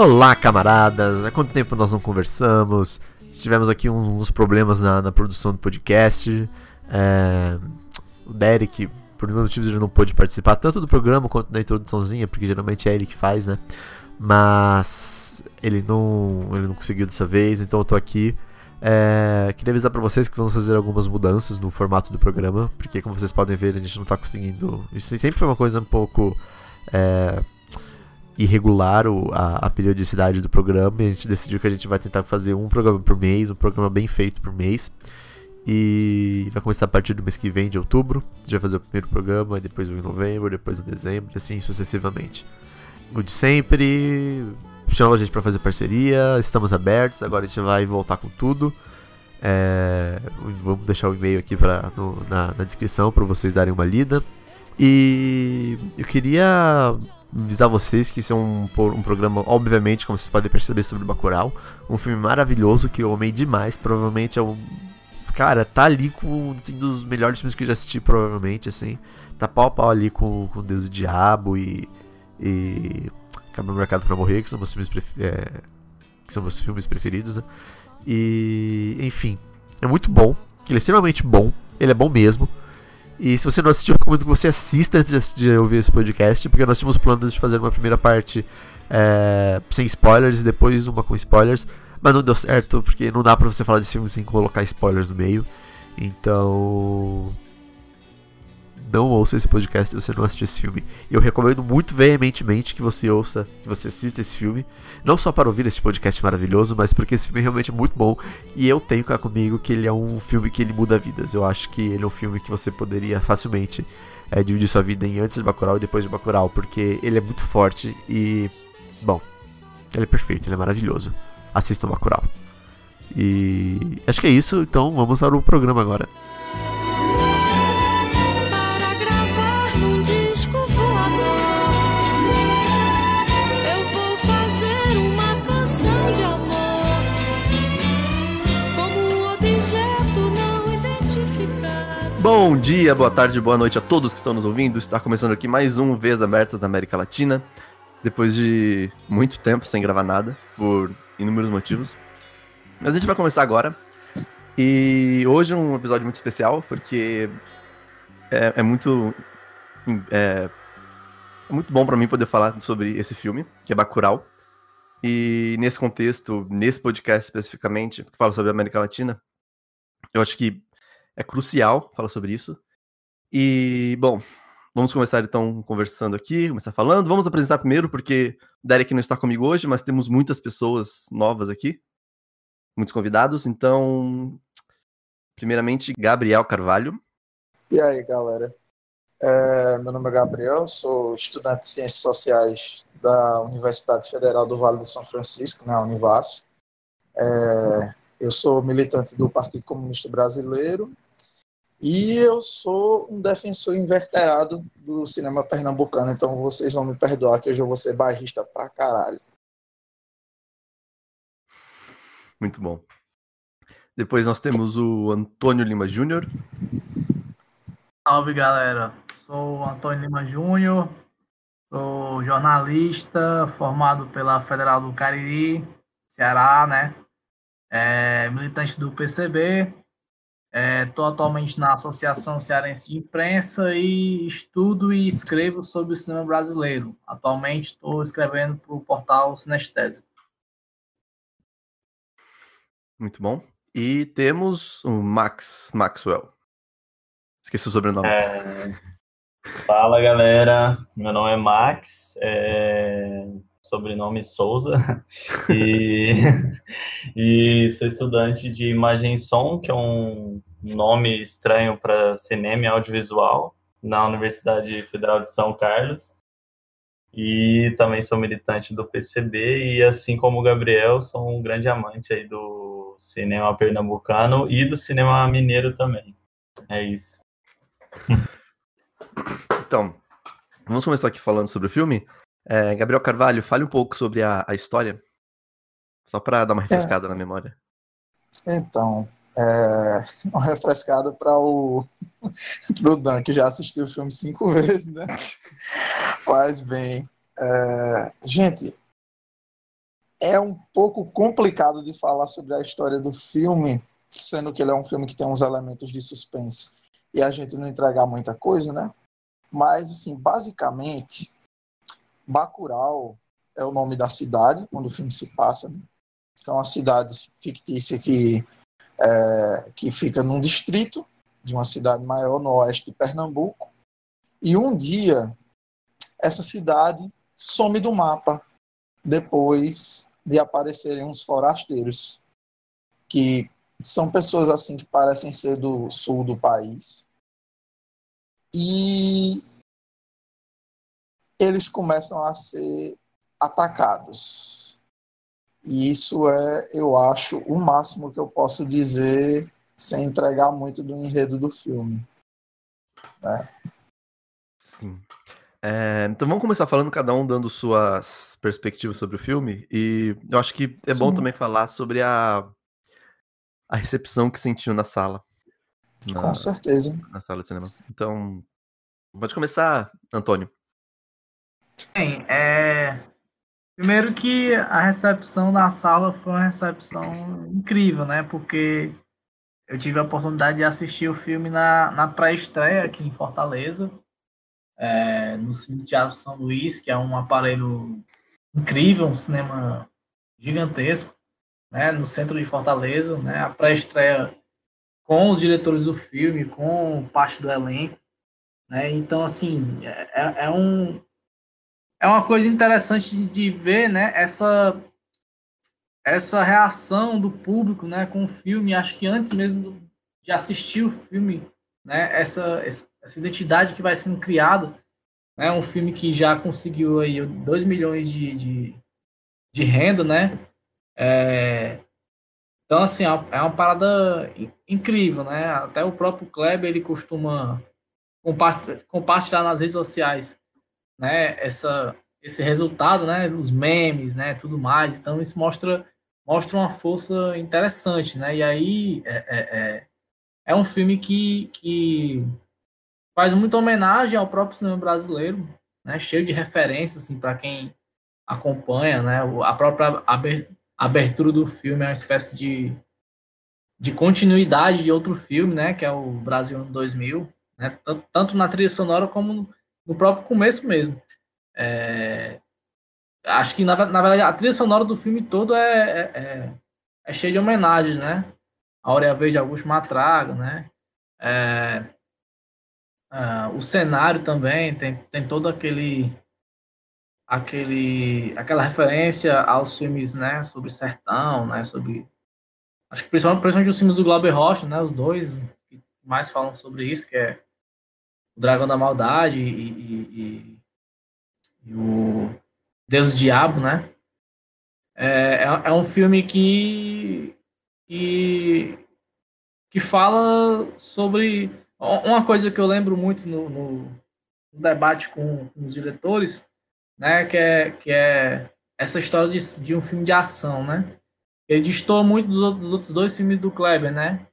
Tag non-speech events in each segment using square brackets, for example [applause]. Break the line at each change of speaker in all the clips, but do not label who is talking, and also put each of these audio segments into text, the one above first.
Olá, camaradas! Há quanto tempo nós não conversamos? Tivemos aqui uns problemas na, na produção do podcast. É, o Derek, por nenhum motivo, ele não pôde participar tanto do programa quanto da introduçãozinha, porque geralmente é ele que faz, né? Mas ele não, ele não conseguiu dessa vez, então eu tô aqui. É, queria avisar para vocês que vamos fazer algumas mudanças no formato do programa, porque como vocês podem ver, a gente não tá conseguindo. Isso sempre foi uma coisa um pouco. É, irregular o, a, a, periodicidade do programa e a gente decidiu que a gente vai tentar fazer um programa por mês, um programa bem feito por mês. E vai começar a partir do mês que vem, de outubro. A gente vai fazer o primeiro programa, depois o em novembro, depois o dezembro, assim sucessivamente. O de sempre, chama a gente para fazer parceria, estamos abertos, agora a gente vai voltar com tudo. É, vamos deixar o e-mail aqui pra, no, na, na descrição para vocês darem uma lida. E eu queria avisar vocês que isso é um, um programa, obviamente, como vocês podem perceber, sobre Bacurau. Um filme maravilhoso que eu amei demais. Provavelmente é um. Cara, tá ali com um assim, dos melhores filmes que eu já assisti, provavelmente, assim. Tá pau a pau ali com, com Deus e Diabo e. e. Cabra Mercado pra Morrer, que são meus filmes, é, que são meus filmes preferidos, né? E. Enfim, é muito bom. Ele é extremamente bom. Ele é bom mesmo. E se você não assistiu, recomendo que você assista antes de ouvir esse podcast, porque nós tínhamos planos de fazer uma primeira parte é, sem spoilers e depois uma com spoilers, mas não deu certo, porque não dá pra você falar desse filme sem colocar spoilers no meio. Então não ouça esse podcast se você não assistiu esse filme. Eu recomendo muito veementemente que você ouça, que você assista esse filme. Não só para ouvir esse podcast maravilhoso, mas porque esse filme é realmente muito bom. E eu tenho cá comigo que ele é um filme que ele muda vidas. Eu acho que ele é um filme que você poderia facilmente é, dividir sua vida em antes de Bacurau e depois de Bacurau. Porque ele é muito forte e... Bom, ele é perfeito, ele é maravilhoso. Assistam Bacurau. E acho que é isso, então vamos para o programa agora. Bom dia, boa tarde, boa noite a todos que estão nos ouvindo. Está começando aqui mais um Vez Abertas da América Latina. Depois de muito tempo sem gravar nada, por inúmeros motivos. Mas a gente vai começar agora. E hoje é um episódio muito especial, porque é, é muito. É, é, muito bom para mim poder falar sobre esse filme, que é Bacurau. E nesse contexto, nesse podcast especificamente, que fala sobre a América Latina, eu acho que é crucial falar sobre isso. E, bom, vamos começar então conversando aqui, começar falando. Vamos apresentar primeiro, porque Derek não está comigo hoje, mas temos muitas pessoas novas aqui, muitos convidados. Então, primeiramente, Gabriel Carvalho.
E aí, galera? É, meu nome é Gabriel, sou estudante de Ciências Sociais da Universidade Federal do Vale do São Francisco, na né, Univas. É, eu sou militante do Partido Comunista Brasileiro e eu sou um defensor inverterado do cinema pernambucano, então vocês vão me perdoar que hoje eu vou ser bairrista pra caralho.
Muito bom. Depois nós temos o Antônio Lima Júnior.
Salve galera, sou o Antônio Lima Júnior, sou jornalista formado pela Federal do Cariri, Ceará, né? É, militante do PCB Estou é, atualmente na Associação Cearense de Imprensa e estudo e escrevo sobre o cinema brasileiro. Atualmente estou escrevendo para o portal Sinestese.
Muito bom. E temos o Max Maxwell. Esqueci o sobrenome.
É... Fala galera, meu nome é Max. É sobrenome Souza, [laughs] e, [laughs] e sou estudante de imagem e som, que é um nome estranho para cinema e audiovisual, na Universidade Federal de São Carlos. E também sou militante do PCB e, assim como o Gabriel, sou um grande amante aí do cinema pernambucano e do cinema mineiro também. É isso.
Então, vamos começar aqui falando sobre o filme. É, Gabriel Carvalho, fale um pouco sobre a, a história, só para dar uma é. refrescada é. na memória.
Então, é, [laughs] uma refrescada para o [laughs] pro Dan, que já assistiu o filme cinco [laughs] vezes, né? Faz bem. É, gente, é um pouco complicado de falar sobre a história do filme, sendo que ele é um filme que tem uns elementos de suspense e a gente não entregar muita coisa, né? Mas, assim, basicamente, Bacurau é o nome da cidade onde o filme se passa, né? é uma cidade fictícia que, é, que fica num distrito de uma cidade maior no oeste de Pernambuco. E um dia, essa cidade some do mapa depois de aparecerem uns forasteiros, que são pessoas assim que parecem ser do sul do país. E eles começam a ser atacados. E isso é, eu acho, o máximo que eu posso dizer sem entregar muito do enredo do filme. Né?
Sim. É, então vamos começar falando, cada um dando suas perspectivas sobre o filme. E eu acho que é Sim. bom também falar sobre a, a recepção que sentiu na sala.
Na, Com certeza.
Na sala de cinema. Então, pode começar, Antônio.
Bem, é... primeiro que a recepção na sala foi uma recepção incrível, né? Porque eu tive a oportunidade de assistir o filme na, na pré-estreia aqui em Fortaleza é, no Cine Teatro São Luís, que é um aparelho incrível, um cinema gigantesco, né, no centro de Fortaleza, né, a pré-estreia com os diretores do filme, com parte do elenco, né, então assim é, é, é um é uma coisa interessante de, de, ver, né, essa essa reação do público, né, com o filme, acho que antes mesmo de assistir o filme, né, essa, essa identidade que vai sendo criada. É né, um filme que já conseguiu aí 2 milhões de, de, de renda, né? É, então, assim, é, é uma parada incrível, né? Até o próprio Kleber, ele costuma compartilhar nas redes sociais, né? Essa, esse resultado, né? Os memes, né? Tudo mais. Então, isso mostra, mostra uma força interessante, né? E aí, é, é, é é um filme que, que faz muita homenagem ao próprio cinema brasileiro, né? cheio de referências assim, para quem acompanha. Né? A própria abertura do filme é uma espécie de, de continuidade de outro filme, né? que é o Brasil ano 2000, né? tanto, tanto na trilha sonora como no próprio começo mesmo. É, acho que, na, na, verdade, a trilha sonora do filme todo é, é, é, é cheia de homenagens, né? Áurea Verde de Augusto Matraga, né? É, é, o cenário também tem, tem todo aquele aquele aquela referência aos filmes né sobre sertão né sobre acho que principalmente, principalmente os filmes do Glauber Rocha né os dois que mais falam sobre isso que é o Dragão da Maldade e, e, e, e o Deus do Diabo né é, é, é um filme que que, que fala sobre uma coisa que eu lembro muito no, no debate com, com, os diretores, né, que é, que é essa história de, de um filme de ação, né? Ele distorce muito dos, dos, outros dois filmes do Kleber, né?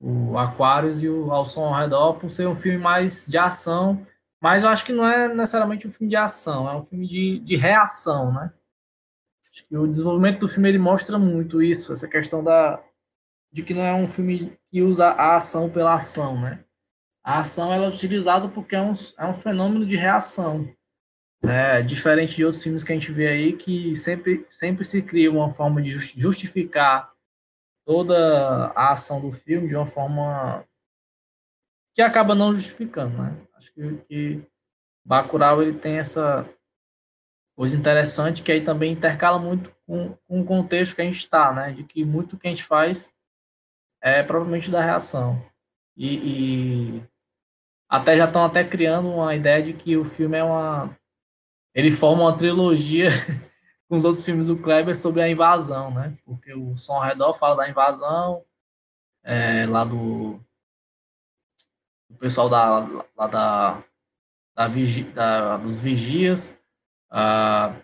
O Aquarius e o Ao Som ao Redor, por ser um filme mais de ação, mas eu acho que não é necessariamente um filme de ação, é um filme de, de reação, né? Acho que o desenvolvimento do filme ele mostra muito isso, essa questão da de que não é um filme que usa a ação pela ação, né? A ação ela é utilizada porque é um, é um fenômeno de reação, né? Diferente de outros filmes que a gente vê aí que sempre sempre se cria uma forma de justificar toda a ação do filme de uma forma que acaba não justificando, né? Acho que, que Bacurau ele tem essa coisa interessante que aí também intercala muito com, com o contexto que a gente está, né? De que muito que a gente faz é provavelmente da reação. E, e até já estão até criando uma ideia de que o filme é uma. Ele forma uma trilogia [laughs] com os outros filmes do Kleber sobre a invasão, né? Porque o Som ao Redor fala da invasão, é, lá do. O pessoal da, lá da, da, vigi, da dos vigias. Ah,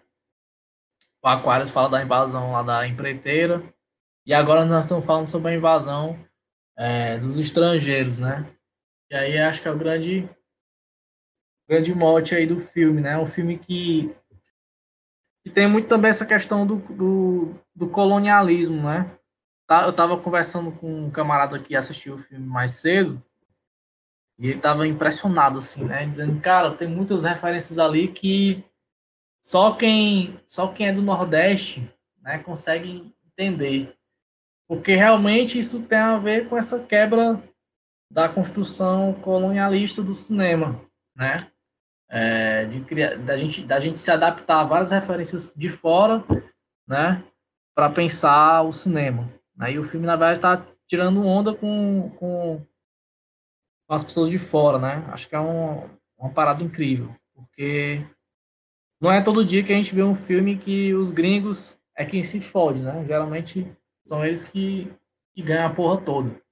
o Aquarius fala da invasão lá da empreiteira. E agora nós estamos falando sobre a invasão é, dos estrangeiros, né? E aí acho que é o grande, grande mote aí do filme, né? Um filme que E tem muito também essa questão do, do, do colonialismo, né? Tá, eu estava conversando com um camarada que assistiu o filme mais cedo, e ele estava impressionado, assim, né? Dizendo, cara, tem muitas referências ali que só quem, só quem é do Nordeste né, consegue entender. Porque realmente isso tem a ver com essa quebra da construção colonialista do cinema, né? É, de da, gente, da gente se adaptar a várias referências de fora, né? Para pensar o cinema. E o filme, na verdade, está tirando onda com, com as pessoas de fora, né? Acho que é um, uma parada incrível, porque não é todo dia que a gente vê um filme que os gringos é quem se fode, né? Geralmente são eles que, que ganham a porra toda.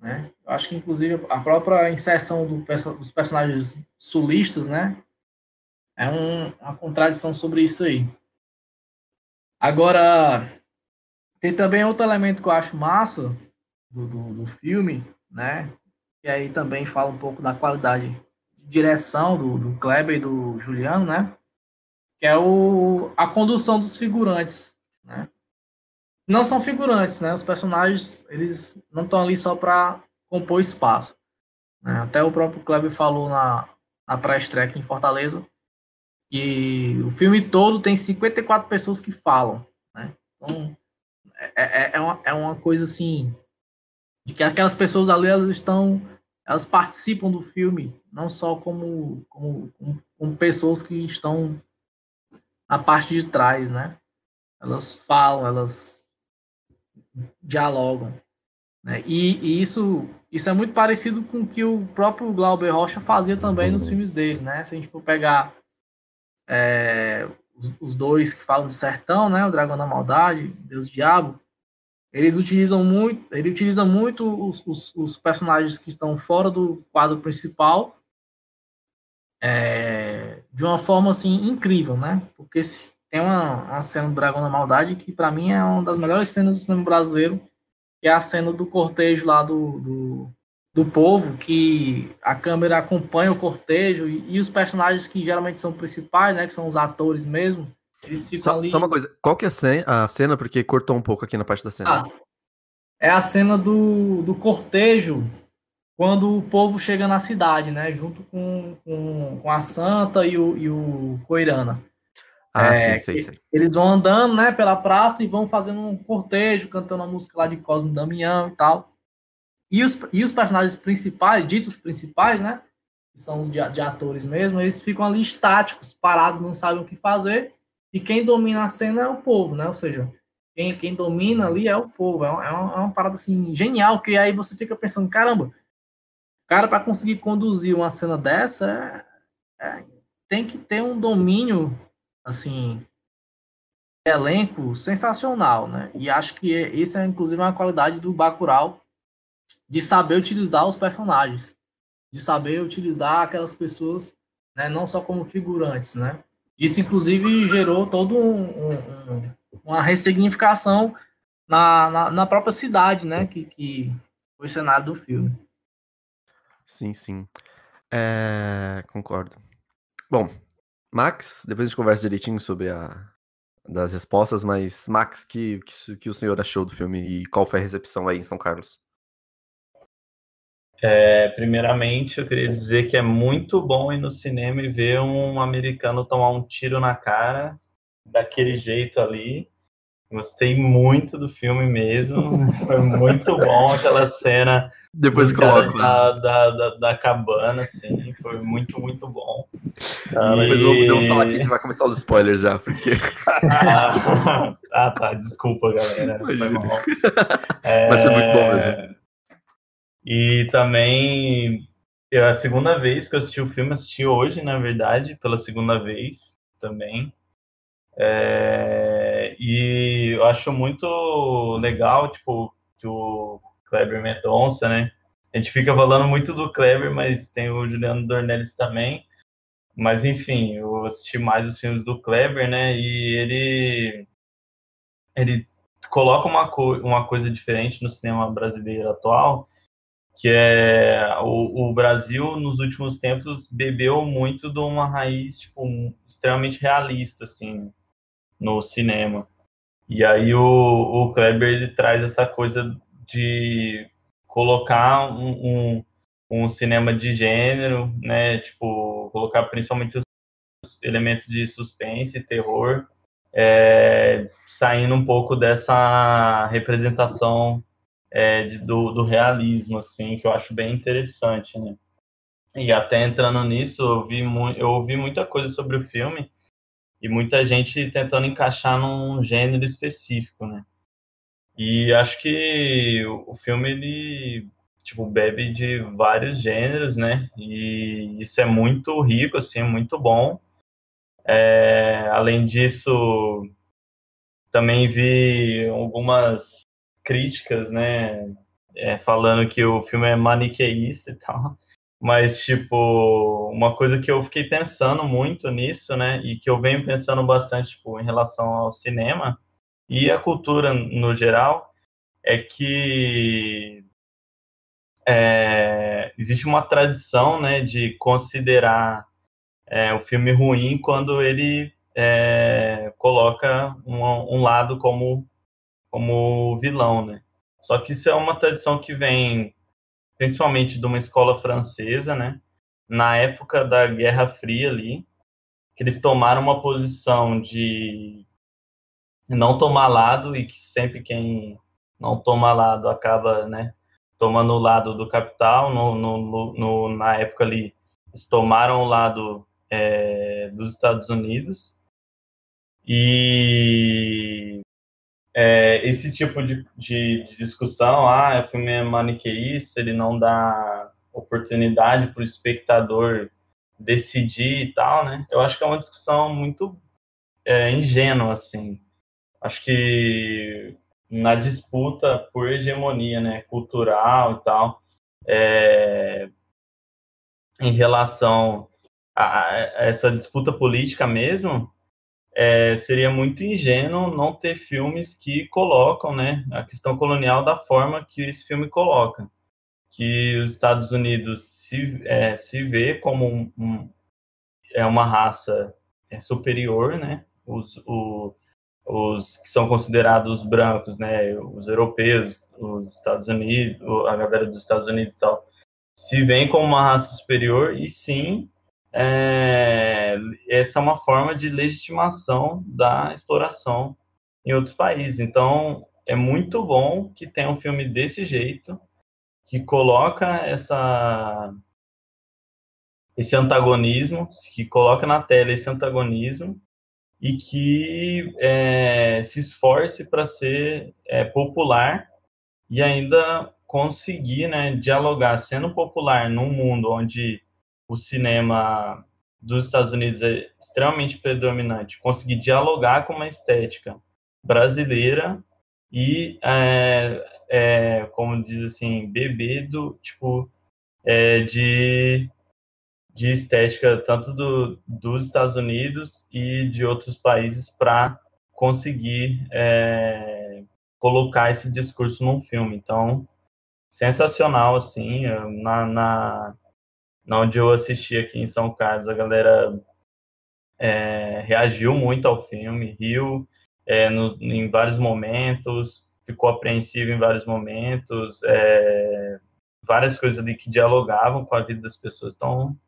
Né? Eu acho que, inclusive, a própria inserção do, dos personagens sulistas, né? É um, uma contradição sobre isso aí. Agora, tem também outro elemento que eu acho massa do, do, do filme, né? E aí também fala um pouco da qualidade de direção do, do Kleber e do Juliano, né? Que é o, a condução dos figurantes? Não são figurantes, né? Os personagens, eles não estão ali só para compor espaço. Né? Até o próprio Kleber falou na, na pré-estreia em Fortaleza que o filme todo tem 54 pessoas que falam, né? Então, é, é, é, uma, é uma coisa assim, de que aquelas pessoas ali, elas estão, elas participam do filme, não só como, como, como, como pessoas que estão na parte de trás, né? Elas falam, elas dialogam. Né? E, e, isso, isso é muito parecido com o que o próprio Glauber Rocha fazia também nos filmes dele. Né? Se a gente for pegar é, os, os, dois que falam do sertão, né? o Dragão da Maldade, Deus Diabo, eles utilizam muito, ele utiliza muito os, os, os personagens que estão fora do quadro principal é, de uma forma assim incrível, né? Porque tem uma, uma cena do Dragão da Maldade que para mim é uma das melhores cenas do cinema brasileiro, que é a cena do cortejo lá do, do, do povo, que a câmera acompanha o cortejo e, e, os personagens que geralmente são principais, né, que são os atores mesmo, eles ficam
só,
ali...
Só uma coisa, qual que é a cena, porque cortou um pouco aqui na parte da cena. Ah,
é a cena do, do cortejo quando o povo chega na cidade, né, junto com, com, com a Santa e o, e o Coirana. Ah, é, sim, sei, sei. Eles vão andando, né, pela praça e vão fazendo um cortejo, cantando a música lá de Cosmo Damião e tal. E os, e os personagens principais, ditos principais, né, que são os de, de atores mesmo, eles ficam ali estáticos, parados, não sabem o que fazer. E quem domina a cena é o povo, né? Ou seja, quem, quem domina ali é o povo. É uma, é uma, é parada assim genial, que aí você fica pensando, caramba, cara, para conseguir conduzir uma cena dessa, é, é, tem que ter um domínio assim, elenco sensacional, né? E acho que isso é inclusive uma qualidade do Bacurau de saber utilizar os personagens, de saber utilizar aquelas pessoas, né, não só como figurantes, né? Isso inclusive gerou todo um, um, uma ressignificação na, na, na, própria cidade, né, que, que foi o cenário do filme.
Sim, sim. É, concordo. Bom, Max, depois a gente conversa direitinho sobre a das respostas, mas Max, que, que, que o senhor achou do filme e qual foi a recepção aí em São Carlos?
É, primeiramente, eu queria dizer que é muito bom ir no cinema e ver um americano tomar um tiro na cara daquele jeito ali. Gostei muito do filme mesmo. [laughs] Foi muito bom aquela cena
depois coloco.
Da, da, da, da, cabana, assim, foi muito, muito bom.
Cara, e... Depois eu vou falar que a gente vai começar os spoilers já, porque.
ah, [laughs] ah, tá, desculpa, galera. Foi mal.
É... [laughs] Mas foi muito bom mesmo.
E também, é a segunda vez que eu assisti o filme, assisti hoje, na verdade, pela segunda vez também. É... E eu acho muito legal, tipo, que o Kleber Mendonça, né? A gente fica falando muito do Kleber, mas tem o Juliano Dornelles também. Mas enfim, eu assisti mais os filmes do Kleber, né? E ele ele coloca uma, co uma coisa diferente no cinema brasileiro atual, que é o, o, Brasil nos últimos tempos bebeu muito de uma raiz tipo extremamente realista, assim. no cinema. E aí o, o Kleber ele traz essa coisa de colocar um, um, um cinema de gênero, né? Tipo, colocar principalmente os elementos de suspense, terror, é, saindo um pouco dessa representação é, de, do, do, realismo, assim, que eu acho bem interessante, né? E até entrando nisso, eu, vi eu ouvi muita coisa sobre o filme e muita gente tentando encaixar num gênero específico, né? E acho que o filme ele tipo bebe de vários gêneros, né? E isso é muito rico, assim, é muito bom. É, além disso, também vi algumas críticas, né? É, falando que o filme é maniqueísta e tal. Mas, tipo, uma coisa que eu fiquei pensando muito nisso, né? E que eu venho pensando bastante, tipo, em relação ao cinema e a cultura no geral, é que é, existe uma tradição, né, de considerar é, o filme ruim quando ele é, coloca um, um lado como como vilão, né? Só que isso é uma tradição que vem principalmente de uma escola francesa, né? Na época da Guerra Fria ali, que eles tomaram uma posição de não tomar lado e que sempre quem não toma lado acaba, né, tomando o lado do capital. No, no, no na época ali, eles tomaram o lado é, dos Estados Unidos e é, esse tipo de, de, de, discussão, ah, o filme é maniqueísta, ele não dá oportunidade para o espectador decidir e tal, né? Eu acho que é uma discussão muito é, ingênua, assim. Acho que na disputa por hegemonia, né, cultural e tal, é, em relação a, essa disputa política mesmo, é, seria muito ingênuo não ter filmes que colocam né, a questão colonial da forma que esse filme coloca. Que os Estados Unidos se, é, se vê como um, um, é uma raça é, superior, né? Os, o, os que são considerados brancos, né? Os europeus, os Estados Unidos, a galera dos Estados Unidos e tal, se veem como uma raça superior e sim é, essa é uma forma de legitimação da exploração em outros países. Então, é muito bom que tenha um filme desse jeito, que coloca essa esse antagonismo, que coloca na tela esse antagonismo e que é, se esforce para ser é, popular e ainda conseguir né, dialogar, sendo popular num mundo onde o cinema dos Estados Unidos é extremamente predominante, conseguir dialogar com uma estética brasileira e, é, é, como diz assim, beber do, tipo, é, de, de estética tanto do, dos Estados Unidos e de outros países para conseguir é, colocar esse discurso num filme. Então, sensacional, assim, na, na onde eu assisti aqui em São Carlos, a galera é, reagiu muito ao filme, riu é, no, em vários momentos, ficou apreensivo em vários momentos, é, várias coisas ali que dialogavam com a vida das pessoas. Então,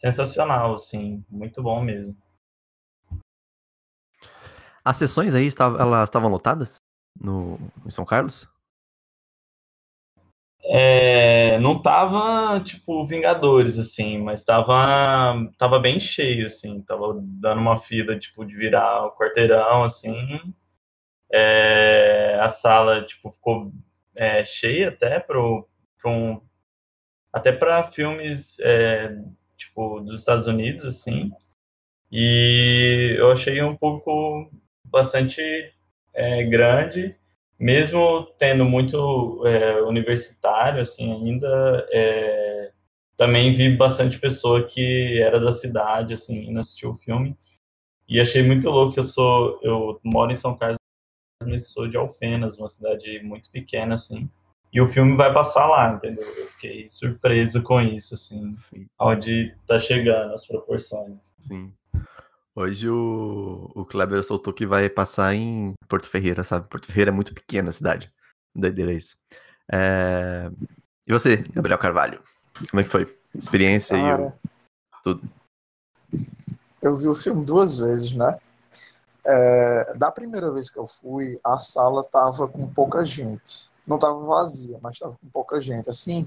sensacional, assim, muito bom mesmo.
As sessões aí, elas estavam lotadas no, em São Carlos?
É, não tava, tipo, Vingadores, assim, mas tava, tava bem cheio, assim, tava dando uma fila, tipo, de virar o quarteirão, assim. É, a sala, tipo, ficou é, cheia até pro, pro um, até para filmes, é, tipo, dos Estados Unidos, assim. E eu achei um pouco bastante é, grande mesmo tendo muito é, universitário, assim, ainda é, também vi bastante pessoa que era da cidade, assim, não assistiu o filme. E achei muito louco eu sou, eu moro em São Carlos, mas sou de Alfenas, uma cidade muito pequena, assim. E o filme vai passar lá, entendeu? Eu fiquei surpreso com isso, assim, Sim. onde tá chegando as proporções.
Sim. Hoje o, o Kleber soltou que vai passar em Porto Ferreira, sabe? Porto Ferreira é muito pequena a cidade. Doideira isso. É... E você, Gabriel Carvalho? Como é que foi? Experiência Cara, e o... tudo.
Eu vi o filme duas vezes, né? É, da primeira vez que eu fui, a sala tava com pouca gente. Não tava vazia, mas tava com pouca gente, assim.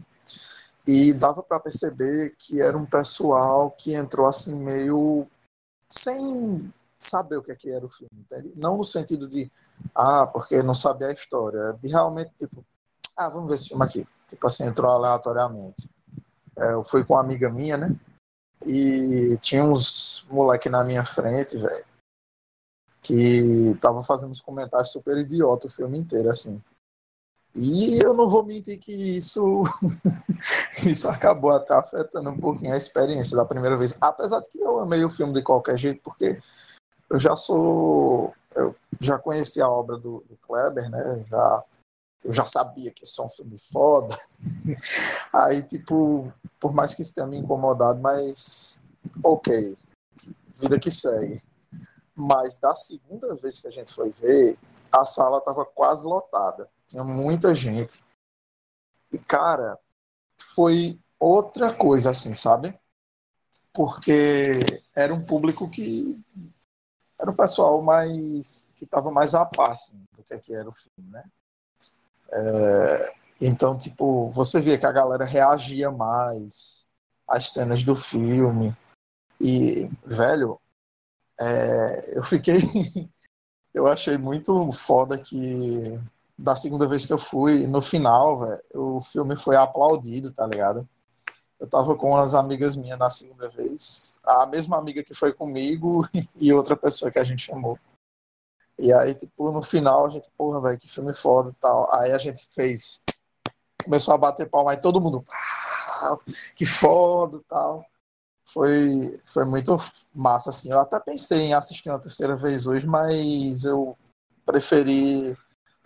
E dava para perceber que era um pessoal que entrou assim meio sem saber o que, é que era o filme, entende? Não no sentido de, ah, porque não sabia a história, de realmente, tipo, ah, vamos ver esse filme aqui. Tipo assim, entrou aleatoriamente. É, eu fui com uma amiga minha, né? E tinha uns moleque na minha frente, velho, que tava fazendo uns comentários super idiota o filme inteiro, assim. E eu não vou mentir que isso [laughs] isso acabou até afetando um pouquinho a experiência da primeira vez. Apesar de que eu amei o filme de qualquer jeito, porque eu já sou. Eu já conheci a obra do, do Kleber, né? Já, eu já sabia que isso é um filme foda. [laughs] Aí, tipo, por mais que isso tenha me incomodado, mas ok, vida que segue. Mas da segunda vez que a gente foi ver, a sala estava quase lotada. Tinha muita gente. E, cara, foi outra coisa, assim, sabe? Porque era um público que era o pessoal mais que estava mais a par assim, do que, é que era o filme, né? É, então, tipo, você via que a galera reagia mais às cenas do filme. E, velho, é, eu fiquei. [laughs] eu achei muito foda que da segunda vez que eu fui, no final, velho, o filme foi aplaudido, tá ligado? Eu tava com umas amigas minhas na segunda vez, a mesma amiga que foi comigo [laughs] e outra pessoa que a gente chamou. E aí, tipo, no final a gente, porra, velho, que filme foda e tal. Aí a gente fez, começou a bater palma, aí todo mundo, que foda e tal. Foi, foi muito massa, assim. Eu até pensei em assistir uma terceira vez hoje, mas eu preferi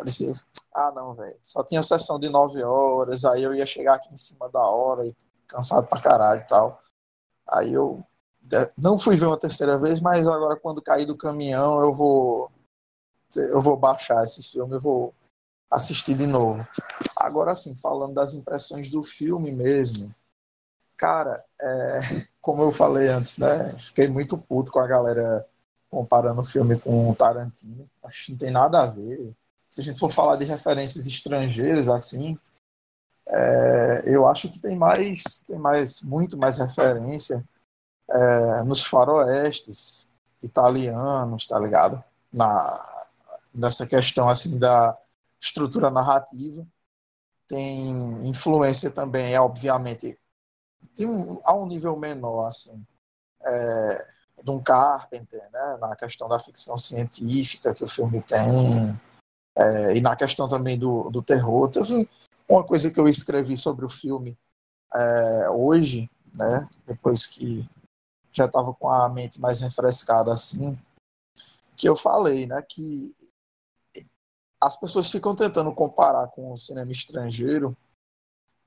disse, ah não, velho, só tinha sessão de nove horas, aí eu ia chegar aqui em cima da hora e cansado pra caralho e tal. Aí eu não fui ver uma terceira vez, mas agora quando cair do caminhão eu vou eu vou baixar esse filme, eu vou assistir de novo. Agora assim, falando das impressões do filme mesmo, cara, é, [laughs] como eu falei antes, né? Fiquei muito puto com a galera comparando o filme com o Tarantino. Acho que não tem nada a ver se a gente for falar de referências estrangeiras assim, é, eu acho que tem mais, tem mais, muito mais referência é, nos faroestes italianos, tá ligado? Na, nessa questão assim da estrutura narrativa. Tem influência também, obviamente, um, a um nível menor, assim, é, de um Carpenter, né, na questão da ficção científica que o filme tem, é, e na questão também do, do terror. Teve uma coisa que eu escrevi sobre o filme é, hoje, né, depois que já estava com a mente mais refrescada assim, que eu falei, né, que as pessoas ficam tentando comparar com o cinema estrangeiro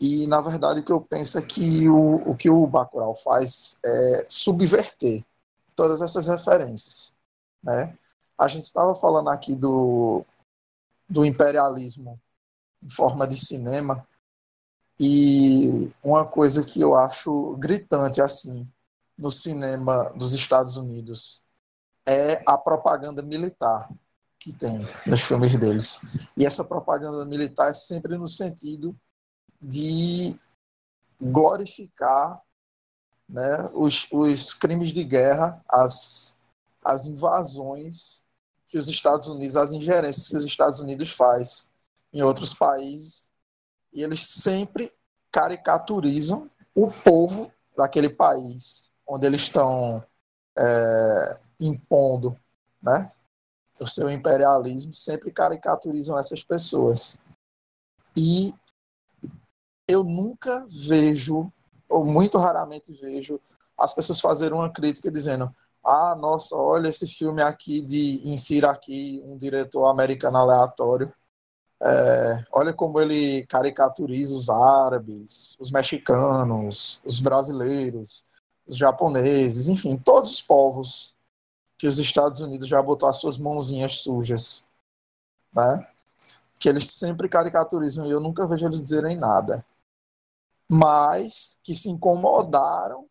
e na verdade o que eu penso é que o, o que o Bacurau faz é subverter todas essas referências, né? A gente estava falando aqui do do imperialismo em forma de cinema. E uma coisa que eu acho gritante assim no cinema dos Estados Unidos é a propaganda militar que tem nos filmes deles. E essa propaganda militar é sempre no sentido de glorificar né, os, os crimes de guerra, as, as invasões que os Estados Unidos, as ingerências que os Estados Unidos faz em outros países, e eles sempre caricaturizam o povo daquele país onde eles estão é, impondo, né? O seu imperialismo sempre caricaturizam essas pessoas. E eu nunca vejo, ou muito raramente vejo, as pessoas fazerem uma crítica dizendo: ah, nossa, olha esse filme aqui de insira aqui um diretor americano aleatório. É, olha como ele caricaturiza os árabes, os mexicanos, os brasileiros, os japoneses, enfim, todos os povos que os Estados Unidos já botou as suas mãozinhas sujas, né? Que eles sempre caricaturizam e eu nunca vejo eles dizerem nada. Mas que se incomodaram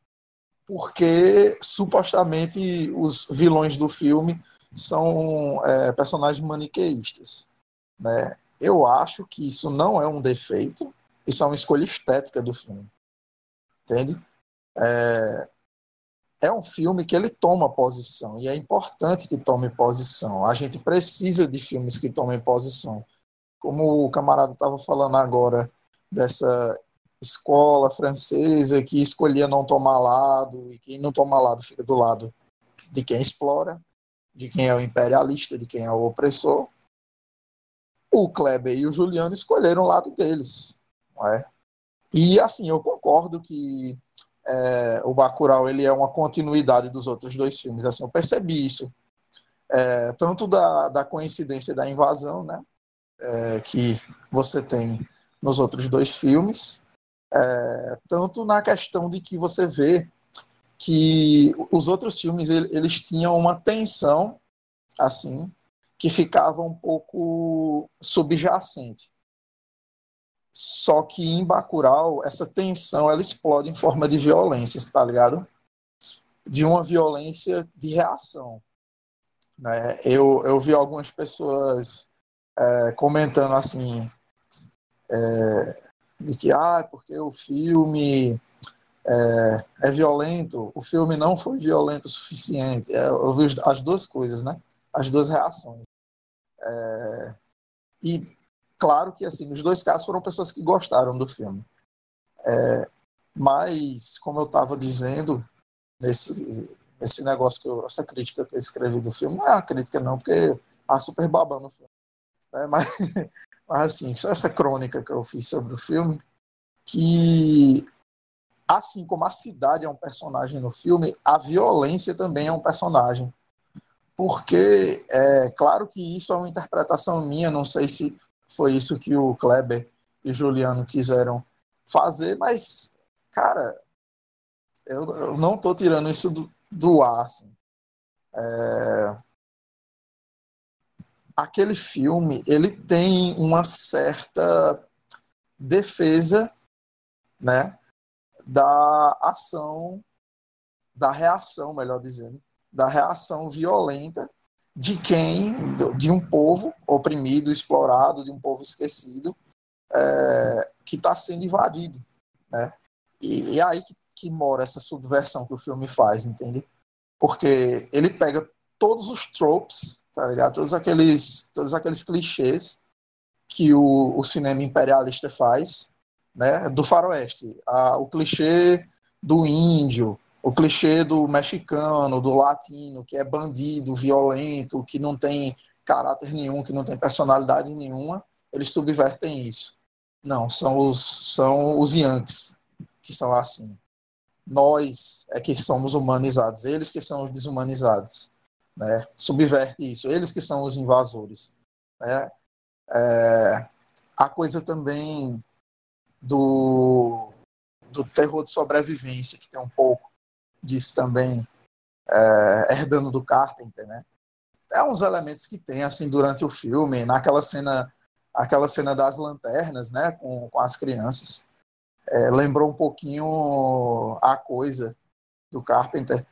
porque supostamente os vilões do filme são é, personagens maniqueístas. Né? Eu acho que isso não é um defeito, isso é uma escolha estética do filme. Entende? É, é um filme que ele toma posição e é importante que tome posição. A gente precisa de filmes que tomem posição. Como o camarada estava falando agora dessa escola francesa que escolhia não tomar lado e quem não toma lado fica do lado de quem explora, de quem é o imperialista, de quem é o opressor. O Kleber e o Juliano escolheram o lado deles, não é? E assim, eu concordo que é, o Bacurau ele é uma continuidade dos outros dois filmes. Assim, eu percebi isso. É, tanto da, da coincidência da invasão, né, é, que você tem nos outros dois filmes, é, tanto na questão de que você vê que os outros filmes eles tinham uma tensão assim que ficava um pouco subjacente. Só que em Bacurau, essa tensão ela explode em forma de violência, tá ligado? De uma violência de reação. Né? Eu, eu vi algumas pessoas é, comentando assim, é, de que, ah, porque o filme é, é, violento, o filme não foi violento o suficiente. É, eu vi as duas coisas, né? As duas reações. É, e claro que assim, nos dois casos foram pessoas que gostaram do filme. É, mas, como eu estava dizendo, nesse, nesse negócio, que eu, essa crítica que eu escrevi do filme, não é uma crítica não, porque há super babando o filme. É, mas, [laughs] mas, assim, só essa crônica que eu fiz sobre o filme, que assim como a cidade é um personagem no filme, a violência também é um personagem. Porque, é claro que isso é uma interpretação minha, não sei se foi isso que o Kleber e o Juliano quiseram fazer, mas, cara, eu, eu não estou tirando isso do, do ar. Assim. É... Aquele filme, ele tem uma certa defesa, né, da ação, da reação, melhor dizendo, da reação violenta de quem, de um povo oprimido, explorado, de um povo esquecido, é, que está sendo invadido, né? E, e é aí que, que mora essa subversão que o filme faz, entende? Porque ele pega todos os tropes, tá ligado? Todos aqueles, todos aqueles clichês que o, o cinema imperialista faz, né? Do faroeste. A, o clichê do índio, o clichê do mexicano, do latino, que é bandido, violento, que não tem caráter nenhum, que não tem personalidade nenhuma, eles subvertem isso. Não, são os, são os Yankees que são assim. Nós é que somos humanizados, eles que são os desumanizados. Né? Subverte isso, eles que são os invasores. Né? É, a coisa também do, do terror de sobrevivência, que tem um pouco disse também, é, herdando do Carpenter, né? É uns elementos que tem, assim, durante o filme, naquela cena, aquela cena das lanternas, né, com, com as crianças, é, lembrou um pouquinho a coisa do Carpenter.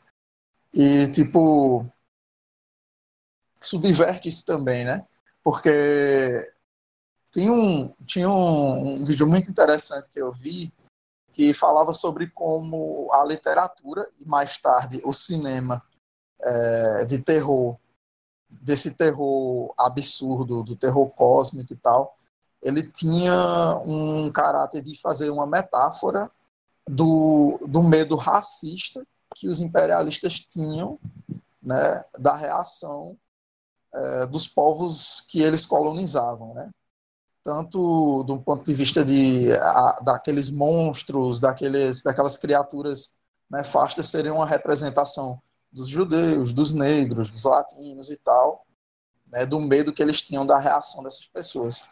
E, tipo, subverte isso também, né? Porque tem um, tinha um, um vídeo muito interessante que eu vi que falava sobre como a literatura e mais tarde o cinema é, de terror, desse terror absurdo, do terror cósmico e tal, ele tinha um caráter de fazer uma metáfora do, do medo racista que os imperialistas tinham né, da reação é, dos povos que eles colonizavam, né? tanto do ponto de vista de a, daqueles monstros, daqueles, daquelas criaturas nefastas seriam uma representação dos judeus, dos negros, dos latinos e tal, né, do medo que eles tinham da reação dessas pessoas.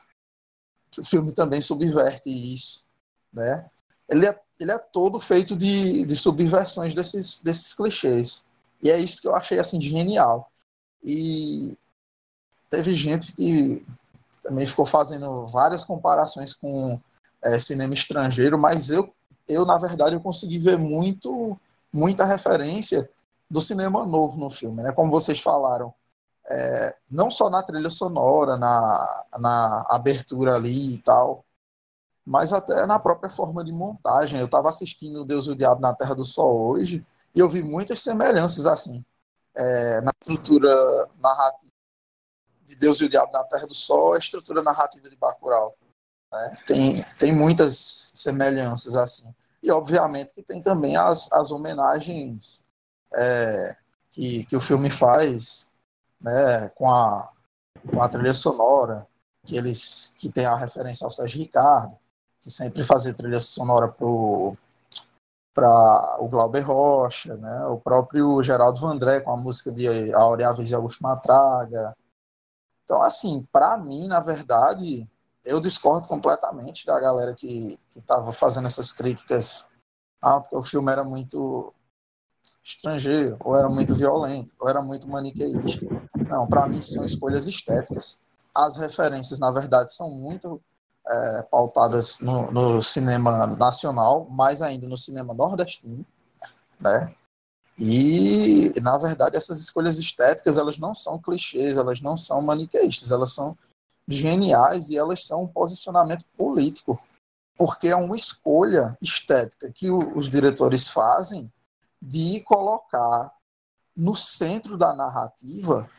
O filme também subverte isso, né? Ele é, ele é todo feito de, de subversões desses, desses clichês. E é isso que eu achei assim genial. E teve gente que também ficou fazendo várias comparações com é, cinema estrangeiro, mas eu, eu na verdade eu consegui ver muito muita referência do cinema novo no filme, né? Como vocês falaram, é, não só na trilha sonora, na, na abertura ali e tal, mas até na própria forma de montagem. Eu estava assistindo Deus e o Diabo na Terra do Sol hoje e eu vi muitas semelhanças assim é, na estrutura narrativa de Deus e o Diabo na Terra do Sol, a estrutura narrativa de Bacurau. Né? Tem, tem muitas semelhanças assim. E obviamente que tem também as, as homenagens é, que, que o filme faz né, com, a, com a trilha sonora, que eles que tem a referência ao Sérgio Ricardo, que sempre fazia trilha sonora pro para o Glauber Rocha, né, o próprio Geraldo Vandré com a música de Aureáveis de Augusto Matraga. Então, assim, para mim, na verdade, eu discordo completamente da galera que estava fazendo essas críticas. Ah, porque o filme era muito estrangeiro, ou era muito violento, ou era muito maniqueísta. Não, para mim são escolhas estéticas. As referências, na verdade, são muito é, pautadas no, no, cinema nacional, mais ainda no cinema nordestino, né? E, na verdade, essas escolhas estéticas, elas não são clichês, elas não são maniqueístas, elas são geniais e elas são um posicionamento político, porque é uma escolha estética que os diretores fazem de colocar no centro da narrativa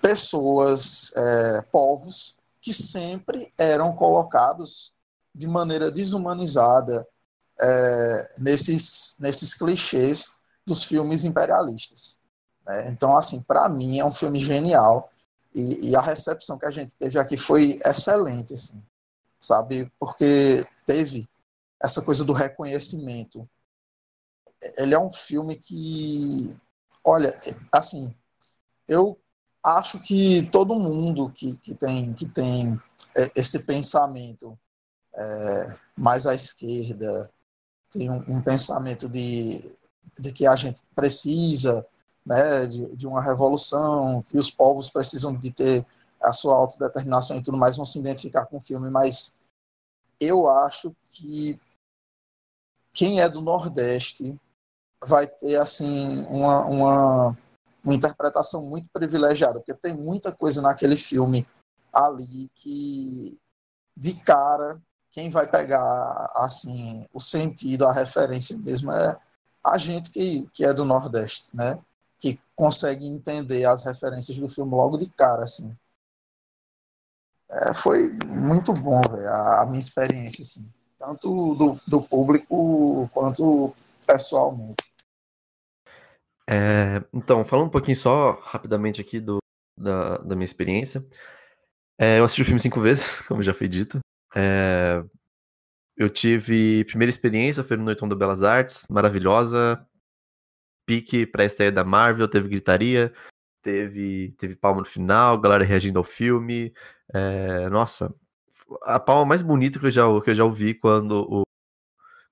pessoas, é, povos que sempre eram colocados de maneira desumanizada é, nesses, nesses clichês dos filmes imperialistas. Né? Então, assim, para mim é um filme genial e, e, a recepção que a gente teve aqui foi excelente, assim, sabe? Porque teve essa coisa do reconhecimento. Ele é um filme que, olha, assim, eu acho que todo mundo que, que, tem, que tem é, esse pensamento é, mais à esquerda, tem um, um pensamento de, de que a gente precisa né, de, de uma revolução, que os povos precisam de ter a sua autodeterminação e tudo mais, vão se identificar com o filme, mas eu acho que quem é do Nordeste vai ter assim uma, uma, uma interpretação muito privilegiada, porque tem muita coisa naquele filme ali que de cara quem vai pegar assim o sentido, a referência mesmo é a gente que, que é do Nordeste, né? Que consegue entender as referências do filme logo de cara, assim. É, foi muito bom, véio, a, a, minha experiência, assim. Tanto do, do público quanto pessoalmente.
É, então, falando um pouquinho só rapidamente aqui do, da, da minha experiência. É, eu assisti o filme cinco vezes, [laughs] como já foi dito. É, eu tive primeira experiência, foi no Noitão do Belas Artes, maravilhosa. Pique pra estreia da Marvel, teve gritaria, teve, teve palma no final, galera reagindo ao filme. É, nossa, a palma mais bonita que eu já, que eu já ouvi quando, o,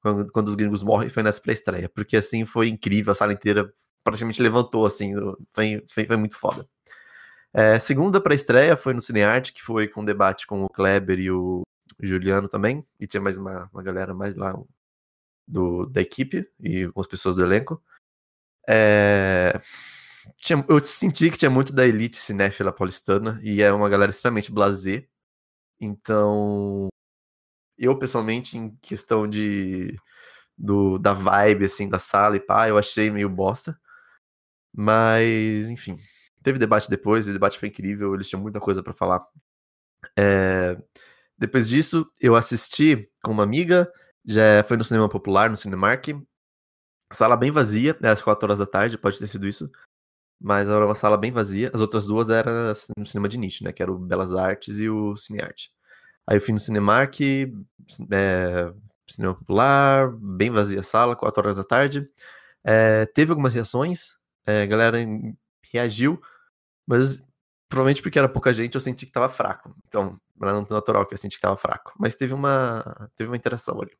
quando, quando os gringos morrem foi nessa pré-estreia, porque assim foi incrível, a sala inteira praticamente levantou, assim, foi, foi, foi muito foda. É, segunda pré-estreia foi no Cinearte, que foi com um debate com o Kleber e o Juliano também, e tinha mais uma, uma galera mais lá do, da equipe e algumas pessoas do elenco. É, tinha, eu senti que tinha muito da elite cinéfila paulistana e é uma galera extremamente blasé. Então, eu pessoalmente, em questão de do, da vibe assim da sala e pá, eu achei meio bosta. Mas, enfim, teve debate depois, o debate foi incrível, eles tinham muita coisa para falar. É, depois disso, eu assisti com uma amiga, já foi no cinema popular, no Cinemark. Sala bem vazia, é às 4 horas da tarde, pode ter sido isso. Mas era uma sala bem vazia. As outras duas eram no cinema de nicho, né? Que era o Belas Artes e o Cinearte. Aí eu fui no Cinemark, é, cinema popular, bem vazia a sala, 4 horas da tarde. É, teve algumas reações, é, a galera reagiu, mas provavelmente porque era pouca gente, eu senti que tava fraco. Então, era natural que eu senti que tava fraco. Mas teve uma, teve uma interação ali.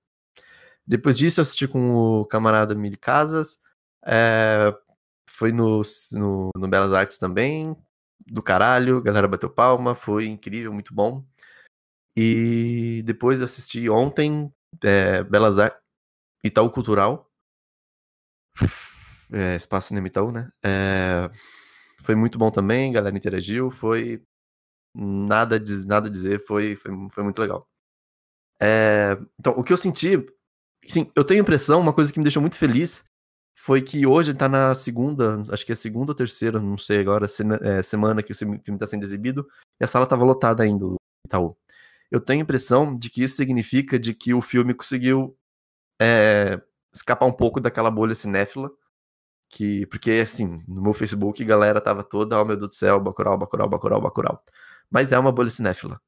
Depois disso, eu assisti com o camarada Mili Casas. É, foi no, no, no Belas Artes também, do caralho, a galera bateu palma, foi incrível, muito bom. E depois eu assisti ontem é, Belas Artes, Itaú Cultural, é, Espaço Cinema Itaú, né? É, foi muito bom também, a galera interagiu, foi nada, nada a dizer, foi, foi, foi muito legal. É, então, o que eu senti, sim, eu tenho a impressão, uma coisa que me deixou muito feliz foi que hoje tá na segunda, acho que é segunda ou terceira, não sei agora, é, semana que o filme está sendo exibido, e a sala tava lotada ainda, Itaú. Eu tenho a impressão de que isso significa de que o filme conseguiu é, escapar um pouco daquela bolha cinéfila, que, porque assim, no meu Facebook galera tava toda, oh meu Deus do céu, Bacurau, Bacurau, Bacurau, Bacurau. Mas é uma bolha cinéfila.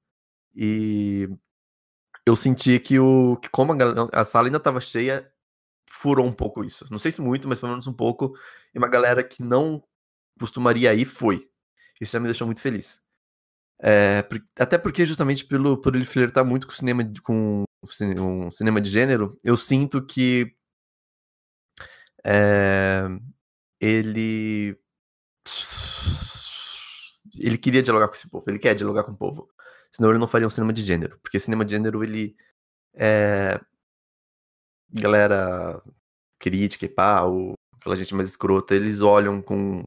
E eu senti que o que como a, a sala ainda tava cheia, furou um pouco isso. Não sei se muito, mas pelo menos um pouco. E uma galera que não costumaria ir foi. Isso já me deixou muito feliz. É, até porque, justamente pelo, por ele flertar muito com o cinema, com um cinema de gênero, eu sinto que é, ele. Ele queria dialogar com esse povo, ele quer dialogar com o povo. Senão ele não faria um cinema de gênero. Porque cinema de gênero, ele. É, galera crítica e pá, ou aquela gente mais escrota, eles olham com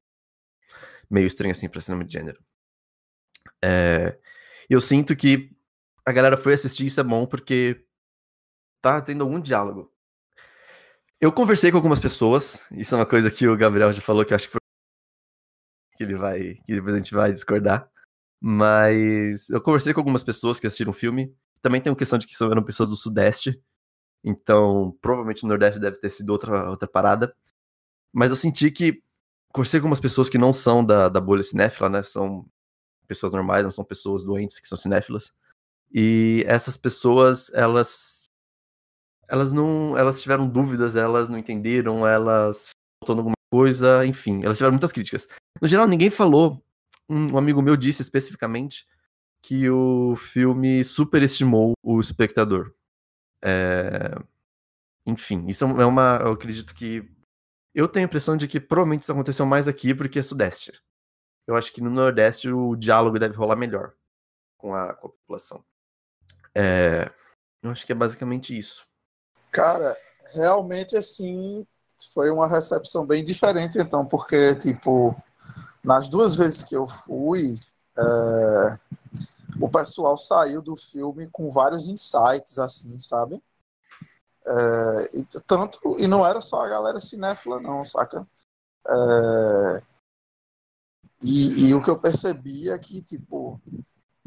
meio estranho assim pra cinema de gênero. É, eu sinto que a galera foi assistir isso é bom porque tá tendo algum diálogo. Eu conversei com algumas pessoas, isso é uma coisa que o Gabriel já falou que acho que foi que ele vai, que depois a gente vai discordar. Mas eu conversei com algumas pessoas que assistiram o filme. Também tem uma questão de que eram pessoas do Sudeste. Então, provavelmente o Nordeste deve ter sido outra, outra parada. Mas eu senti que conversei com algumas pessoas que não são da, da bolha cinéfila, né? São pessoas normais, não são pessoas doentes que são cinéfilas. E essas pessoas, elas elas não, elas tiveram dúvidas, elas não entenderam, elas faltando alguma coisa, enfim, elas tiveram muitas críticas. No geral, ninguém falou. Um, amigo meu disse especificamente que o filme superestimou o espectador. É... Enfim, isso é uma. Eu acredito que. Eu tenho a impressão de que provavelmente isso aconteceu mais aqui porque é Sudeste. Eu acho que no Nordeste o diálogo deve rolar melhor com a, com a população. É... Eu acho que é basicamente isso.
Cara, realmente assim foi uma recepção bem diferente, então, porque, tipo, nas duas vezes que eu fui, é, o pessoal saiu do filme com vários insights, assim, sabe? É, e, tanto, e não era só a galera cinéfila, não, saca? É, e, e, o que eu percebi é que, tipo,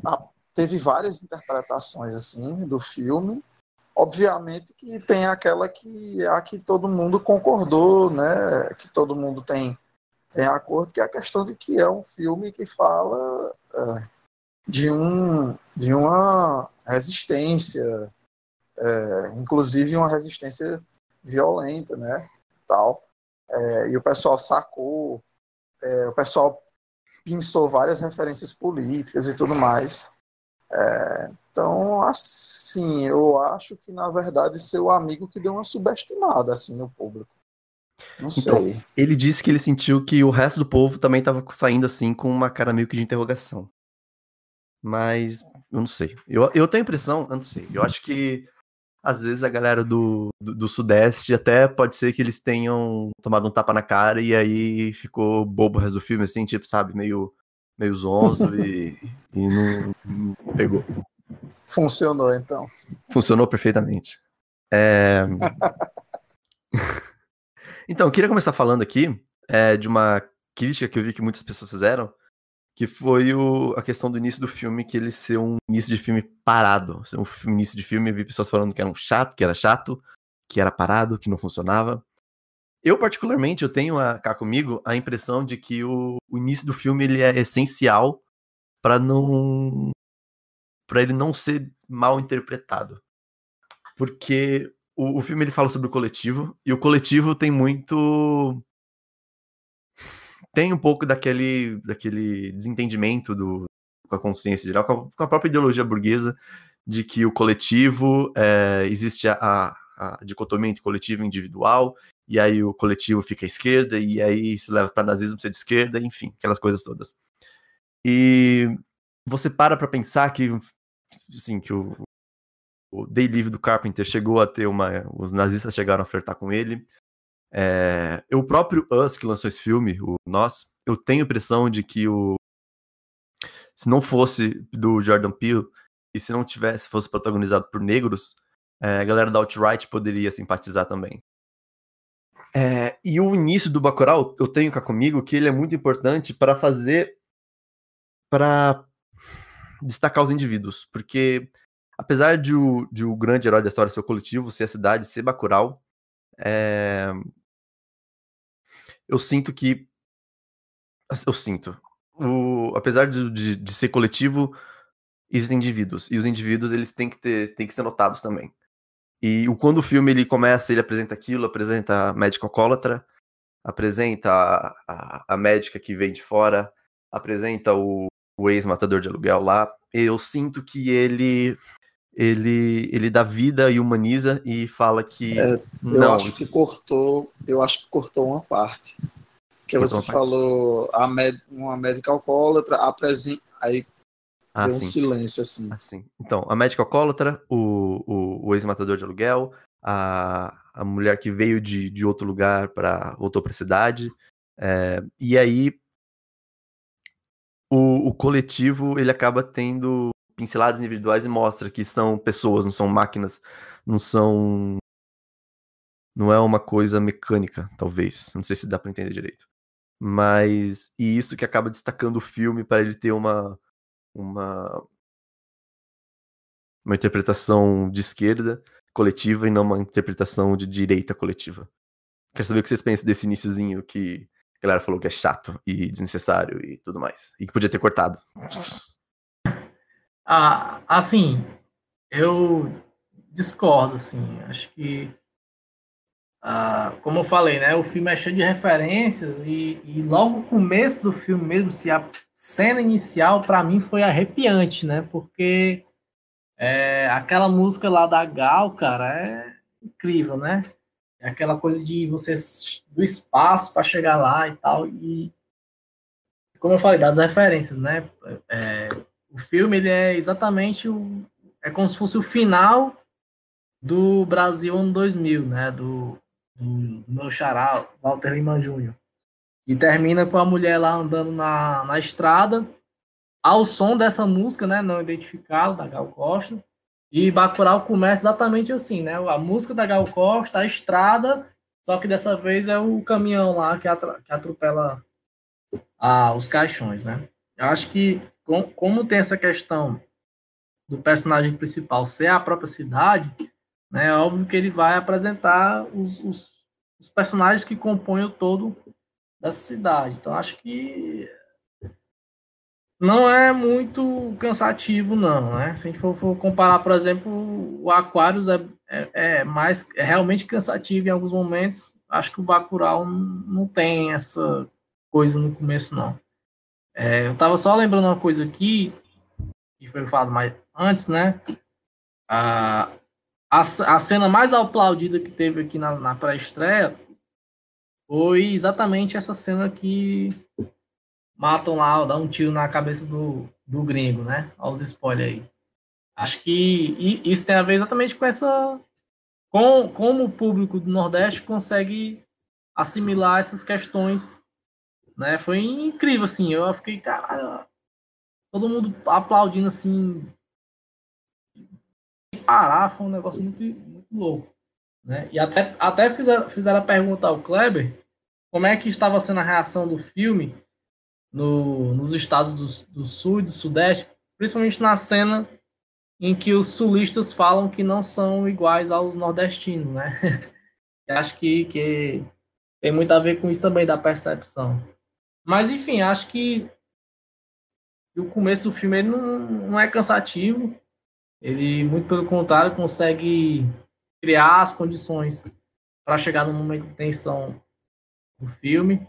a, teve várias interpretações, assim, do filme. Obviamente que tem aquela que a que todo mundo concordou, né? Que todo mundo tem, tem acordo, que é a questão de que é um filme que fala é, de, um, de uma resistência, é, inclusive uma resistência violenta, né? Tal. É, e o pessoal sacou, é, o pessoal pensou várias referências políticas e tudo mais. Então, assim, eu acho que na verdade seu amigo que deu uma subestimada assim no público. Não então, sei.
Ele disse que ele sentiu que o resto do povo também estava saindo assim com uma cara meio que de interrogação. Mas eu não sei. Eu, eu tenho a impressão, eu não sei. Eu acho que às vezes a galera do, do, do, Sudeste até pode ser que eles tenham tomado um tapa na cara e aí ficou bobo o resto do filme, assim, tipo, sabe, meio, meio zonzo [laughs] e, e não, não, pegou.
Funcionou então.
Funcionou perfeitamente. É... [laughs] então, eu queria começar falando aqui é, de uma crítica que eu vi que muitas pessoas fizeram que foi o, a questão do início do filme, que ele ser um início de filme parado. Ser um início de filme, eu vi pessoas falando que era um chato, que era chato, que era parado, que não funcionava. Eu, particularmente, eu tenho a, cá comigo a impressão de que o, o início do filme ele é essencial para não para ele não ser mal interpretado. Porque o, o filme ele fala sobre o coletivo, e o coletivo tem muito tem um pouco daquele, daquele desentendimento do, com a consciência geral, com a, própria ideologia burguesa, de que o coletivo é, existe a, a, dicotomia entre coletivo e individual, e aí o coletivo fica à esquerda, e aí se leva para nazismo ser de esquerda, enfim, aquelas coisas todas. E você para para pensar que, assim, que o, o Day Live do Carpenter chegou a ter uma. Os nazistas chegaram a flertar com ele. É, o próprio Us, que lançou esse filme, o Nós, eu tenho a impressão de que o. Se não fosse do Jordan Peele, e se não tivesse, fosse protagonizado por negros, é, a galera da alt-right poderia simpatizar também. É, e o início do Bacurau, eu tenho cá comigo que ele é muito importante para fazer. para destacar os indivíduos. Porque, apesar de o, de o grande herói da história ser o coletivo, ser a cidade, ser Bacurau, é, eu sinto que. Eu sinto. O, apesar de, de, de, ser coletivo, existem indivíduos. E os indivíduos eles têm que, ter, têm que ser notados também. E quando o filme ele começa, ele apresenta aquilo, apresenta a médica alcoólatra, apresenta a, a, a médica que vem de fora, apresenta o, o ex-matador de aluguel lá. Eu sinto que ele ele ele dá vida e humaniza e fala que
é, eu
não,
acho que cortou, eu acho que cortou uma parte. Que você falou a med, uma médica alcoólatra apresenta aí ah, Deu um silêncio assim.
assim. Então, a médica alcoólatra, o, o, o ex-matador de aluguel, a, a mulher que veio de, de outro lugar para voltou para a cidade. É, e aí o, o coletivo ele acaba tendo pinceladas individuais e mostra que são pessoas, não são máquinas, não são não é uma coisa mecânica, talvez. Não sei se dá para entender direito. Mas e isso que acaba destacando o filme para ele ter uma uma uma interpretação de esquerda coletiva e não uma interpretação de direita coletiva. Quero saber o que vocês pensam desse iníciozinho que a galera falou que é chato e desnecessário e tudo mais. E que podia ter cortado.
Ah, assim, eu discordo, assim. Acho que, ah, como eu falei, né? O filme é cheio de referências e, e logo o começo do filme mesmo, se a cena inicial para mim foi arrepiante, né? Porque é, aquela música lá da Gal, cara, é incrível, né? É aquela coisa de você do espaço para chegar lá e tal. E como eu falei, das referências, né? É, o filme ele é exatamente o. É como se fosse o final do Brasil ano 2000, né? Do, do, meu xará, Walter Lima Jr. E termina com a mulher lá andando na, na estrada, ao som dessa música, né, não identificada, da Gal Costa. E Bacurau começa exatamente assim, né? A música da Gal Costa, a estrada, só que dessa vez é o caminhão lá que, atropela os caixões, né? Eu acho que, com, como tem essa questão do personagem principal ser a própria cidade, né? É óbvio que ele vai apresentar os, os, os personagens que compõem o todo dessa cidade. Então acho que não é muito cansativo, não, né? Se a gente for, for comparar, por exemplo, o Aquarius é, é, é, mais é realmente cansativo em alguns momentos. Acho que o Bacurau não, tem essa coisa no começo, não. É, eu tava só lembrando uma coisa aqui, que foi falado mais antes, né? A, a, a cena mais aplaudida que teve aqui na, na pré-estreia foi exatamente essa cena que matam lá, dá um tiro na cabeça do, do gringo, né? Olha os spoilers aí. Acho que isso tem a ver exatamente com essa. Com, como o público do Nordeste consegue assimilar essas questões. Né? Foi incrível, assim. Eu fiquei, caralho, todo mundo aplaudindo assim. Parar, foi um negócio muito, muito louco. Né? E até, até fizeram, fizeram a pergunta ao Kleber como é que estava sendo a reação do filme no, nos estados do, do Sul e do Sudeste, principalmente na cena em que os sulistas falam que não são iguais aos nordestinos, né? [laughs] acho que, que tem muito a ver com isso também da percepção. Mas enfim, acho que o começo do filme ele não, não é cansativo. Ele, muito pelo contrário, consegue criar as condições para chegar no momento de tensão do filme.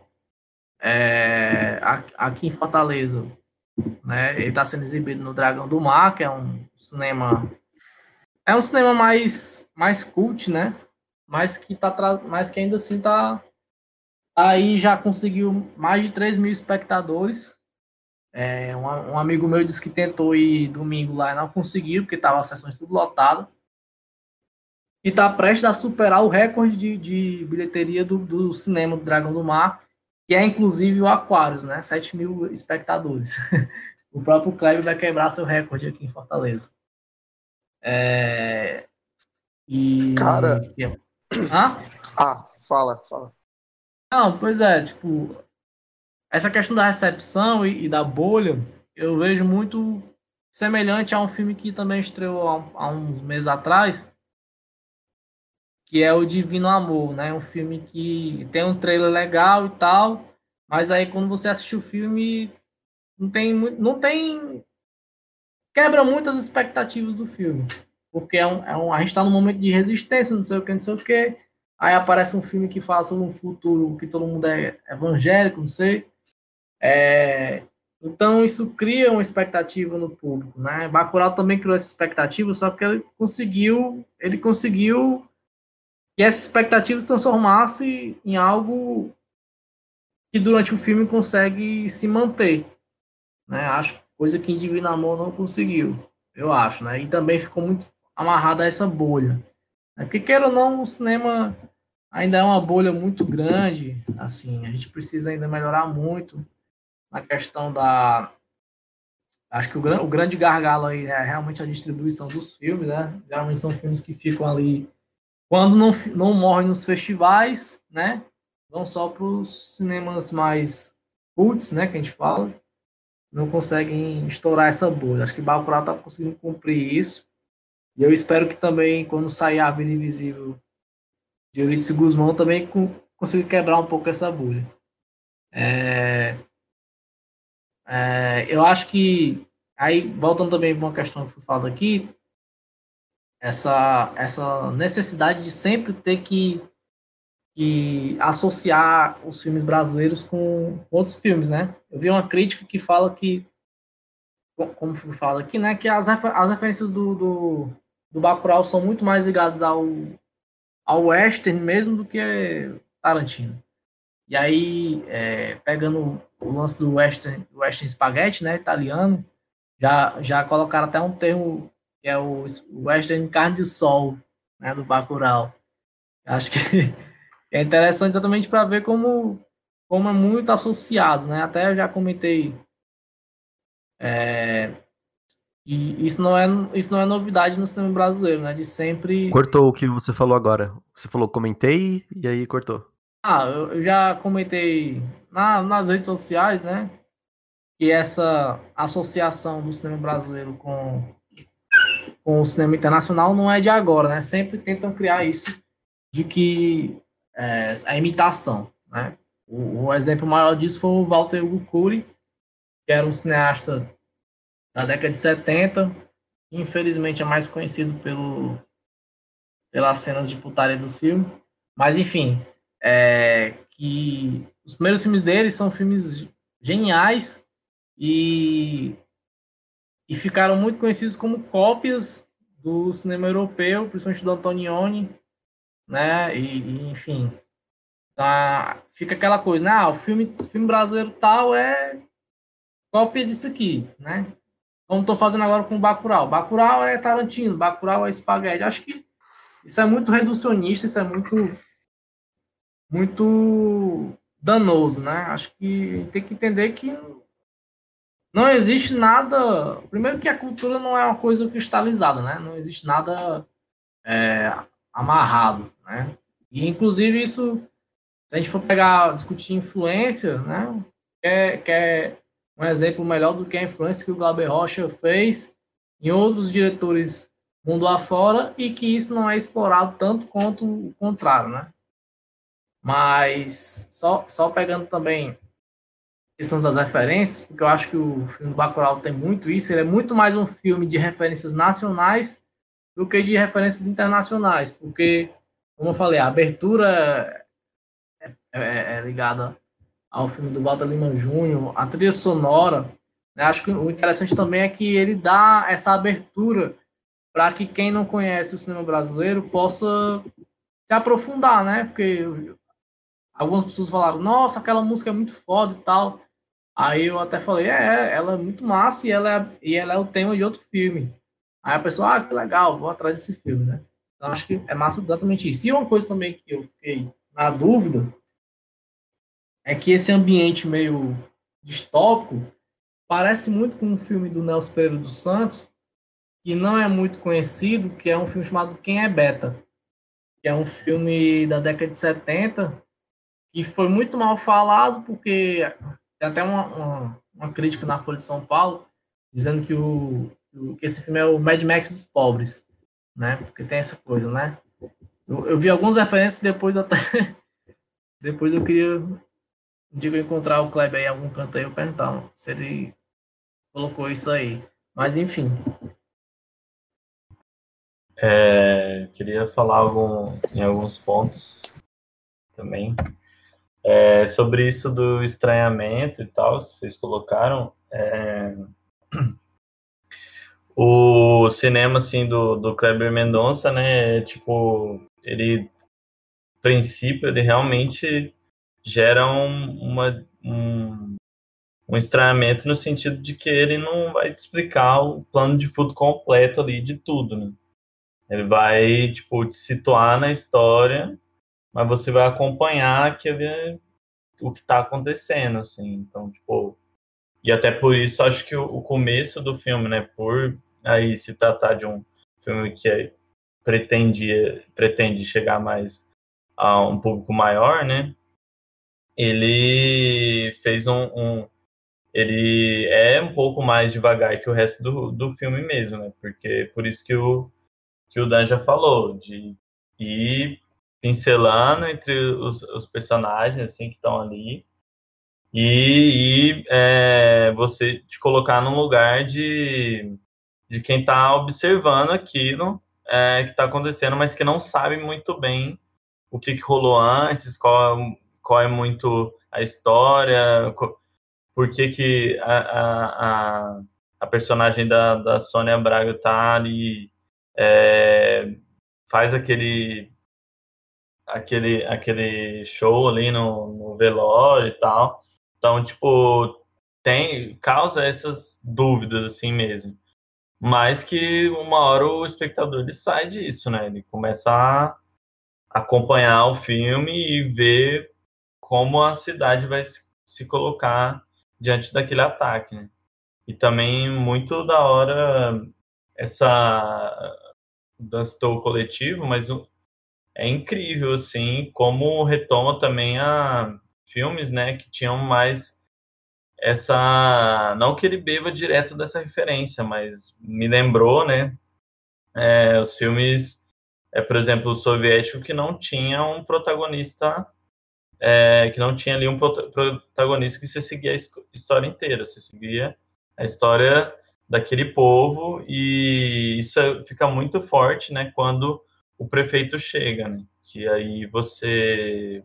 É, aqui em Fortaleza, né, ele está sendo exibido no Dragão do Mar, que é um cinema é um cinema mais mais cult, né? mas que, tá, mas que ainda assim tá. Aí já conseguiu mais de 3 mil espectadores. É, um, um, amigo meu disse que tentou ir domingo lá e não conseguiu, porque tava as sessões tudo lotado. E tá prestes a superar o recorde de, de bilheteria do, do cinema do Dragão do Mar, que é inclusive o Aquarius, né? 7 mil espectadores. [laughs] o próprio Kleber vai quebrar seu recorde aqui em Fortaleza. É... E...
Cara.
Hã?
Ah, fala, fala.
Não, pois é, tipo, essa questão da recepção e, e da bolha, eu vejo muito semelhante a um filme que também estreou há, há uns meses atrás, que é o Divino Amor, né? Um filme que tem um trailer legal e tal, mas aí quando você assiste o filme não tem não tem quebra muitas expectativas do filme, porque é um, é um a gente está num momento de resistência, não sei o que, não sei o que. Aí aparece um filme que fala sobre um futuro que todo mundo é evangélico, não sei. É, então isso cria uma expectativa no público, né? Bacurau também criou essa expectativa, só que ele conseguiu, ele conseguiu que essa expectativa se transformasse em algo que durante o filme consegue se manter, né? Acho coisa que em Divino Amor não conseguiu, eu acho, né? E também ficou muito amarrado a essa bolha. Né? Porque queira ou não, o cinema ainda é uma bolha muito grande, assim, a gente precisa ainda melhorar muito na questão da acho que o, o grande gargalo aí é realmente a distribuição dos filmes, né? Geralmente são filmes que ficam ali quando não, não morrem nos festivais, né? Vão só para os cinemas mais cults, né? Que a gente fala. Não conseguem estourar essa bolha. Acho que Bacurau está conseguindo cumprir isso. E eu espero que também, quando sair a Vida Invisível de Eurídice Guzmão, também consiga quebrar um pouco essa bolha. É... É, eu acho que, aí, voltando também para uma questão que foi falada aqui, essa, essa necessidade de sempre ter que, que associar os filmes brasileiros com outros filmes, né? Eu vi uma crítica que fala que, como fala aqui, né, que as, as referências do, do, do Bacurau são muito mais ligadas ao, ao western mesmo do que Tarantino. E aí, é, pegando o lance do western, western spaghetti, né, italiano, já, já colocaram até um termo que é o Western Carne de Sol, né, do Bacurau. Acho que [laughs] é interessante exatamente para ver como, como é muito associado, né? Até eu já comentei é, e isso não, é, isso não é novidade no cinema brasileiro, né? De sempre.
Cortou o que você falou agora. Você falou comentei e aí cortou.
Ah, eu, eu já comentei na, nas redes sociais, né? Que essa associação do cinema brasileiro com com o cinema internacional não é de agora, né? Sempre tentam criar isso de que é, a imitação, né? O, o, exemplo maior disso foi o Walter Hugo Cury, que era um cineasta da década de 70, que infelizmente é mais conhecido pelo, pelas cenas de putaria dos filmes. Mas, enfim, é, que os primeiros filmes dele são filmes geniais e e ficaram muito conhecidos como cópias do cinema europeu, principalmente do Antonioni, né? E, e enfim, tá, fica aquela coisa, né? Ah, o filme, filme brasileiro tal é cópia disso aqui, né? Como estou fazendo agora com o Bacurau. Bacurau é Tarantino, Bacurau é Spaghetti. Acho que isso é muito reducionista, isso é muito muito danoso, né? Acho que tem que entender que não existe nada. Primeiro que a cultura não é uma coisa cristalizada, né? Não existe nada é, amarrado, né? E inclusive isso, se a gente for pegar discutir influência, né? É, que é um exemplo melhor do que a influência que o Glauber Rocha fez em outros diretores mundo afora e que isso não é explorado tanto quanto o contrário, né? Mas só, só pegando também questão das referências, porque eu acho que o filme do Bacurau tem muito isso, ele é muito mais um filme de referências nacionais do que de referências internacionais, porque, como eu falei, a abertura é, é, é ligada ao filme do Walter Lima Júnior, a trilha sonora, né, acho que o interessante também é que ele dá essa abertura para que quem não conhece o cinema brasileiro possa se aprofundar, né? Porque algumas pessoas falaram, nossa, aquela música é muito foda e tal. Aí eu até falei, é, ela é muito massa e ela é, e ela é o tema de outro filme. Aí a pessoa, ah, que legal, vou atrás desse filme, né? Então acho que é massa exatamente isso. E uma coisa também que eu fiquei na dúvida é que esse ambiente meio distópico parece muito com um filme do Nelson Pereira dos Santos, que não é muito conhecido, que é um filme chamado Quem é Beta, que é um filme da década de 70, que foi muito mal falado, porque tem até uma, uma, uma crítica na Folha de São Paulo, dizendo que, o, que esse filme é o Mad Max dos pobres, né? Porque tem essa coisa, né? Eu, eu vi algumas referências depois até. [laughs] depois eu queria. Um dia eu encontrar o Kleber em algum canto aí, eu perguntar se ele colocou isso aí. Mas enfim.
É, queria falar algum, em alguns pontos também. É, sobre isso do estranhamento e tal, vocês colocaram. É, [clears throat] o cinema assim do, do Kleber Mendonça, né, tipo, ele princípio ele realmente gera um, uma, um, um estranhamento no sentido de que ele não vai te explicar o plano de fundo completo ali de tudo, né? Ele vai, tipo, te situar na história, mas você vai acompanhar aquele, o que está acontecendo, assim. Então, tipo, e até por isso acho que o, o começo do filme, né, por aí se tratar de um filme que é, pretendia, pretende chegar mais a um público maior, né? Ele fez um, um, ele é um pouco mais devagar que o resto do, do filme mesmo, né? Porque por isso que o que o Dan já falou de ir pincelando entre os, os personagens assim que estão ali. E, e é, você te colocar num lugar de de quem está observando aquilo é, que está acontecendo, mas que não sabe muito bem o que, que rolou antes, qual, qual é muito a história, por que, que a, a, a, personagem da, da Sônia Braga tá ali, é, faz aquele, aquele, aquele show ali no, no velório e tal. Então, tipo, tem, causa essas dúvidas assim mesmo mas que uma hora o espectador ele sai disso, né? Ele começa a acompanhar o filme e ver como a cidade vai se colocar diante daquele ataque, né? E também muito da hora essa dança coletivo, mas é incrível assim como retoma também a filmes, né, que tinham mais essa não que ele beba direto dessa referência, mas me lembrou, né? É, os filmes, é, por exemplo, o soviético que não tinha um protagonista, é, que não tinha ali um protagonista que você seguia a história inteira, você seguia a história daquele povo e isso fica muito forte, né? Quando o prefeito chega, né? Que aí você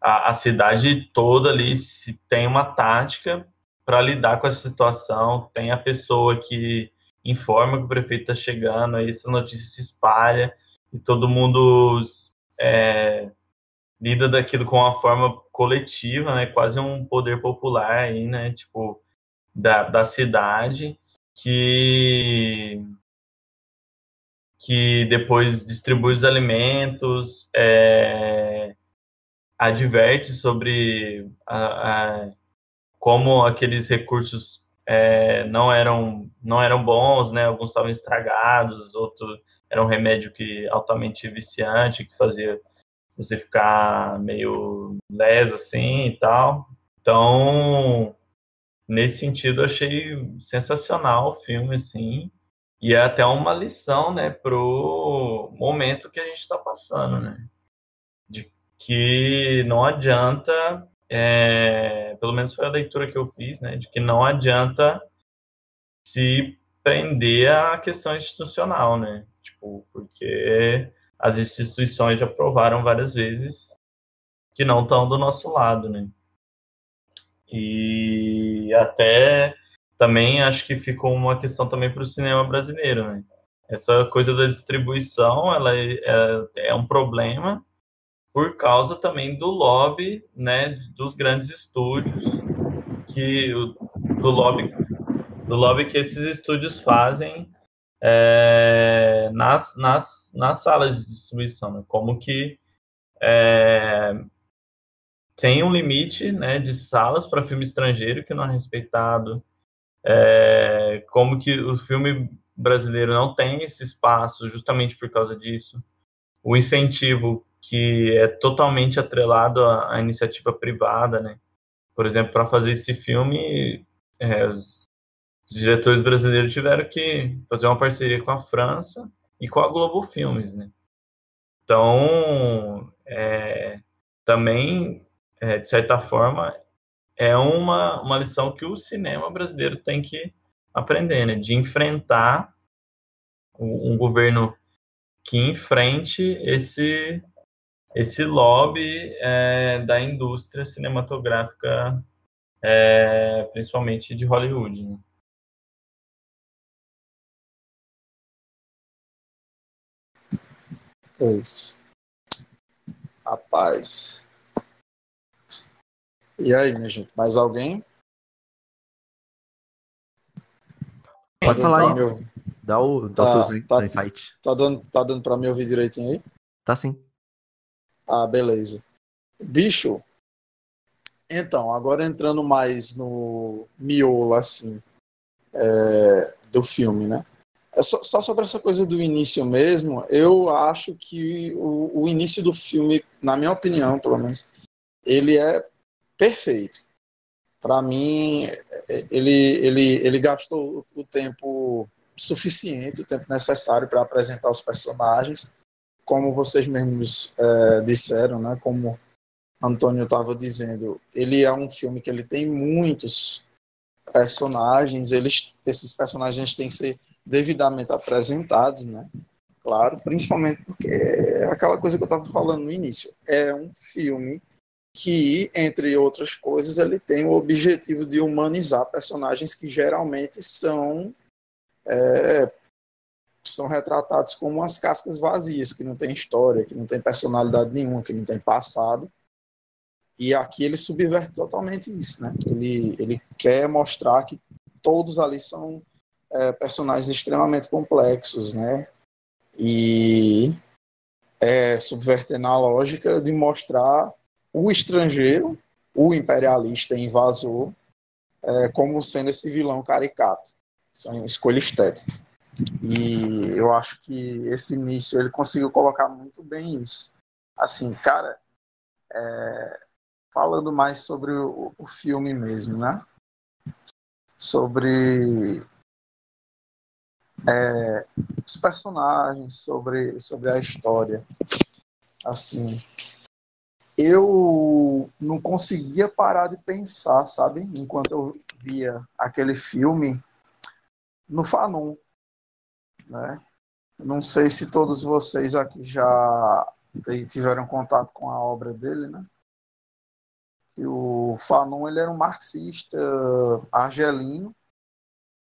a, a cidade toda ali se tem uma tática para lidar com essa situação, tem a pessoa que informa que o prefeito está chegando, aí essa notícia se espalha e todo mundo é, lida daquilo com uma forma coletiva, né? Quase um poder popular aí, né? Tipo da, da cidade que que depois distribui os alimentos, é, adverte sobre a, a, como aqueles recursos é, não eram não eram bons, né? Alguns estavam estragados, outros era um remédio que altamente viciante, que fazia você ficar meio leso assim e tal. Então, nesse sentido, achei sensacional o filme, assim, e é até uma lição, né, pro momento que a gente está passando, né? De que não adianta, é, pelo menos foi a leitura que eu fiz, né, de que não adianta se prender à questão institucional, né, tipo, porque as instituições já provaram várias vezes que não estão do nosso lado, né. E até também acho que ficou uma questão também para o cinema brasileiro, né. essa coisa da distribuição ela é, é, é um problema por causa também do lobby, né, dos grandes estúdios, que do lobby, do lobby que esses estúdios fazem é, nas, nas, nas salas de distribuição, né? como que é, tem um limite né, de salas para filme estrangeiro que não é respeitado, é, como que o filme brasileiro não tem esse espaço justamente por causa disso, o incentivo que é totalmente atrelado à, à iniciativa privada, né? Por exemplo, para fazer esse filme, é, os, diretores brasileiros tiveram que fazer uma parceria com a França e com a Globo Filmes, né? Então, é, também, é, de certa forma, é uma, uma lição que o cinema brasileiro tem que aprender, né? De enfrentar um, um governo que enfrente esse esse lobby é, da indústria cinematográfica, é, principalmente de Hollywood. Né?
Pois. Rapaz. E aí, minha gente, mais alguém?
Pode falar aí. Meu... Dá o, dá tá, o seu
tá,
insight.
Tá dando, tá dando pra me ouvir direitinho aí?
Tá sim.
Ah, beleza. Bicho, então, agora entrando mais no miolo, assim, é, do filme, né? É só, só, sobre essa coisa do início mesmo, eu acho que o, o, início do filme, na minha opinião, pelo menos, ele é perfeito. Para mim, ele, ele, ele gastou o tempo suficiente, o tempo necessário para apresentar os personagens como vocês mesmos é, disseram, né, como Antônio estava dizendo, ele é um filme que ele tem muitos personagens, eles, esses personagens têm que ser devidamente apresentados, né? Claro, principalmente porque é aquela coisa que eu estava falando no início, é um filme que, entre outras coisas, ele tem o objetivo de humanizar personagens que geralmente são é, são retratados como umas cascas vazias, que não tem história, que não tem personalidade nenhuma, que não tem passado. E aqui ele subverte totalmente isso, né? Ele, ele quer mostrar que todos ali são é, personagens extremamente complexos, né? E é, subvertendo a lógica de mostrar o estrangeiro, o imperialista invasor, é, como sendo esse vilão caricato. Isso é uma escolha estética. E eu acho que esse início ele conseguiu colocar muito bem isso. Assim, cara, é, falando mais sobre o, o, filme mesmo, né? Sobre é, os personagens, sobre, sobre a história. Assim, eu não conseguia parar de pensar, sabe? Enquanto eu via aquele filme no Fanon, né? Não sei se todos vocês aqui já tiveram contato com a obra dele, né? O Fanon ele era um marxista argelino,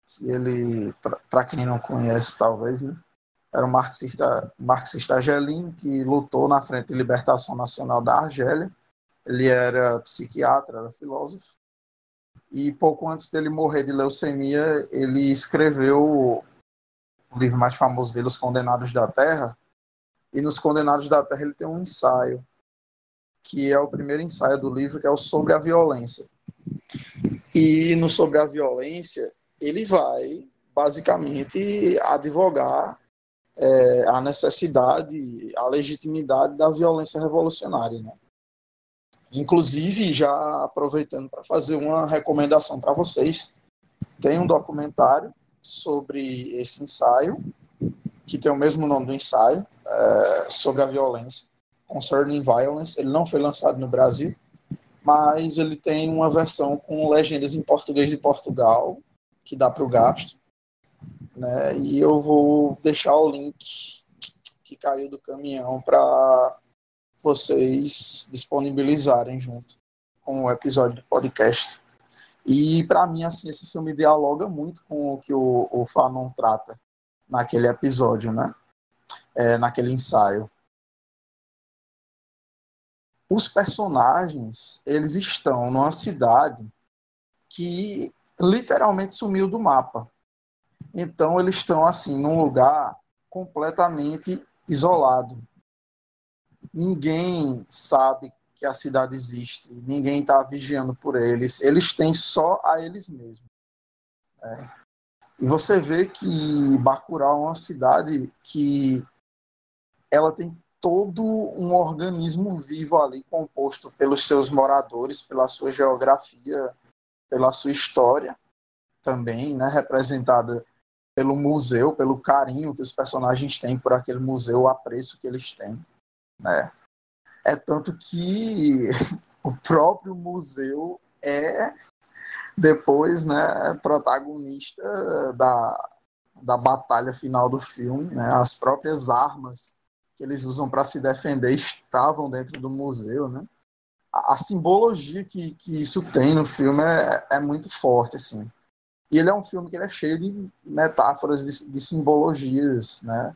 que ele, para quem não conhece talvez, né? Era um marxista, marxista argelino que lutou na Frente de Libertação Nacional da Argélia. Ele era psiquiatra, era filósofo. E pouco antes dele morrer de leucemia, ele escreveu o livro mais famoso dele, Os Condenados da Terra. E nos Condenados da Terra ele tem um ensaio, que é o primeiro ensaio do livro, que é o Sobre a Violência. E no Sobre a Violência, ele vai basicamente advogar é, a necessidade, a legitimidade da violência revolucionária. Né? Inclusive, já aproveitando para fazer uma recomendação para vocês, tem um documentário sobre esse ensaio, que tem o mesmo nome do ensaio, é, sobre a violência, Concerning Violence. Ele não foi lançado no Brasil, mas ele tem uma versão com legendas em português de Portugal, que dá para o gasto. Né? E eu vou deixar o link que caiu do caminhão para vocês disponibilizarem junto com o episódio do podcast. E para mim, assim, esse filme dialoga muito com o que o, o Fanon trata. naquele episódio, né? É, naquele ensaio. Os personagens, eles estão numa cidade que literalmente sumiu do mapa. Então eles estão assim num lugar completamente isolado. Ninguém sabe que a cidade existe, ninguém está vigiando por eles, eles têm só a eles mesmos. É. E você vê que Bacurau é uma cidade que ela tem todo um organismo vivo ali, composto pelos seus moradores, pela sua geografia, pela sua história também, né, representada pelo museu, pelo carinho que os personagens têm por aquele museu, o apreço que eles têm, né? É tanto que [laughs] o próprio museu é depois, né, protagonista da, da batalha final do filme, né? As próprias armas que eles usam para se defender estavam dentro do museu, né? A, a simbologia que, que isso tem no filme é, é muito forte, assim. E ele é um filme que é cheio de metáforas, de, de simbologias, né?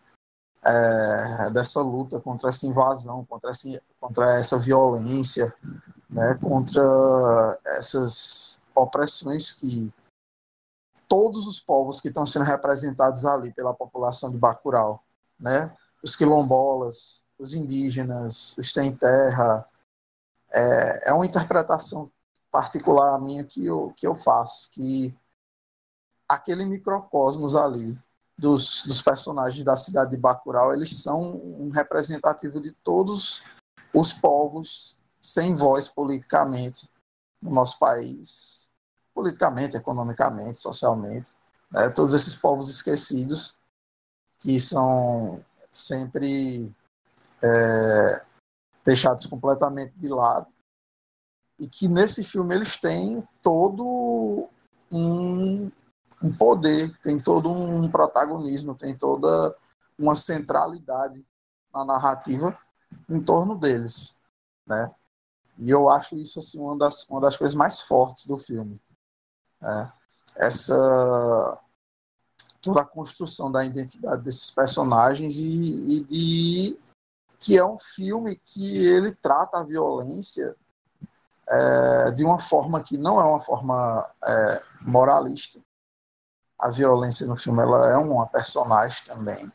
É, dessa luta contra essa invasão, contra essa, contra essa violência, né? contra essas opressões que todos os povos que estão sendo representados ali pela população de Bacurau, né? os quilombolas, os indígenas, os sem terra, é, é uma interpretação particular minha que eu, que eu faço, que aquele microcosmos ali dos, dos personagens da cidade de Bacurau, eles são um representativo de todos os povos sem voz politicamente no nosso país, politicamente, economicamente, socialmente, né? todos esses povos esquecidos que são sempre é, deixados completamente de lado e que nesse filme eles têm todo um um poder, tem todo um protagonismo, tem toda uma centralidade na narrativa em torno deles, né? E eu acho isso assim uma das, uma das coisas mais fortes do filme, né? Essa toda a construção da identidade desses personagens e, e de que é um filme que ele trata a violência é, de uma forma que não é uma forma é, moralista, a violência no filme ela é uma personagem também.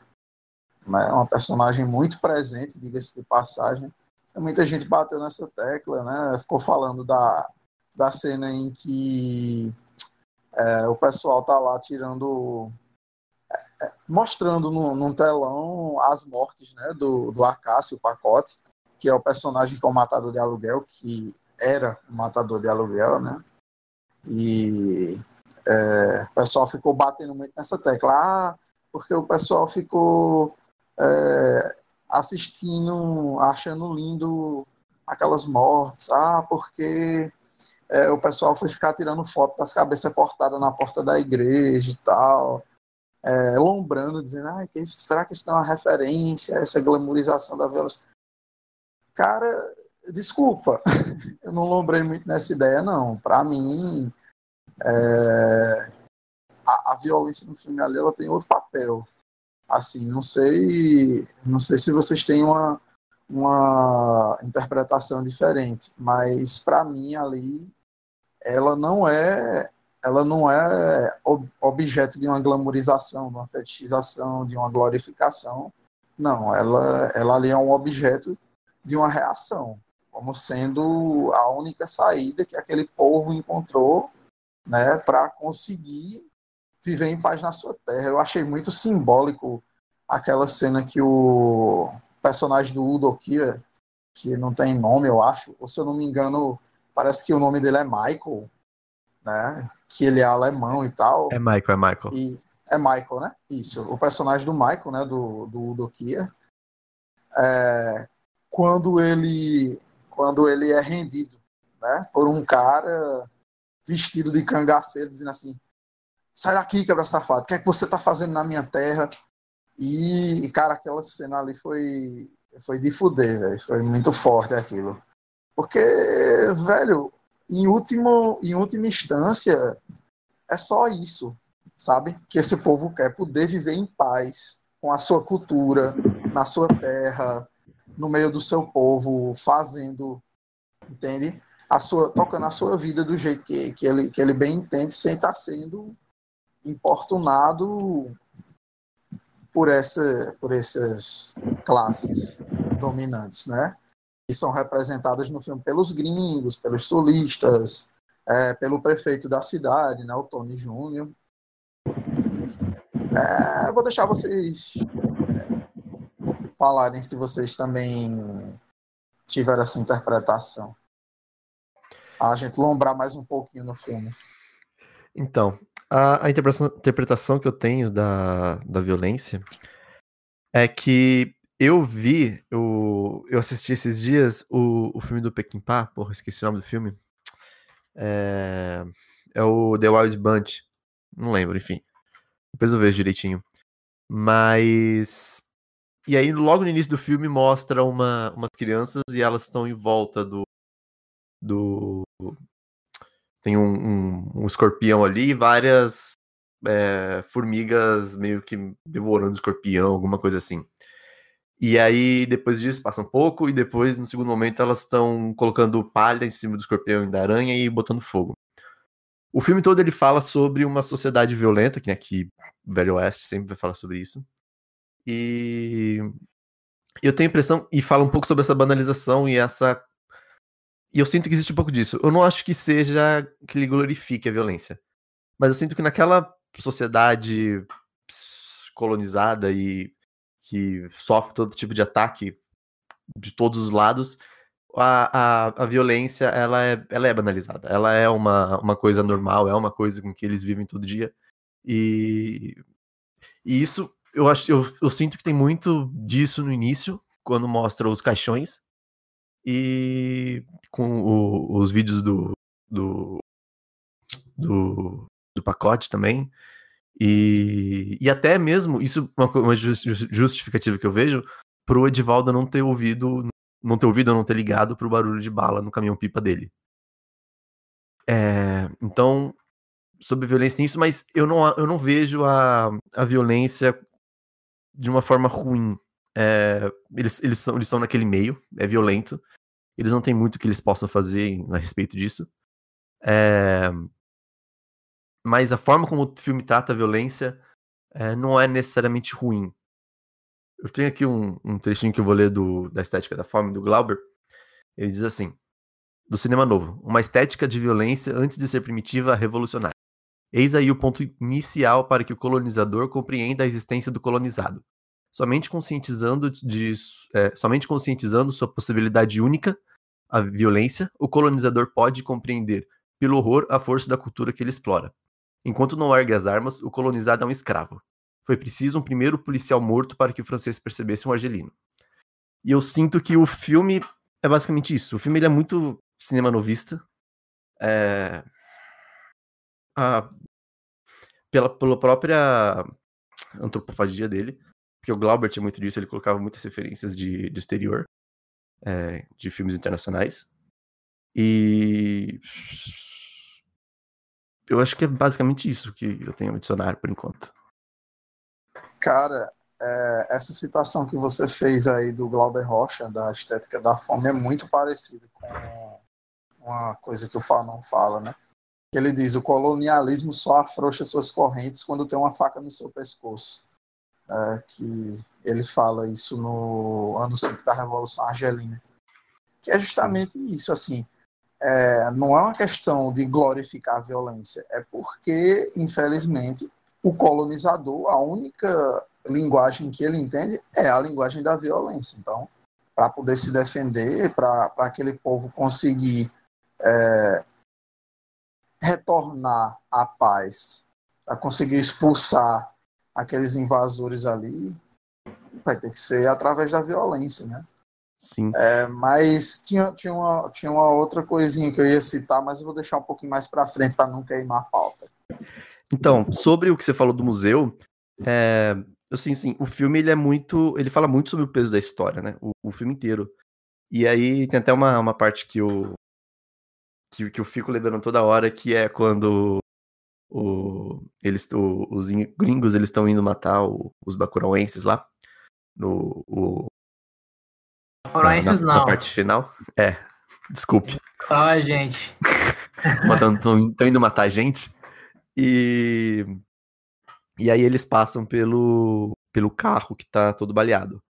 Né? É uma personagem muito presente, diga-se de passagem. Muita gente bateu nessa tecla, né? ficou falando da, da cena em que é, o pessoal tá lá tirando é, é, mostrando no, num telão as mortes né, do, do Acácio, o pacote, que é o personagem que é o matador de aluguel, que era o matador de aluguel, né? E é, o pessoal ficou batendo muito nessa tecla. Ah, porque o pessoal ficou é, assistindo, achando lindo aquelas mortes. Ah, porque é, o pessoal foi ficar tirando foto das cabeças cortadas na porta da igreja e tal. É, lombrando, dizendo, ah, que, será que isso é uma referência a essa glamorização da violência? Cara, desculpa, [laughs] eu não lombrei muito nessa ideia, não. Para mim, é, a, a, violência no filme ali ela tem outro papel. Assim, não sei, não sei se vocês têm uma, uma interpretação diferente, mas para mim ali ela não é ela não é ob objeto de uma glamorização, de uma fetichização, de uma glorificação. Não, ela, ela ali é um objeto de uma reação, como sendo a única saída que aquele povo encontrou né, para conseguir viver em paz na sua terra. Eu achei muito simbólico aquela cena que o personagem do Udo Kira, que não tem nome, eu acho, ou se eu não me engano, parece que o nome dele é Michael, né? Que ele é alemão e tal.
É Michael, é Michael.
E é Michael, né? Isso. O personagem do Michael, né? Do, do Udo Kier. É, quando ele quando ele é rendido, né? Por um cara vestido de cangaceiro, dizendo assim: sai daqui, quebra safado, o que é que você tá fazendo na minha terra? E, cara, aquela cena ali foi, foi de fuder, velho. Foi muito forte aquilo. Porque, velho, em, último, em última instância, é só isso. sabe? Que esse povo quer poder viver em paz com a sua cultura, na sua terra, no meio do seu povo, fazendo, entende? A sua, tocando a sua vida do jeito que, que, ele, que ele bem entende, sem estar sendo importunado por, essa, por essas classes dominantes, né? Que são representadas no filme pelos gringos, pelos solistas, é, pelo prefeito da cidade, né, o Tony Júnior. É, vou deixar vocês é, falarem se vocês também tiveram essa interpretação. A gente lombrar mais um pouquinho no filme.
Então, a, a interpretação, que eu tenho da, da violência é que eu vi, eu, eu assisti esses dias o, o filme do Pá, porra, esqueci o nome do filme. É, é o The Wild Bunch. Não lembro, enfim. Depois eu vejo direitinho. Mas. E aí, logo no início do filme, mostra uma, umas crianças e elas estão em volta do. Do tem um, um, um escorpião ali e várias é, formigas meio que devorando o escorpião, alguma coisa assim. E aí, depois disso, passa um pouco, e depois, no segundo momento, elas estão colocando palha em cima do escorpião e da aranha e botando fogo. O filme todo ele fala sobre uma sociedade violenta, que aqui Velho Oeste sempre vai falar sobre isso. E eu tenho a impressão, e fala um pouco sobre essa banalização e essa. E eu sinto que existe um pouco disso. Eu não acho que seja que ele glorifique a violência. Mas eu sinto que naquela sociedade colonizada e que sofre todo tipo de ataque de todos os lados, a, a, a violência ela é, ela é banalizada. Ela é uma, uma coisa normal, é uma coisa com que eles vivem todo dia. E, e isso eu acho eu, eu sinto que tem muito disso no início, quando mostra os caixões e com o, os vídeos do, do, do, do pacote também. E, e até mesmo, isso é uma, uma justificativa que eu vejo, pro Edivaldo não ter ouvido, não ter ouvido ou não ter ligado pro barulho de bala no caminhão-pipa dele. É, então, sobre violência nisso, mas eu não, eu não vejo a, a violência de uma forma ruim. É, eles, eles, são, eles são naquele meio, é violento. Eles não têm muito que eles possam fazer a respeito disso. É, mas a forma como o filme trata a violência é, não é necessariamente ruim. Eu tenho aqui um, um, trechinho que eu vou ler do, da Estética da Fome, do Glauber. Ele diz assim: Do cinema novo, uma estética de violência antes de ser primitiva, revolucionária. Eis aí o ponto inicial para que o colonizador compreenda a existência do colonizado. Somente conscientizando, de, é, somente conscientizando sua possibilidade única, a violência, o colonizador pode compreender, pelo horror, a força da cultura que ele explora. Enquanto não ergue as armas, o colonizado é um escravo. Foi preciso um primeiro policial morto para que o francês percebesse um argelino. E eu sinto que o filme é basicamente isso. O filme é muito cinema novista. É... A... Pela, pela própria antropofagia dele. Porque o Glauber tinha muito disso, ele colocava muitas referências de, de exterior, é, de filmes internacionais. E eu acho que é basicamente isso que eu tenho a adicionar por enquanto.
Cara, é, essa citação que você fez aí do Glauber Rocha, da estética da fome, é muito parecida com uma coisa que o Fanon fala, né? Ele diz: o colonialismo só afrouxa suas correntes quando tem uma faca no seu pescoço. É, que ele fala isso no ano 5 da Revolução Argelina. Que é justamente isso, assim é, não é uma questão de glorificar a violência, é porque, infelizmente, o colonizador, a única linguagem que ele entende é a linguagem da violência. Então, para poder se defender, para aquele povo conseguir é, retornar à paz, para conseguir expulsar aqueles invasores ali, vai ter que ser através da violência, né?
Sim.
É, mas tinha, tinha, uma, tinha uma outra coisinha que eu ia citar, mas eu vou deixar um pouquinho mais para frente para não queimar a pauta.
Então, sobre o que você falou do museu, é, assim, sim, o filme ele é muito, ele fala muito sobre o peso da história, né? O, o filme inteiro. E aí tem até uma, uma parte que eu que, que eu fico lembrando toda hora, que é quando o, eles, o, os gringos eles estão indo matar o, os bacurauenses lá no o,
Bacurauenses
na, na,
não.
na parte final. É, desculpe.
Ai, gente. [laughs]
Estão indo matar a gente. E e aí eles passam pelo pelo carro que tá todo baleado.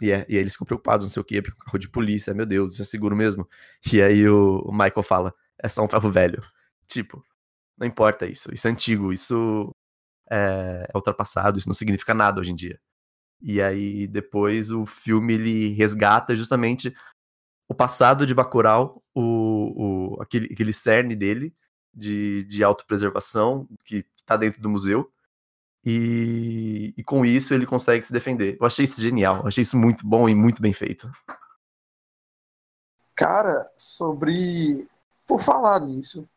E, é- e aí eles ficam preocupados, não sei o quê, porque o carro de polícia, meu Deus, isso é seguro mesmo. E aí o, o Michael fala, é só um ferro velho. Tipo, não importa isso, isso é antigo, isso é, é ultrapassado, isso não significa nada hoje em dia. E aí depois o filme ele resgata justamente o passado de Bacurau, o, o, aquele, aquele cerne dele de, de autopreservação que tá dentro do museu. E, e com isso ele consegue se defender. Eu achei isso genial, eu achei isso muito bom e muito bem feito.
Cara, sobre. Por falar nisso,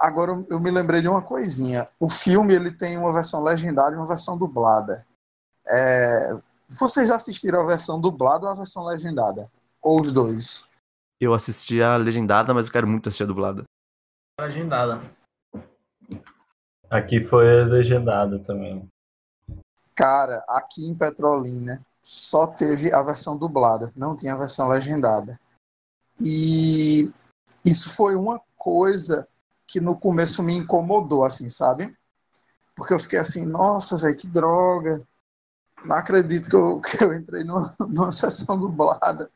agora eu- me lembrei de uma coisinha. O filme ele tem uma versão legendada e uma versão dublada. É, Vocês assistiram a versão dublada ou a versão legendada? Ou os dois?
Eu assisti a legendada, mas eu quero muito assistir a dublada.
Legendada.
Aqui foi legendado também.
Cara, aqui em Petrolina só teve a versão dublada, não tinha a versão legendada. E isso foi uma coisa que no começo me incomodou, assim, sabe? Porque eu fiquei assim, nossa, velho, que droga. Não acredito que eu, [laughs] que eu entrei numa, numa sessão dublada.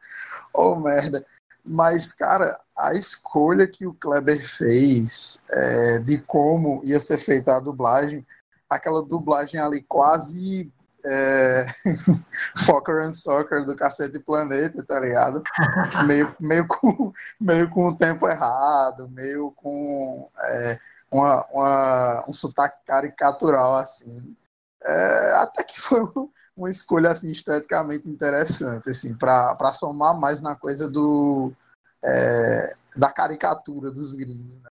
Oh, merda. Mas, cara, a escolha que o Kleber fez é, de como ia ser feita a dublagem, aquela dublagem ali quase é, [laughs] Fokker and Soccer do Cacete Planeta, tá ligado? Meio, meio, com, [laughs] meio com o tempo errado, meio com é, uma, uma, um sotaque caricatural, assim. É, até que foi um- [laughs] uma escolha assim, esteticamente interessante, assim, para somar mais na coisa do é, da caricatura dos gringos, né?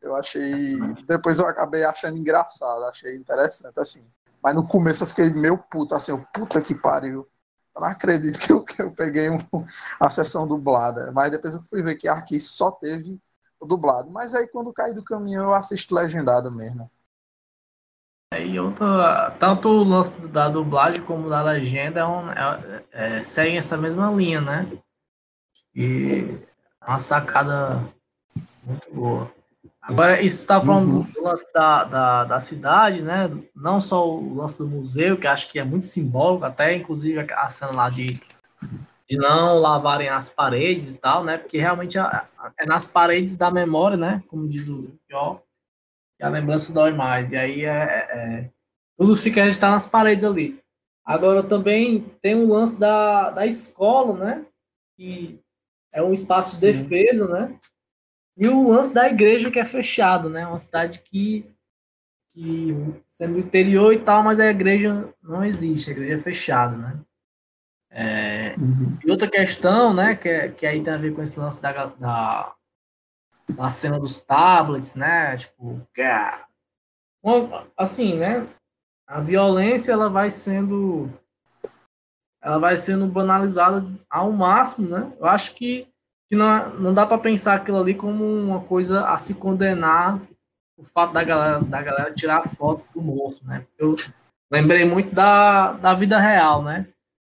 Eu achei. Depois eu acabei achando engraçado, achei interessante, assim. Mas no começo eu fiquei meio puto, assim, eu, puta que pariu. Eu não acredito que eu, que eu peguei um- a sessão dublada. Mas depois eu fui ver que aqui só teve o dublado. Mas aí quando cair do caminho eu assisto legendado mesmo.
Aí outra, tanto o lance da dublagem como da legenda é um, é, é, seguem essa mesma linha, né? E uma sacada muito boa. Agora, isso tá falando
Uhum.
do lance da, da, da cidade, né? Não só o lance do museu, que acho que é muito simbólico, até inclusive a cena lá de, de não lavarem as paredes e tal, né? Porque realmente é, é nas paredes da memória, né? Como diz o Jó, que a lembrança dói mais. E aí é, é- tudo fica registrado nas paredes ali. Agora também tem o lance da, da escola, né? Que é um espaço de
Sim.
defesa, né? E o lance da igreja que é fechado, né? Uma cidade que, que sendo interior e tal, mas a igreja não existe, a igreja é fechada, né? É, e outra questão, né, que, é- que aí tem a ver com esse lance da, da, da cena dos tablets, né, tipo, é, assim, né, a violência, ela vai sendo, ela vai sendo banalizada ao máximo, né, eu acho que, que não, não dá para pensar aquilo ali como uma coisa a se condenar o fato da galera, da galera tirar foto do morto, né, eu lembrei muito da, da vida real, né,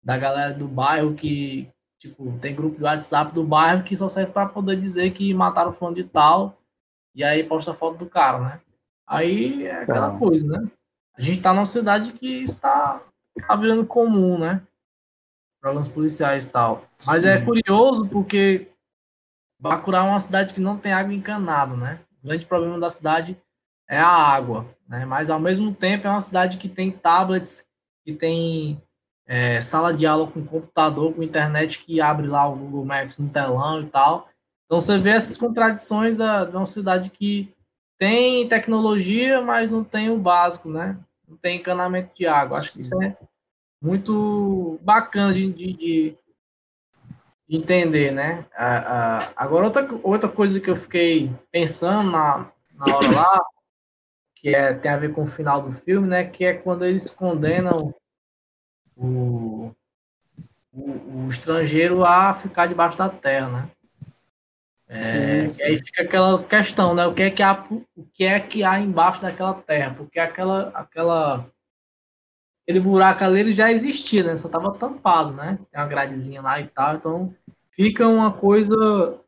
da galera do bairro que, tipo, tem grupo de WhatsApp do bairro que só serve para poder dizer que mataram fã de tal e aí posta foto do cara, né? Aí é aquela
Tá.
coisa, né? A gente tá numa cidade que está tá virando comum, né? Problemas policiais e tal. Mas é
Sim.
curioso porque Bacurau é uma cidade que não tem água encanada, né? O grande problema da cidade é a água, né? Mas ao mesmo tempo é uma cidade que tem tablets, que tem é, sala de aula com computador, com internet que abre lá o Google Maps no telão e tal. Então você vê essas contradições da, de uma cidade que tem tecnologia, mas não tem o básico, né? Não tem encanamento de água. Acho que isso é muito bacana de, de- de entender, né? Ah, ah, agora, outra, outra coisa que eu fiquei pensando na, na hora lá, que é, tem a ver com o final do filme, né? Que é quando eles condenam o, o, o estrangeiro a ficar debaixo da terra, né? É,
Sim, sim.
E aí fica aquela questão, né? O que é que há, o que é que há embaixo daquela terra? Porque aquela, aquela, aquele buraco ali ele já existia, né? Só estava tampado, né? Tem uma gradezinha lá e tal. Então fica uma coisa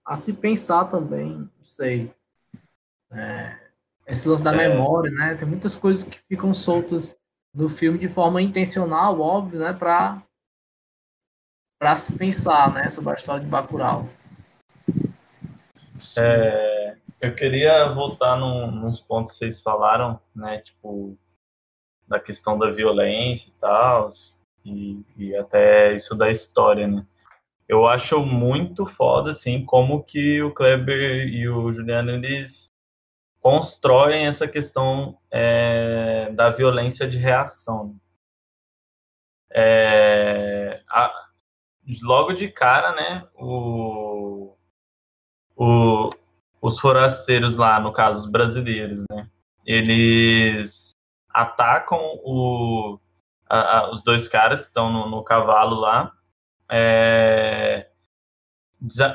a se pensar também, não sei. É, esse lance da
É.
memória, né? Tem muitas coisas que ficam soltas no filme de forma intencional, óbvio, né? Para para se pensar, né? Sobre a história de Bacurau.
É, eu queria voltar num, nos pontos que vocês falaram, né? Tipo, da questão da violência e tal, e, e até isso da história, né? Eu acho muito foda, assim, como que o Kleber e o Juliano, eles constroem essa questão é, da violência de reação. É, a- logo de cara, né, o, o, os forasteiros lá, no caso, os brasileiros, né, eles atacam o, a- a- os dois caras que estão no, no cavalo lá, é,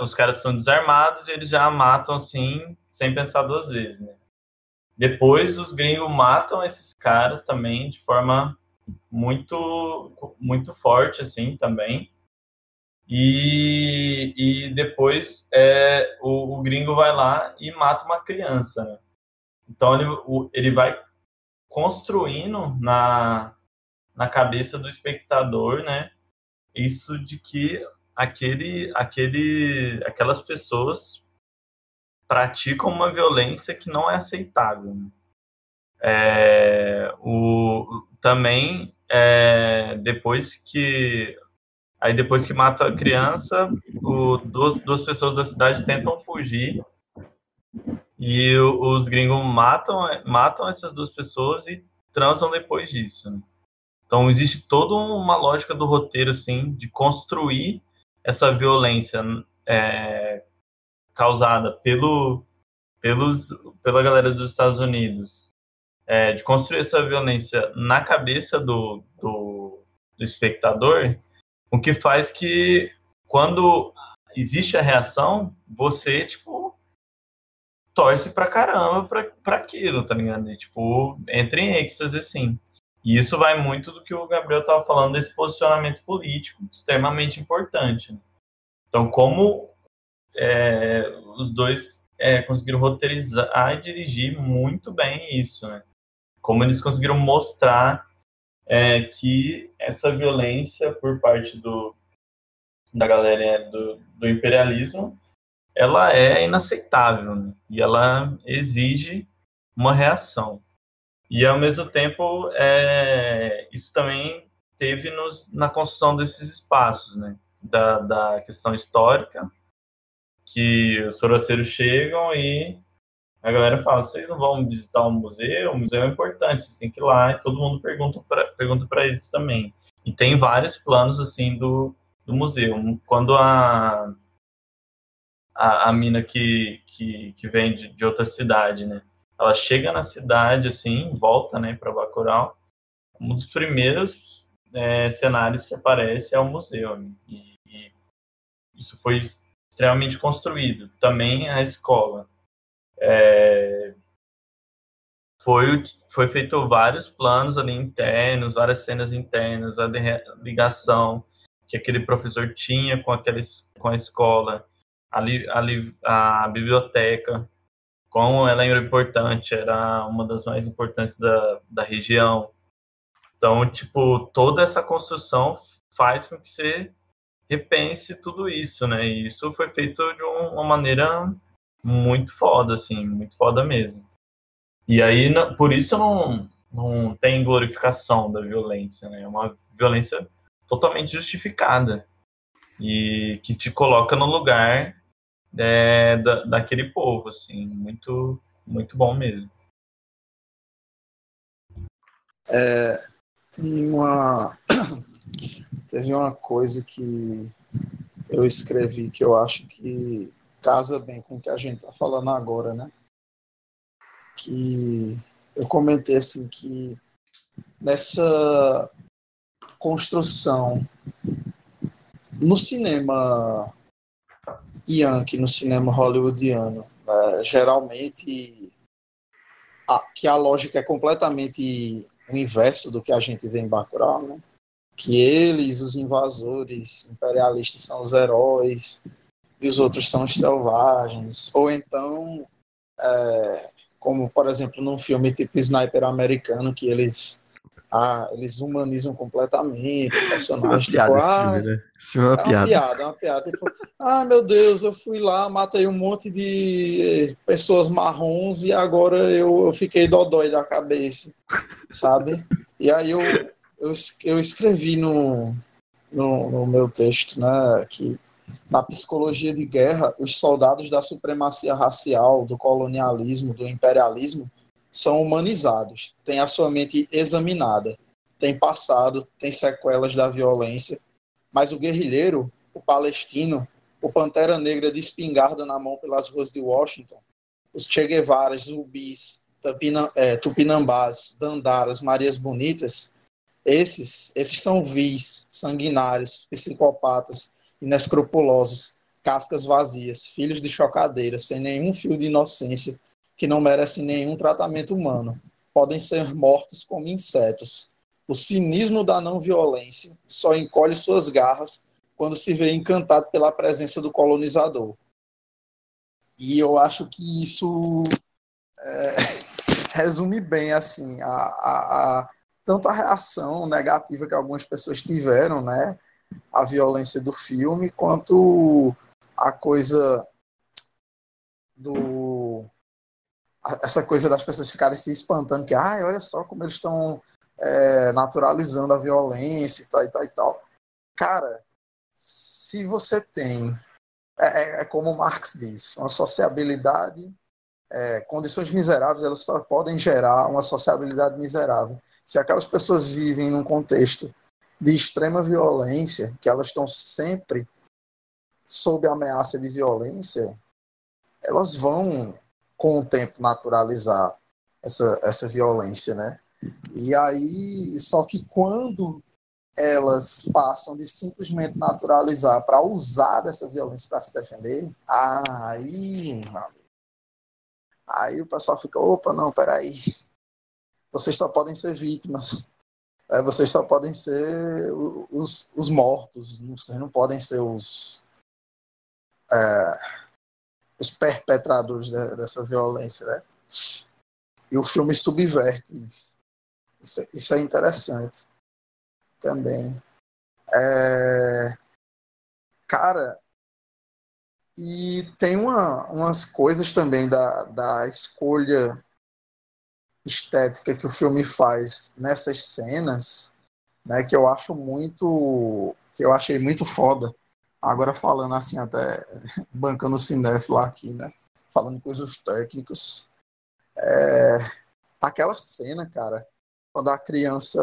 os caras estão desarmados e eles já matam assim, sem pensar duas vezes, né. Depois os gringos matam esses caras também de forma muito muito forte assim também e, e depois é, o, o gringo vai lá e mata uma criança né? então ele, ele vai construindo na, na cabeça do espectador né isso de que aquele aquele aquelas pessoas praticam uma violência que não é aceitável né? É, o, também é, depois que aí depois que mata a criança o, duas, duas pessoas da cidade tentam fugir e os gringos matam matam essas duas pessoas e transam depois disso né? então existe toda uma lógica do roteiro assim de construir essa violência é, causada pelo pelos pela galera dos Estados Unidos é, de construir essa violência na cabeça do, do, do espectador, o que faz que quando existe a reação, você, tipo, torce pra caramba pra, pra aquilo, tá ligado? E, tipo, entra em êxtase, assim. E isso vai muito do que o Gabriel tava falando desse posicionamento político extremamente importante. né? Então, como é, os dois é, conseguiram roteirizar e dirigir muito bem isso, né? como eles conseguiram mostrar é, que essa violência por parte do, da galera do, do imperialismo ela é inaceitável né? e ela exige uma reação e ao mesmo tempo é, isso também teve nos, na construção desses espaços né? da, da questão histórica que os soroceiros chegam e a galera fala, vocês não vão visitar o museu? O museu é importante, vocês têm que ir lá. E todo mundo pergunta para pergunta eles também. E tem vários planos, assim, do, do museu. Quando a, a, a mina que, que, que vem de, de outra cidade, né? Ela chega na cidade, assim, volta, né, para Bacurau. Um dos primeiros é, cenários que aparece é o museu. né? E, e isso foi extremamente construído. Também a escola. É, foi, foi feito vários planos ali internos, várias cenas internas, a ligação que aquele professor tinha com, aquela, es- com a escola, a, a, a biblioteca, como ela era importante, era uma das mais importantes da, da região. Então, tipo, toda essa construção faz com que você repense tudo isso, né? E isso foi feito de um- uma maneira muito foda, assim, muito foda mesmo. E aí, por isso não, não tem glorificação da violência, né? É uma violência totalmente justificada e que te coloca no lugar é, da, daquele povo, assim, muito, muito bom mesmo.
É, tem uma [coughs] teve uma coisa que eu escrevi que eu acho que casa bem com o que a gente está falando agora, né? Que eu comentei assim que nessa construção no cinema yankee no cinema hollywoodiano. Né? Geralmente, a, que a lógica é completamente o inverso do que a gente vê em Bacurau, né? que eles, os invasores imperialistas, são os heróis e os outros são os selvagens. Ou então, é, como por exemplo num filme tipo Sniper americano, que eles ah, eles humanizam completamente o personagem.
Uma piada
tipo,
esse
ah,
filme, né? Esse filme é uma
é uma
piada.
piada, é uma piada. Tipo, ah, meu Deus, eu fui lá, matei um monte de pessoas marrons e agora eu, eu fiquei dodói da cabeça, sabe? E aí eu, eu, eu escrevi no, no, no meu texto, né, que na psicologia de guerra, os soldados da supremacia racial, do colonialismo, do imperialismo, são humanizados, têm a sua mente examinada, têm passado, têm sequelas da violência, mas o guerrilheiro, o palestino, o Pantera Negra de espingarda na mão pelas ruas de Washington, os Che Guevaras, Zubis, eh, Tupinambás, Dandaras, Marias Bonitas, esses, esses são vis, sanguinários, psicopatas, inescrupulosos, cascas vazias, filhos de chocadeira, sem nenhum fio de inocência, que não merecem nenhum tratamento humano. Podem ser mortos como insetos. O cinismo da não violência só encolhe suas garras quando se vê encantado pela presença do colonizador. E eu acho que isso é, [laughs] resume bem assim a, a, a- tanto a reação negativa que algumas pessoas tiveram, né, à violência do filme, quanto a coisa do a- essa coisa das pessoas ficarem se espantando que, ai, olha só como eles estão é, naturalizando a violência e tal e tal e tal. Cara, se você tem, é, é- é como Marx diz, uma sociabilidade, é, condições miseráveis, elas só podem gerar uma sociabilidade miserável. Se aquelas pessoas vivem num contexto de extrema violência, que elas estão sempre sob ameaça de violência, elas vão, com o tempo, naturalizar essa, essa violência, né? E aí, só que quando elas passam de simplesmente naturalizar para usar dessa violência para se defender, ah, aí, aí o pessoal fica, opa, não, peraí, vocês só podem ser vítimas, É, vocês só podem ser os, os mortos, vocês não podem ser os, é, os perpetradores de- dessa violência, né? E o filme subverte isso. Isso, é- isso é interessante também. É, Cara, e tem uma, umas coisas também da, da escolha estética que o filme faz nessas cenas, né, que eu acho muito, que eu achei muito foda. Agora falando assim até [laughs] bancando o cinéfilo aqui, né, falando coisas técnicas, é, aquela cena, cara, quando a criança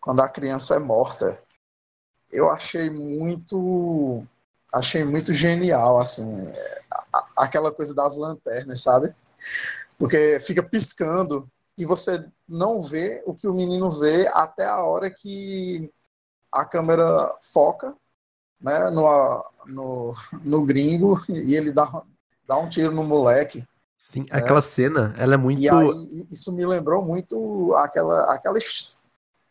quando a criança é morta, eu achei muito achei muito genial assim aquela coisa das lanternas sabe? Porque fica piscando e você não vê o que o menino vê até a hora que a câmera foca né no, no, no gringo e ele dá, dá um tiro no moleque
Sim, aquela cena, ela é muito.
e aí isso me lembrou muito aquela aquela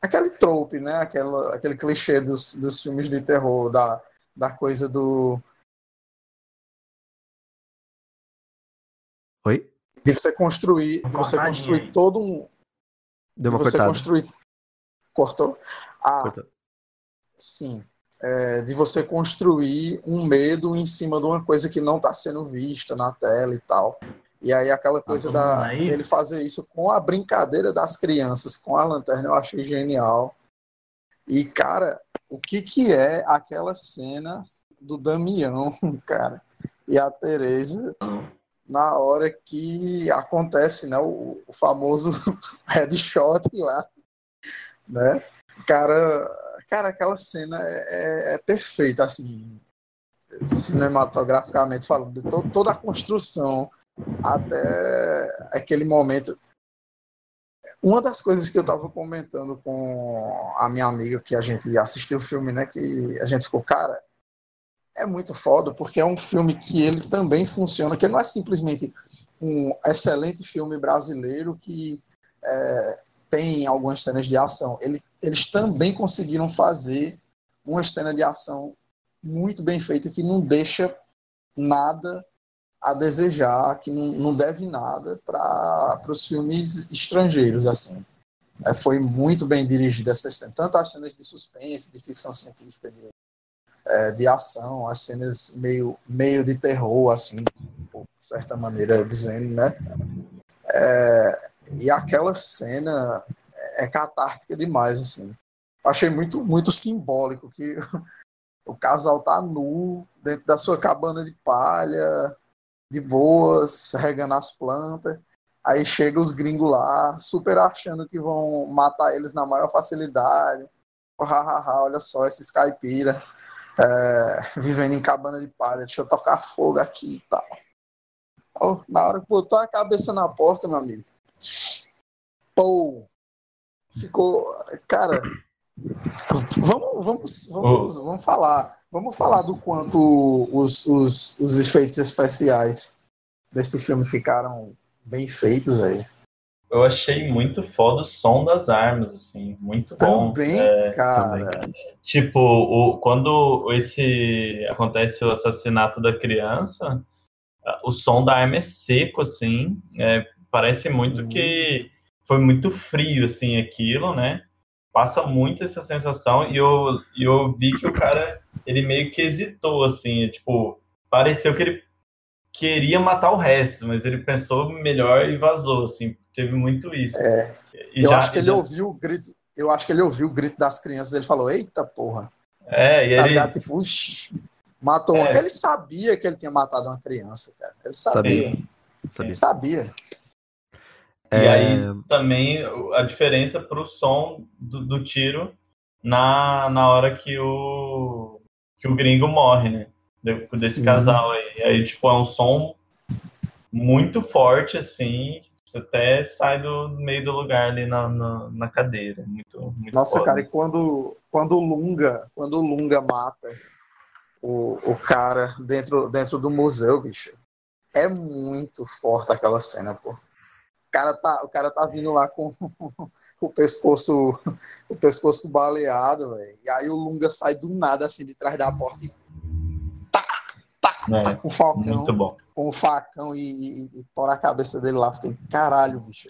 aquele trope, né? Aquela, aquele clichê dos, dos filmes de terror, da, da coisa do
Oi?
de você construir, de você construir todo um,
Deu
de
uma
você
cortada.
construir cortou? Ah,
Cortou.
sim. É, de você construir um medo em cima de uma coisa que não está sendo vista na tela e tal. E aí aquela coisa
todo mundo
da,
aí?
dele fazer isso com a brincadeira das crianças, com a lanterna, eu achei genial. E, cara, o que que é aquela cena do Damião, [laughs] cara, e a Tereza na hora que acontece, né, o, o famoso [laughs] headshot lá, né? Cara, cara, aquela cena é, é- é perfeita, assim, cinematograficamente falando, de to- toda a construção até aquele momento. Uma das coisas que eu tava comentando com a minha amiga que a gente assistiu o filme, né, que a gente ficou, cara, é muito foda, porque é um filme que ele também funciona, que não é simplesmente um excelente filme brasileiro que é, tem algumas cenas de ação. Ele, eles também conseguiram fazer uma cena de ação muito bem feita que não deixa nada a desejar, que não, não deve nada para os filmes estrangeiros, assim. É, foi muito bem dirigida essa cena, tanto as cenas de suspense, de ficção científica, de, é, de ação, as cenas meio, meio de terror, assim, de certa maneira dizendo, né? É, e aquela cena é catártica demais, assim. Achei muito, muito simbólico que [laughs] o casal tá nu dentro da sua cabana de palha, de boas, regando as plantas. Aí chega os gringos lá, super achando que vão matar eles na maior facilidade. Oh, hahaha, olha só esses caipira é, [laughs] vivendo em cabana de palha. Deixa eu tocar fogo aqui e tal. Oh, na hora que botou a cabeça na porta, meu amigo. Pô, ficou. Cara, vamos, vamos, vamos, vamos falar. Vamos falar do quanto os, os, os efeitos especiais desse filme ficaram bem feitos, velho.
Eu achei muito foda o som das armas, assim, muito bom.
Também, é, cara.
Tipo, o, quando esse acontece o assassinato da criança, o som da arma é seco, assim, é, parece Sim. muito que foi muito frio, assim, aquilo, né? Passa muito essa sensação e eu, eu vi que o cara, ele meio que hesitou, assim, tipo, pareceu que ele queria matar o resto, mas ele pensou melhor e vazou, assim, teve muito isso.
É. E eu já, acho que ele já... ouviu o grito, eu acho que ele ouviu o grito das crianças, ele falou, eita porra.
É, e
tá
ele...
Ligado? Tipo, matou é. Ele sabia que ele tinha matado uma criança, cara. Ele sabia. Sabia. Ele sabia.
E é... aí também a diferença pro som do, do, tiro na, na hora que o, que o gringo morre, né? Desse Sim. casal aí. Aí, tipo, é um som muito forte, assim, você até sai do meio do lugar ali na, na, na cadeira. Muito, muito
Nossa, foda. cara, e quando, quando o Lunga, quando o Lunga mata o, o cara dentro, dentro do museu, bicho, é muito forte aquela cena, pô cara tá, o cara tá vindo lá com [laughs] o pescoço o pescoço baleado, velho. E aí o Lunga sai do nada assim de trás da porta e tá, tá, é, tá com o facão, com o facão e, e, e tora a cabeça dele lá. Fiquei, caralho, bicho.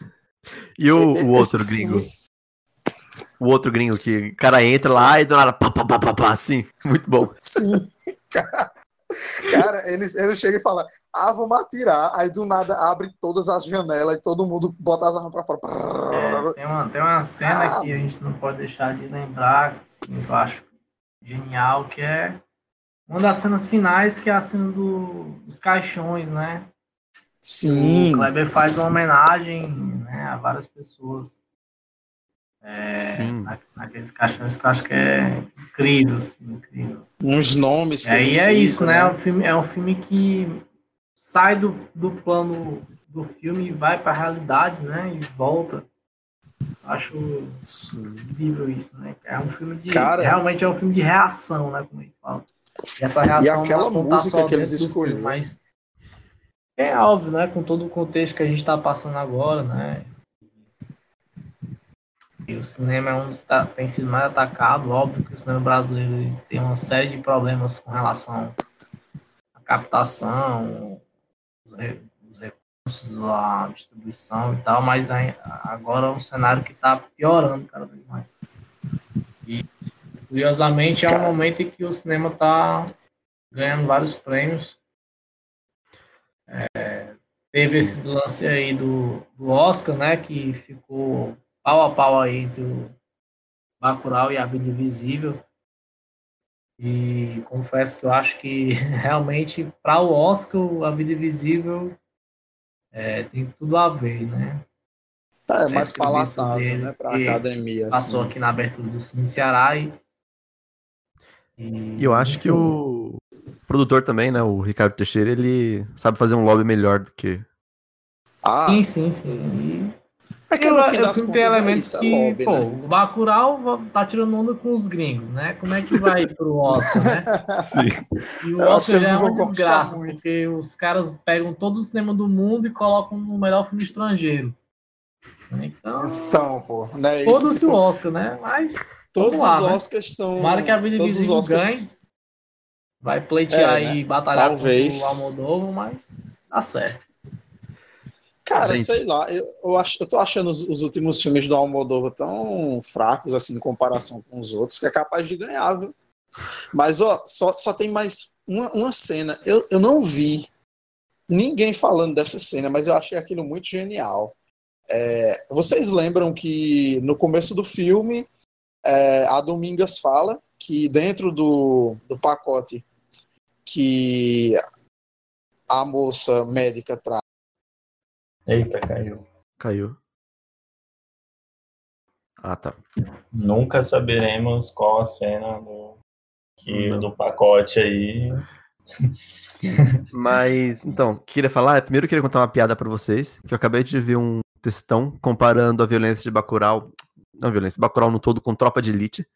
E o, o outro gringo? O outro gringo que o cara entra lá e do nada pá, pá, pá, pá, pá assim. [laughs] Muito bom.
Sim, [laughs] cara. Cara, eles, eles chegam e falam, ah, vamos atirar. Aí do nada abre todas as janelas e todo mundo bota as armas pra fora.
É, tem, uma, tem uma cena ah, que a gente não pode deixar de lembrar, assim, eu acho genial, que é uma das cenas finais, que é a cena do, dos caixões, né?
Sim.
O Kleber faz uma homenagem né, a várias pessoas. É, naqueles caixões que eu acho que é incrível, assim, incrível.
Uns nomes
que é, E é isso, né? né? É, um filme, é um filme que sai do, do plano do filme e vai para a realidade, né? E volta. Acho Sim. incrível isso, né? É um filme de. Cara, realmente é um filme de reação, né? Como ele fala. E essa reação
e aquela tá música que eles escolheram.
Mas é óbvio, né? Com todo o contexto que a gente está passando agora, né? E o cinema é um tem sido mais atacado. Óbvio que o cinema brasileiro tem uma série de problemas com relação à captação, os recursos, a distribuição e tal, mas agora é um cenário que está piorando cada vez mais. E, curiosamente, é um momento em que o cinema está ganhando vários prêmios. É, teve Sim. esse lance aí do, do Oscar, né, que ficou pau a pau aí entre o Bacurau e a Vida Invisível. E confesso que eu acho que [laughs] realmente para o Oscar a Vida Invisível é, tem tudo a ver, né?
É mais palatável, né, para a academia.
Passou assim. aqui na abertura do Cine Ceará e,
e eu acho que o produtor também, né, o Ricardo Teixeira, ele sabe fazer um lobby melhor do que
ah, sim, sim, sim. sim.
É que
Eu,
no fim
eu
das
filme tem
contas é
elementos
isso, é
que,
lobby,
pô,
né?
o Bacurau tá tirando onda com os gringos, né? Como é que vai pro Oscar, né? [laughs]
Sim.
E o
Eu que
Oscar é uma desgraça,
muito.
porque os caras pegam todo o cinema do mundo e colocam no melhor filme estrangeiro. Então,
Então, pô, não é isso.
foda-se o Oscar, né? Mas
Todos
lá,
os
né?
Oscars são.
Tomara que a Avenida
todos os
Vizinho
Oscars.
ganhe. vai pleitear
É, né?
e batalhar
Talvez.
com o Almodóvar, mas dá certo.
Cara,
Gente.
sei lá, eu, eu, acho, eu tô achando os, os últimos filmes do Almodóvar tão fracos, assim, em comparação com os outros, que é capaz de ganhar, viu? Mas, ó, só, só tem mais uma, uma cena. Eu, eu não vi ninguém falando dessa cena, mas eu achei aquilo muito genial. É, vocês lembram que no começo do filme, é, a Domingas fala que dentro do, do pacote que a moça médica traz,
Eita, caiu.
Caiu. Ah, tá.
Nunca saberemos qual a cena do, que,
Não.
do pacote aí.
Mas, então, queria falar, primeiro eu queria contar uma piada pra vocês, que eu acabei de ver um textão comparando a violência de Bacurau, não violência, Bacurau no todo com Tropa de Elite,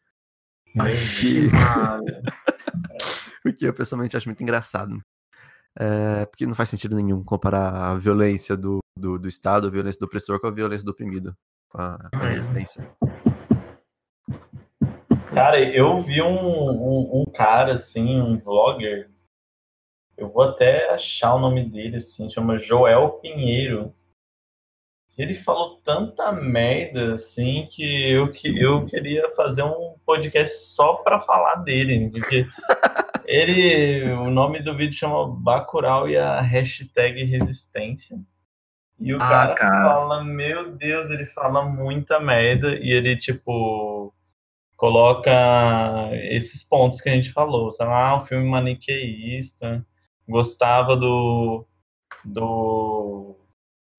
que, [laughs] o que eu pessoalmente acho muito engraçado. É, porque não faz sentido nenhum comparar a violência do, do, do Estado, a violência do opressor com a violência do oprimido, com a, com a resistência.
Cara, eu vi um, um, um cara, assim, um vlogger. Eu vou até achar o nome dele, assim, chama Joel Pinheiro. Ele falou tanta merda, assim, que eu, que eu queria fazer um podcast só pra falar dele. Porque [laughs] ele, o nome do vídeo chama Bacurau e a hashtag resistência. E o
Ah,
cara,
cara.
fala, meu Deus, ele fala muita merda. E ele, tipo, coloca esses pontos que a gente falou, sabe? Ah, um filme maniqueísta, gostava do do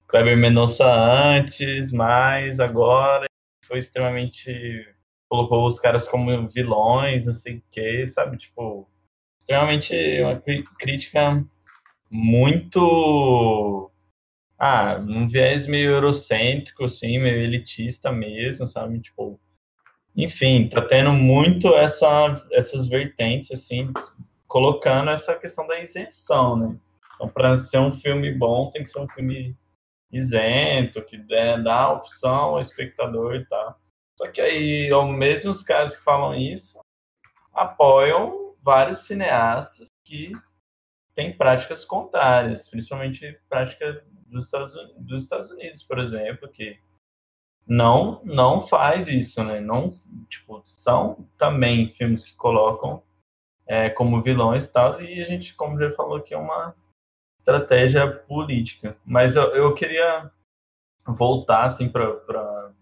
Kleber Mendonça antes, mas agora foi extremamente colocou os caras como vilões, não sei o que, sabe? Tipo, extremamente uma crítica muito ah, um viés meio eurocêntrico, assim, meio elitista mesmo, sabe? Tipo, enfim, tá tendo muito essa, essas vertentes, assim, colocando essa questão da isenção, né? Então, para ser um filme bom, tem que ser um filme isento, que dê, dá opção ao espectador e tal. Só que aí, ao mesmo os caras que falam isso, apoiam vários cineastas que têm práticas contrárias, principalmente prática dos Estados, dos Estados Unidos, por exemplo, que não não faz isso, né? Não, tipo, são também filmes que colocam é, como vilões e tal, e a gente, como já falou, que é uma estratégia política. Mas eu, eu queria voltar, assim, para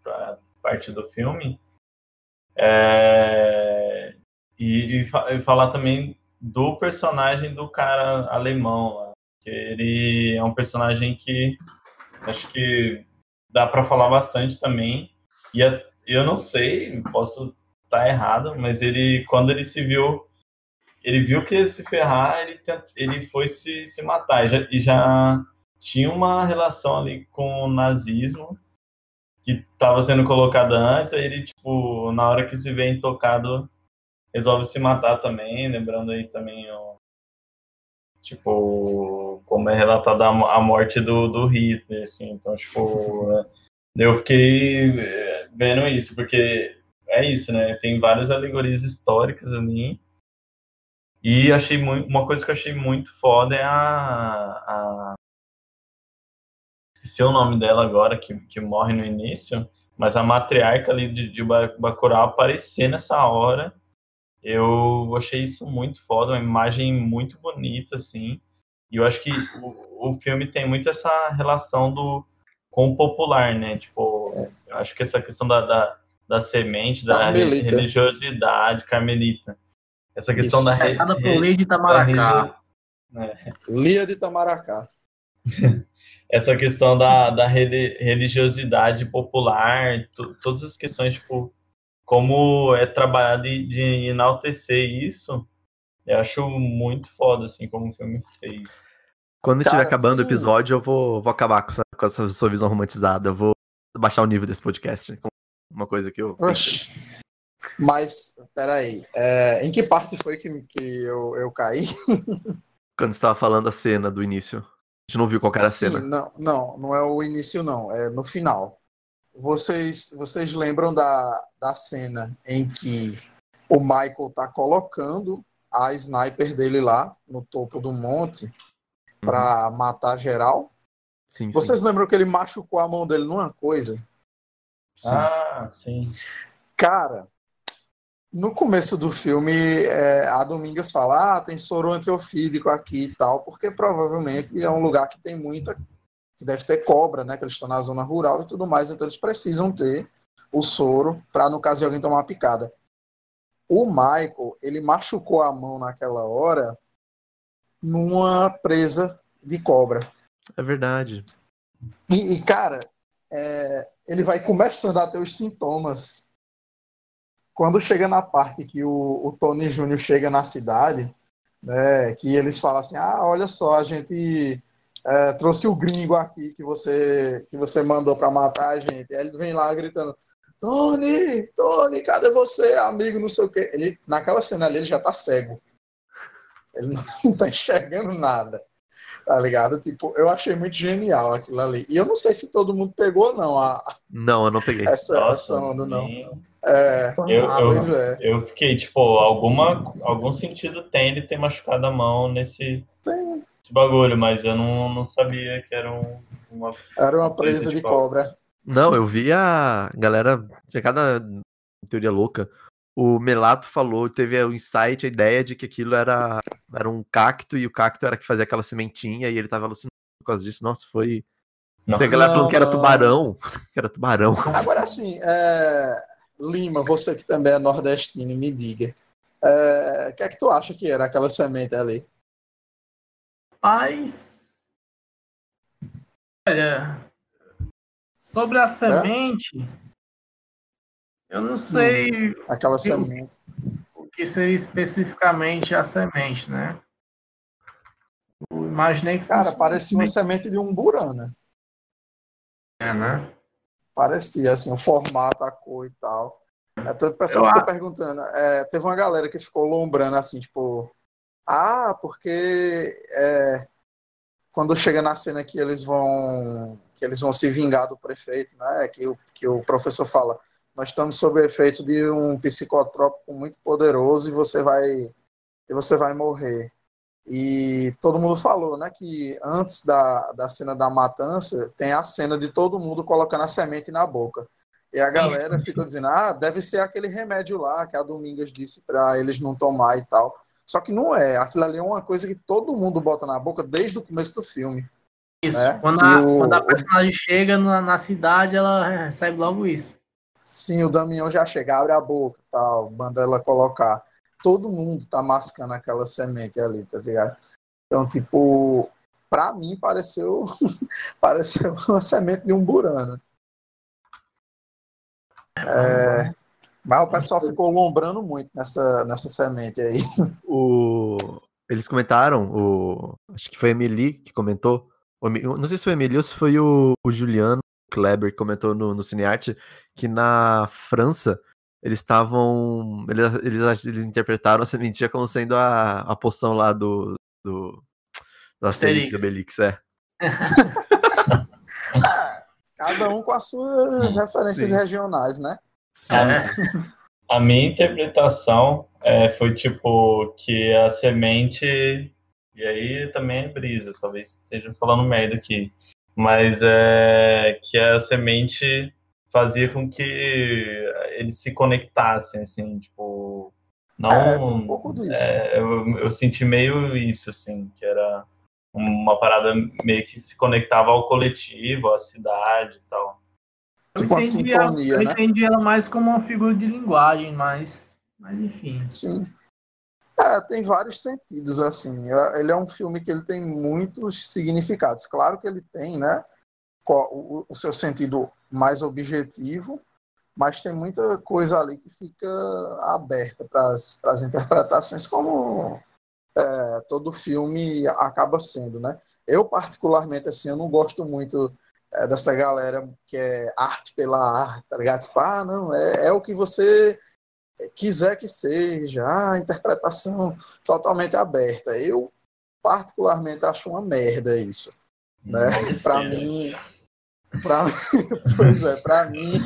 a parte do filme é, e, e e falar também do personagem do cara alemão lá, que ele é um personagem que acho que dá para falar bastante também. E eu não sei, posso estar errado, mas ele quando ele se viu, ele viu que ia se ferrar, ele ele foi se, se matar e já, e já tinha uma relação ali com o nazismo que estava sendo colocada antes, aí ele tipo na hora que se vê intocado resolve se matar também, lembrando aí também o tipo como é relatada a mo- a morte do, do Hitler, assim, então tipo [laughs] é, eu fiquei é, vendo isso porque é isso, né? Tem várias alegorias históricas ali e achei muito uma coisa que eu achei muito foda é a, a esqueci o nome dela agora que, que morre no início, mas a matriarca ali de, de Ba- Bacurau aparecer nessa hora eu achei isso muito foda, uma imagem muito bonita, assim. E eu acho que o, o filme tem muito essa relação do com o popular, né? Tipo, eu acho que essa questão da, da, da semente, da
Carmelita.
religiosidade carmelita. Essa questão
Isso.
da, re,
Cada
re-
polícia de Itamaracá.
né?
Lia de Itamaracá. [laughs]
essa questão da, da reli- religiosidade popular, to- todas as questões, tipo, como é trabalhado de, de enaltecer isso, eu acho muito foda, assim, como o filme fez.
Quando estiver acabando o
sim.
episódio, eu vou, vou acabar com essa, com essa sua visão romantizada. Eu vou baixar o nível desse podcast. Uma coisa que eu.
Oxi. Mas, peraí, é, em que parte foi que, que eu, eu caí? [laughs]
Quando você tava falando a cena do início. A gente não viu qual era a
Sim,
cena.
Não, não, não é o início, não, é no final. Vocês, vocês lembram da, da cena em que o Michael tá colocando a sniper dele lá no topo do monte pra matar geral?
Sim, sim.
Vocês lembram que ele machucou a mão dele numa coisa?
sim.
Ah, sim.
Cara, no começo do filme, é, a Domingas fala: ah, tem soro antiofídico aqui e tal, porque provavelmente é um lugar que tem muita. Que deve ter cobra, né? Que eles estão na zona rural e tudo mais, então eles precisam ter o soro para, no caso de alguém tomar uma picada. O Michael, ele machucou a mão naquela hora numa presa de cobra.
É verdade.
E, e, cara, é, ele vai começando a ter os sintomas. Quando chega na parte que o, o Tony Júnior chega na cidade, né, que eles falam assim, ah, olha só, a gente é, trouxe o gringo aqui que você, que você mandou para matar a gente. Aí ele vem lá gritando, Tony, Tony, cadê você, amigo, não sei o quê. Ele, naquela cena ali ele já tá cego. Ele não [laughs] tá enxergando nada tá ligado? Tipo, eu achei muito genial aquilo ali. E eu não sei se todo mundo pegou, não, a,
Não, eu não peguei. [laughs]
essa,
Nossa,
essa onda, não. É,
Eu, eu,
é.
eu fiquei, tipo, alguma, algum sentido tem ele ter machucado a mão nesse,
Tem.
Nesse bagulho, mas eu não, não sabia que era um, uma.
Era uma presa de cobra.
Não, eu vi a galera. Tinha cada teoria louca. O Melato falou, teve o insight, a ideia de que aquilo era, era um cacto e o cacto era que fazia aquela sementinha e ele tava alucinando por causa disso. Nossa, foi.
Não.
Tem a galera falando que era tubarão. [laughs] Que era tubarão.
Agora, assim, é, Lima, você que também é nordestino, me diga. é, O que é que tu acha que era aquela semente ali?
Mas. Olha. Sobre a semente. Eu não sei
Aquela semente.
o que seria especificamente a semente, né? Eu imaginei que
Cara, parecia uma semente de um burana.
É, né?
Parecia, assim, o formato, a cor e tal. É, tanto que o pessoal
Eu
ficou perguntando. é, teve uma galera que ficou lombrando assim, tipo, ah, porque é, quando chega na cena que eles vão que eles vão se vingar do prefeito, né? Que o, que o professor fala, nós estamos sob o efeito de um psicotrópico muito poderoso e você vai e você vai morrer. E todo mundo falou, né, que antes da, da cena da matança, tem a cena de todo mundo colocando a semente na boca. E a galera ficou dizendo, ah, deve ser aquele remédio lá que a Domingas disse para eles não tomar e tal. Só que não é. Aquilo ali é uma coisa que todo mundo bota na boca desde o começo do filme.
Isso.
É,
Quando, a,
o-
quando a personagem chega na, na cidade, ela recebe logo isso.
Sim, o Damião já chega, abre a boca e tal, manda ela colocar. Todo mundo tá mascando aquela semente ali, tá ligado? Então, tipo, pra mim pareceu, [laughs] pareceu uma semente de um burano. É, mas o pessoal ficou lombrando muito nessa, nessa semente aí.
O... Eles comentaram, o... acho que foi a Emily que comentou. Não sei se foi a Emily ou se foi o, o Juliano Kleber que comentou no, no Cinearte que na França eles estavam. Eles, eles, eles interpretaram a sementinha como sendo a, a poção lá do. do, do Asterix e Obelix, é. [laughs]
Cada um com as suas referências
Sim.
regionais, né?
Sim,
É.
A minha interpretação é, foi tipo que a semente. E aí também é brisa, talvez esteja falando merda aqui. Mas é que a semente fazia com que eles se conectassem, assim, tipo. Não.
É, tem um pouco disso.
É, eu, eu senti meio isso, assim, que era uma parada meio que se conectava ao coletivo, à cidade e tal.
Eu
Tipo uma
entendi, ela,
sintonia,
eu
né?
entendi ela mais como uma figura de linguagem, mas, mas enfim.
Sim. É, tem vários sentidos, assim. É- Ele é um filme que ele tem muitos significados. Claro que ele tem, né? O, o seu sentido mais objetivo, mas tem muita coisa ali que fica aberta para as interpretações, como é, todo filme acaba sendo, né? Eu, particularmente, assim, eu não gosto muito é, dessa galera que é arte pela arte, tá ligado? Tipo, ah, não, é, é o que você quiser que seja, ah, interpretação totalmente aberta. Eu, particularmente, acho uma merda isso. Né? [laughs] Para mim, pra, [laughs] pois é, para mim,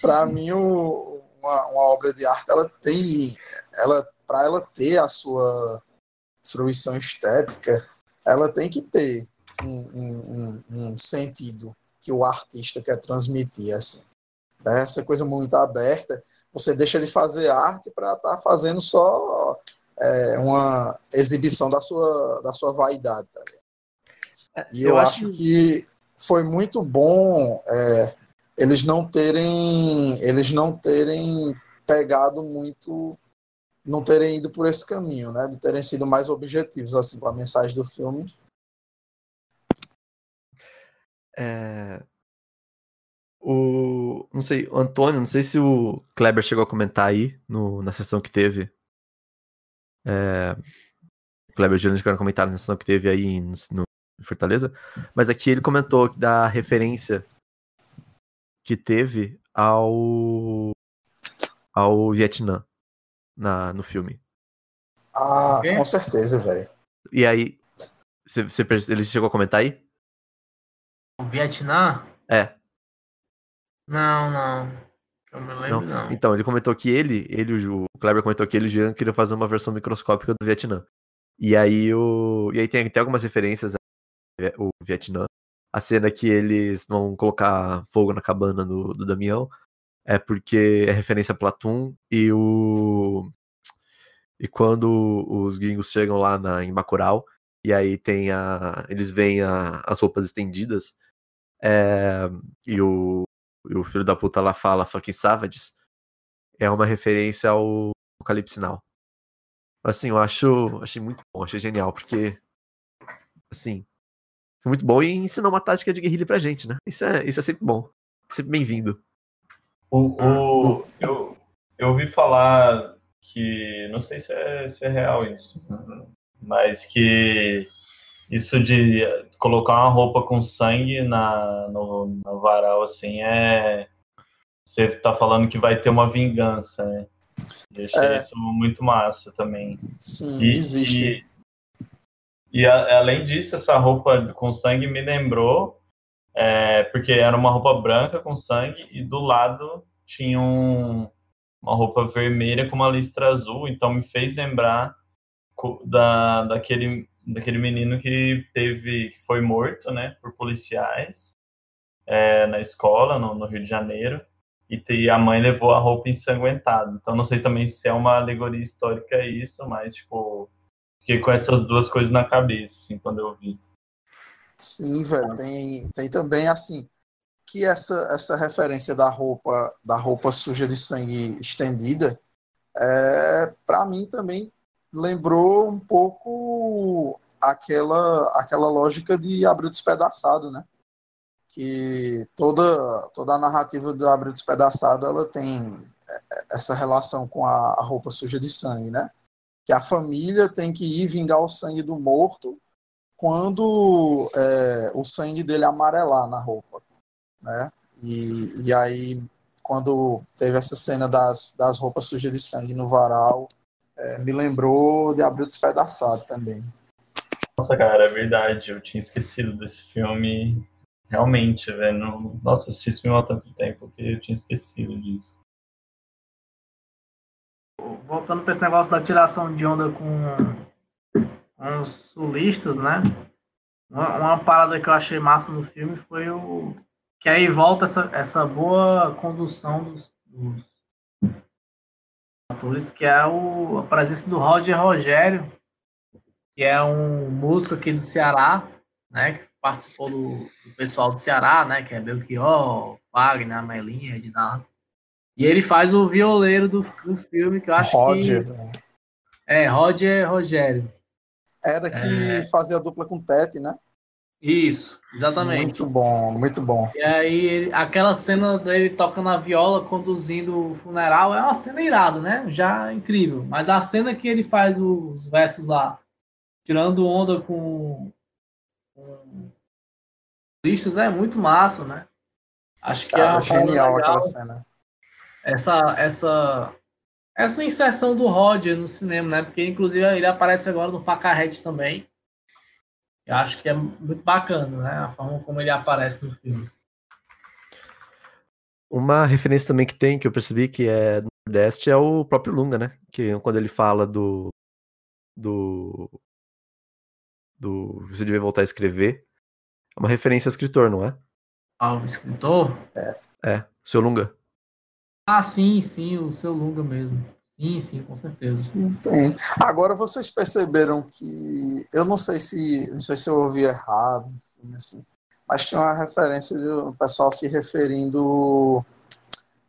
para mim o, uma, uma, obra de arte ela tem, ela para ela ter a sua fruição estética, ela tem que ter um, um, um sentido que o artista quer transmitir, assim. Né? Essa coisa muito aberta, você deixa de fazer arte para estar tá fazendo só é, uma exibição da sua, da sua vaidade. Tá? É, e eu, eu acho... acho que foi muito bom é, eles não terem eles não terem pegado muito não terem ido por esse caminho, né? De terem sido mais objetivos assim com a mensagem do filme
é... O, não sei, o Antônio, não sei se o Kleber chegou a comentar aí no, na sessão que teve. É, o Kleber e o Juliano chegaram a comentar na sessão que teve aí no, no Fortaleza. Mas aqui ele comentou da referência que teve ao ao Vietnã na, no filme.
Ah, com certeza, velho.
E aí, você, você, ele chegou a comentar aí?
O Vietnã?
É.
Não, não. Eu me lembro, não. não.
Então, ele comentou que ele, ele, o Kleber comentou que ele e o Jean queriam fazer uma versão microscópica do Vietnã. E aí o. E aí tem, tem algumas referências ao Vietnã. A cena que eles vão colocar fogo na cabana do, do Damião é porque é referência a Platum e o. E quando os gringos chegam lá na, em Bacurau, e aí tem a. Eles veem a, as roupas estendidas, é, e, o, e o filho da puta lá fala fucking savages, é uma referência ao Calypso Now. Assim, eu acho, achei muito bom, achei genial, porque, assim, foi muito bom e ensinou uma tática de guerrilha pra gente, né? Isso é, isso é sempre bom, sempre bem-vindo.
O, o, eu, eu ouvi falar que, não sei se é, se é real isso, mas que isso de colocar uma roupa com sangue na, no, no varal, assim, é. Você tá falando que vai ter uma vingança, né? Eu achei é. isso muito massa também.
Sim, e, existe.
E, e a, além disso, essa roupa com sangue me lembrou, é, porque era uma roupa branca com sangue e do lado tinha um, uma roupa vermelha com uma listra azul, então me fez lembrar da, daquele daquele menino que teve que foi morto, né, por policiais é, na escola no, no, Rio de Janeiro e, te, a mãe levou a roupa ensanguentada. Então não sei também se é uma alegoria histórica isso, mas tipo fiquei com essas duas coisas na cabeça assim quando eu vi.
Sim, velho, tem tem também assim que essa essa referência da roupa da roupa suja de sangue estendida é, para mim também lembrou um pouco aquela, aquela lógica de Abril Despedaçado, né? Que toda, toda a narrativa do Abril Despedaçado ela tem essa relação com a, a roupa suja de sangue, né? Que a família tem que ir vingar o sangue do morto quando é, o sangue dele amarelar na roupa, né? E, e aí, quando teve essa cena das, das roupas sujas de sangue no varal, é, me lembrou de Abril Despedaçado também.
Nossa, cara, é verdade. Eu tinha esquecido desse filme. Realmente, velho. Nossa, assisti esse filme há tanto tempo que eu tinha esquecido disso.
Voltando para esse negócio da tiração de onda com, com os sulistas, né? Uma, uma, parada que eu achei massa no filme foi o. Que aí volta essa, essa boa condução dos, dos atores, que é o, a presença do Roger Rogério, que é um músico aqui do Ceará, né, que participou do, do pessoal do Ceará, né, que é Belchior, Wagner, Amelinha, Ednardo. E ele faz o violeiro do, do filme, que eu acho
Roger.
que... É, Roger Rogério.
Era que é... fazia dupla com Tete, né?
Isso, exatamente.
Muito bom, muito bom.
E aí, aquela cena dele tocando a viola, conduzindo o funeral, é uma cena irada, né? Já incrível. Mas a cena que ele faz os versos lá, tirando onda com, com Listas é muito massa, né? Acho que
Cara,
é parada
genial
legal.
aquela cena.
essa essa essa inserção do Roger no cinema, né? Porque inclusive ele aparece agora no Pacarrete também. Eu acho que é muito bacana, né? A forma como ele aparece no filme.
Uma referência também que tem, que eu percebi que é do Nordeste, é o próprio Lunga, né? Que quando ele fala do. do. do. Você devia voltar a escrever. É uma referência ao escritor, não é?
Ao escritor.
É, seu Lunga.
Ah, sim, sim, o seu Lunga mesmo. Sim, sim, com certeza.
Sim, tem. Agora vocês perceberam que eu não sei se não sei se eu ouvi errado, enfim, assim, mas tinha uma referência de um pessoal se referindo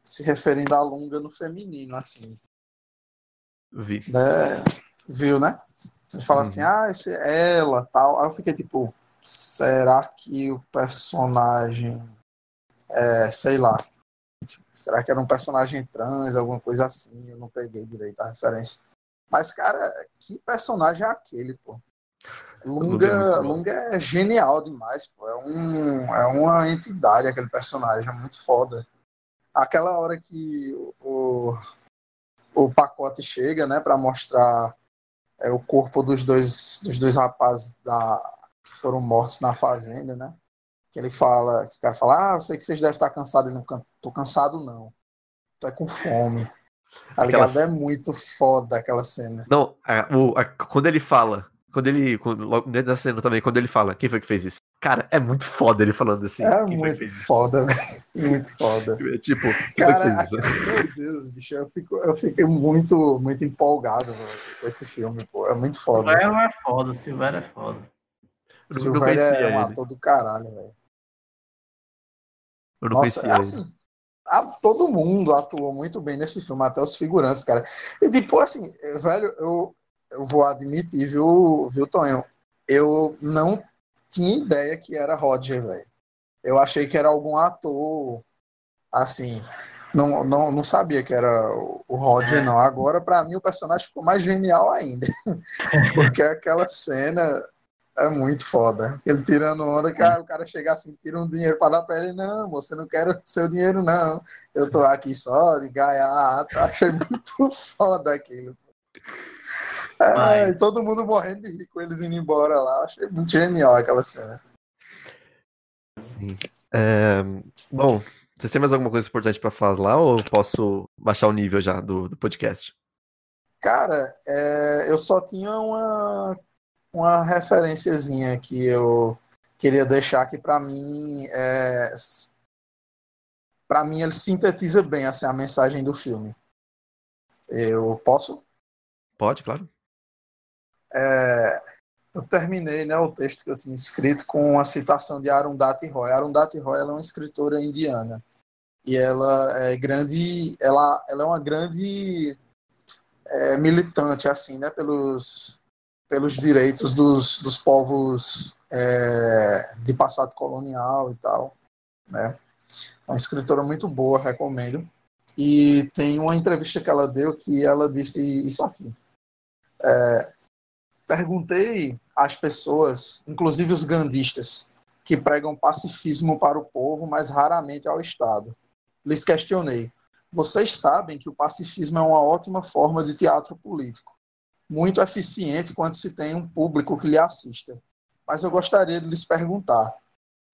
se referindo a Lunga no feminino, assim,
Vi.
né? Viu, né? Ele fala
Uhum.
assim, ah, esse é ela, tal. Aí eu fiquei tipo, será que o personagem é, sei lá, será que era um personagem trans, alguma coisa assim? Eu não peguei direito a referência. Mas, cara, que personagem é aquele, pô?
Lunga é
Lunga. Lunga é genial demais, pô. É, um, é uma entidade aquele personagem, é muito foda. Aquela hora que o, o pacote chega, né, pra mostrar é, o corpo dos dois, dos dois rapazes da, que foram mortos na fazenda, né? Que ele fala, que o cara fala, ah, eu sei que vocês devem estar cansados. Ele não can- tô cansado, não. Tô é com fome. Tá ligado?
Aquelas-
É muito foda aquela cena.
Não, a- o- a- quando ele fala. Quando ele. Quando, logo dentro da cena também, quando ele fala, quem foi que fez isso? Cara, é muito foda ele falando assim.
é muito foda, velho. Muito foda. [laughs]
Tipo, foi que
Cara,
fez isso? [laughs]
meu Deus, bicho, eu, fico, eu fiquei muito, muito empolgado com esse filme, pô. É muito foda.
Silvério é foda, Silvério é foda.
Silvério é um
ele.
ator do caralho, velho.
Eu não
Nossa,
conhecia ele.
assim, a- todo mundo atuou muito bem nesse filme, até os figurantes, cara. E tipo, assim, velho, eu, eu vou admitir, viu, viu, Tonho? Eu não tinha ideia que era Roger, velho. Eu achei que era algum ator, assim, não, não, não sabia que era o Roger,
É.
não. Agora, pra mim, o personagem ficou mais genial ainda. [laughs] Porque aquela cena é muito foda. Ele tirando onda, cara, o cara chega assim, tira um dinheiro pra dar pra ele. Não, você não quero [laughs] seu dinheiro, não. Eu tô aqui só de gaiato. Achei muito [laughs] foda aquilo. É, todo mundo morrendo de rir com eles indo embora lá. Achei muito genial aquela cena.
Sim. É, bom, vocês têm mais alguma coisa importante pra falar ou posso baixar o nível já do, do podcast?
Cara, é, eu só tinha uma, uma referenciazinha que eu queria deixar que pra mim é, para mim ele sintetiza bem assim, a mensagem do filme. Eu posso?
Pode, claro.
É, eu terminei né, o texto que eu tinha escrito com uma citação de Arundhati Roy. Arundhati Roy ela é uma escritora indiana e ela é grande, ela, ela é uma grande é, militante assim, né, pelos pelos direitos dos, dos povos é, de passado colonial e tal, né? É uma escritora muito boa, recomendo. E tem uma entrevista que ela deu que ela disse isso aqui. É, perguntei às pessoas, inclusive os gandistas, que pregam pacifismo para o povo, mas raramente ao Estado. Lhes questionei: vocês sabem que o pacifismo é uma ótima forma de teatro político, muito eficiente quando se tem um público que lhe assista. Mas eu gostaria de lhes perguntar: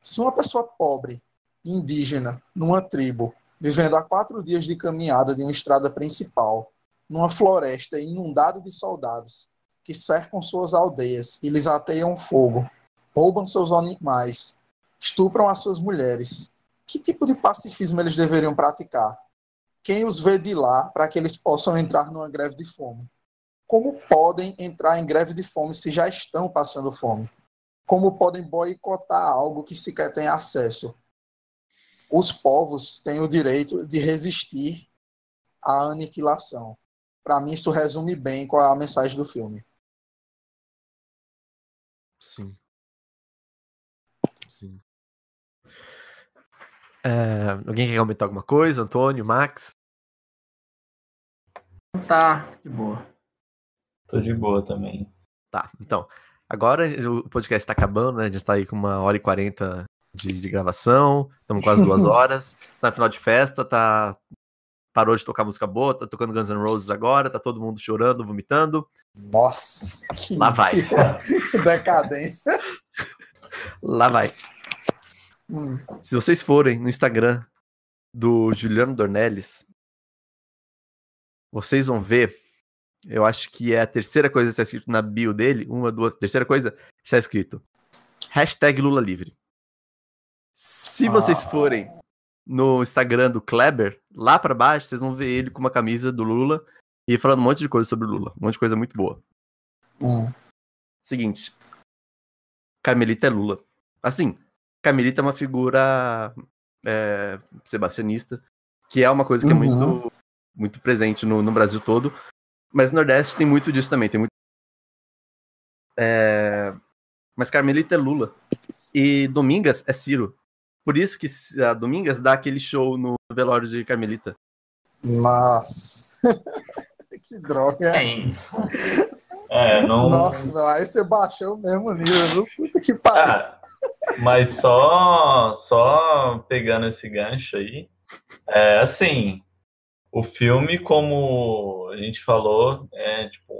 se uma pessoa pobre, indígena, numa tribo, vivendo a quatro dias de caminhada de uma estrada principal, numa floresta inundada de soldados, que cercam suas aldeias e lhes ateiam fogo, roubam seus animais, estupram as suas mulheres. Que tipo de pacifismo eles deveriam praticar? Quem os vê de lá para que eles possam entrar numa greve de fome? Como podem entrar em greve de fome se já estão passando fome? Como podem boicotar algo que sequer têm acesso? Os povos têm o direito de resistir à aniquilação. Para mim, isso resume bem qual é a mensagem do filme.
Sim. Sim. É, alguém quer comentar alguma coisa? Antônio, Max?
Tá, de boa.
Tô de boa também.
Tá, então. Agora o podcast tá acabando, né? A gente tá aí com uma hora e quarenta de, de gravação, estamos quase duas [laughs] horas, tá no final de festa, tá. Parou de tocar música boa, tá tocando Guns N' Roses agora, tá todo mundo chorando, vomitando.
Nossa, que
Lá vai. [laughs]
decadência.
Lá vai.
Hum,
Se vocês forem no Instagram do Juliano Dornelles, vocês vão ver. Eu acho que é a terceira coisa que está escrito na bio dele. Uma, duas, terceira coisa está escrito. Hashtag Lula Livre. Se vocês
Ah.
forem no Instagram do Kleber, lá pra baixo, vocês vão ver ele com uma camisa do Lula e falando um monte de coisa sobre o Lula. Um monte de coisa muito boa.
hum.
Seguinte. Carmelita é Lula. Assim, Carmelita é uma figura é, sebastianista, que é uma coisa que é
Uhum.
muito, muito presente no, no Brasil todo. Mas no Nordeste tem muito disso também. Tem muito. É, mas Carmelita é Lula. E Domingas é Ciro. Por isso que a Domingas dá aquele show no velório de Carmelita.
Nossa. [laughs] que droga.
Tem. É, não.
Nossa, não, aí você baixou o mesmo nível, viu? Puta que pariu.
Ah, mas só, só pegando esse gancho aí, é assim, o filme, como a gente falou, é tipo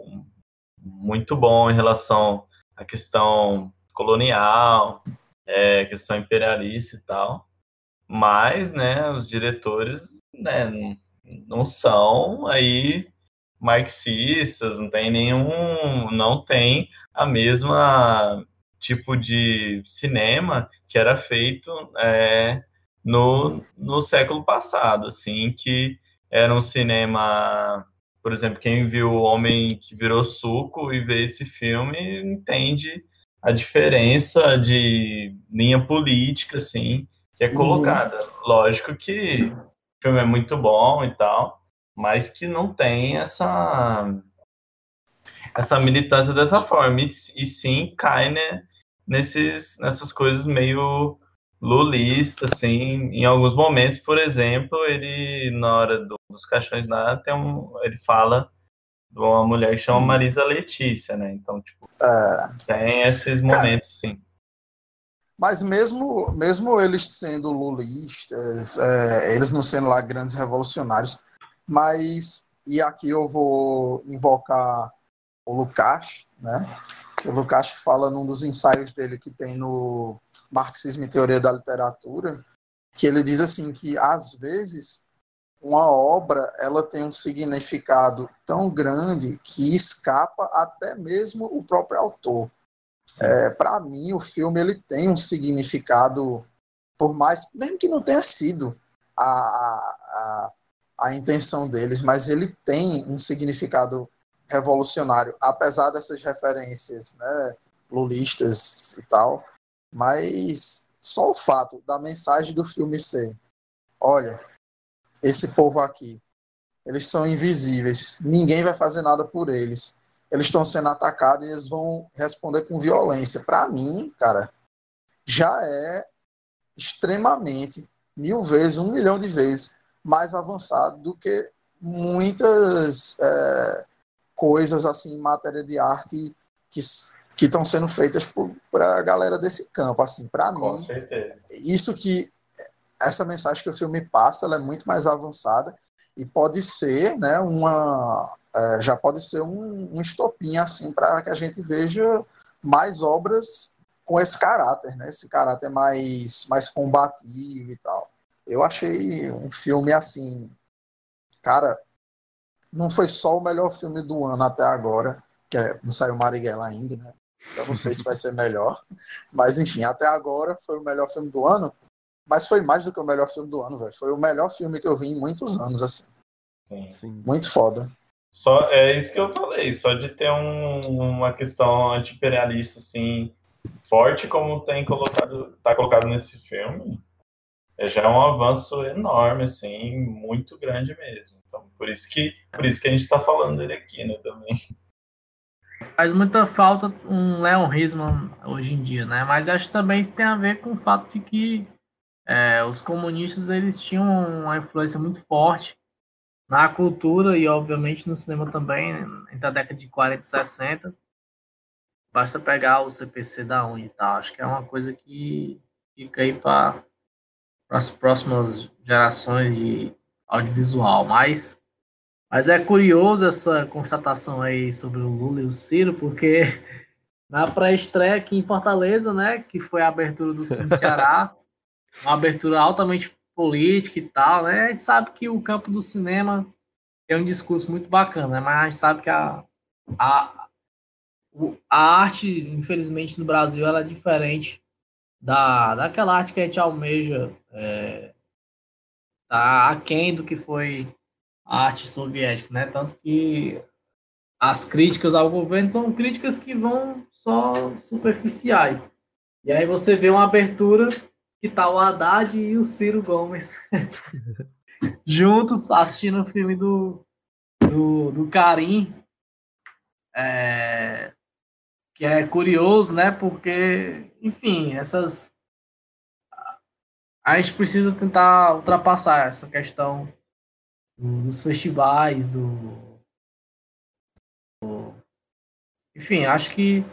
muito bom em relação à questão colonial, é, questão imperialista e tal. Mas, né, os diretores, né, não- são aí marxistas, não tem nenhum, não tem a mesma tipo de cinema que era feito é, no, no século passado, assim, que era um cinema, por exemplo, quem viu O Homem que Virou Suco e vê esse filme entende a diferença de linha política, assim, que é
Uhum.
colocada. Lógico que o filme é muito bom e tal, mas que não tem essa essa militância dessa forma e, e sim cai né, nesses nessas coisas meio lulistas assim em alguns momentos. Por exemplo ele na hora do- dos caixões lá tem um ele fala de uma mulher que chama Marisa Letícia né? Então tipo
É,
tem esses momentos sim.
Mas mesmo, mesmo eles sendo lulistas, é, eles não sendo lá grandes revolucionários, mas, e aqui eu vou invocar o Lukács, né? O Lukács fala num dos ensaios dele que tem no Marxismo e Teoria da Literatura, que ele diz assim que às vezes uma obra ela tem um significado tão grande que escapa até mesmo o próprio autor. É, para mim, o filme ele tem um significado, por mais, mesmo que não tenha sido a, a, a, a intenção deles, mas ele tem um significado revolucionário, apesar dessas referências né, lulistas e tal. Mas só o fato da mensagem do filme ser: olha, esse povo aqui, eles são invisíveis, ninguém vai fazer nada por eles eles estão sendo atacados e eles vão responder com violência. Para mim, cara, já é extremamente, mil vezes, um milhão de vezes mais avançado do que muitas é, coisas assim em matéria de arte que que estão sendo feitas para a galera desse campo. Assim, para
com
mim,
certeza
isso que essa mensagem que o filme passa, ela é muito mais avançada e pode ser, né, uma é, já pode ser um, um estopim assim para que a gente veja mais obras com esse caráter, né, esse caráter mais mais combativo e tal. Eu achei um filme assim, cara, não foi só o melhor filme do ano até agora, que é, não saiu Marighella ainda, né? Eu não sei se vai ser melhor, mas enfim, até agora foi o melhor filme do ano. Mas foi mais do que o melhor filme do ano, velho. Foi o melhor filme que eu vi em muitos anos, assim.
sim.
Sim.
Muito foda.
Só é isso que eu falei, só de ter um- uma questão anti-imperialista assim forte como tem colocado, tá colocado nesse filme, é já um avanço enorme assim, muito grande mesmo. Então, por isso que por isso que a gente tá falando dele aqui, né, também.
Faz muita falta um Leon Risman hoje em dia, né? Mas acho que também isso tem a ver com o fato de que é, os comunistas eles tinham uma influência muito forte na cultura e, obviamente, no cinema também, né? entre a década de 40 e 60. Basta pegar o CPC da ONU e tal. Acho que é uma coisa que fica aí para as próximas gerações de audiovisual. Mas, mas é curioso essa constatação aí sobre o Lula e o Ciro, porque [laughs] na pré-estreia aqui em Fortaleza, né, que foi a abertura do Cine Ceará, [laughs] uma abertura altamente política e tal, né, a gente sabe que o campo do cinema tem um discurso muito bacana, né, mas a gente sabe que a, a, a arte, infelizmente, no Brasil, ela é diferente da, daquela arte que a gente almeja é, tá aquém do que foi arte soviética, né? Tanto que as críticas ao governo são críticas que vão só superficiais. E aí você vê uma abertura que tá o Haddad e o Ciro Gomes [laughs] juntos assistindo o filme do, do, do Karim. É, que é curioso, né? Porque, enfim, essas. A gente precisa tentar ultrapassar essa questão dos festivais, do. do... Enfim, acho que,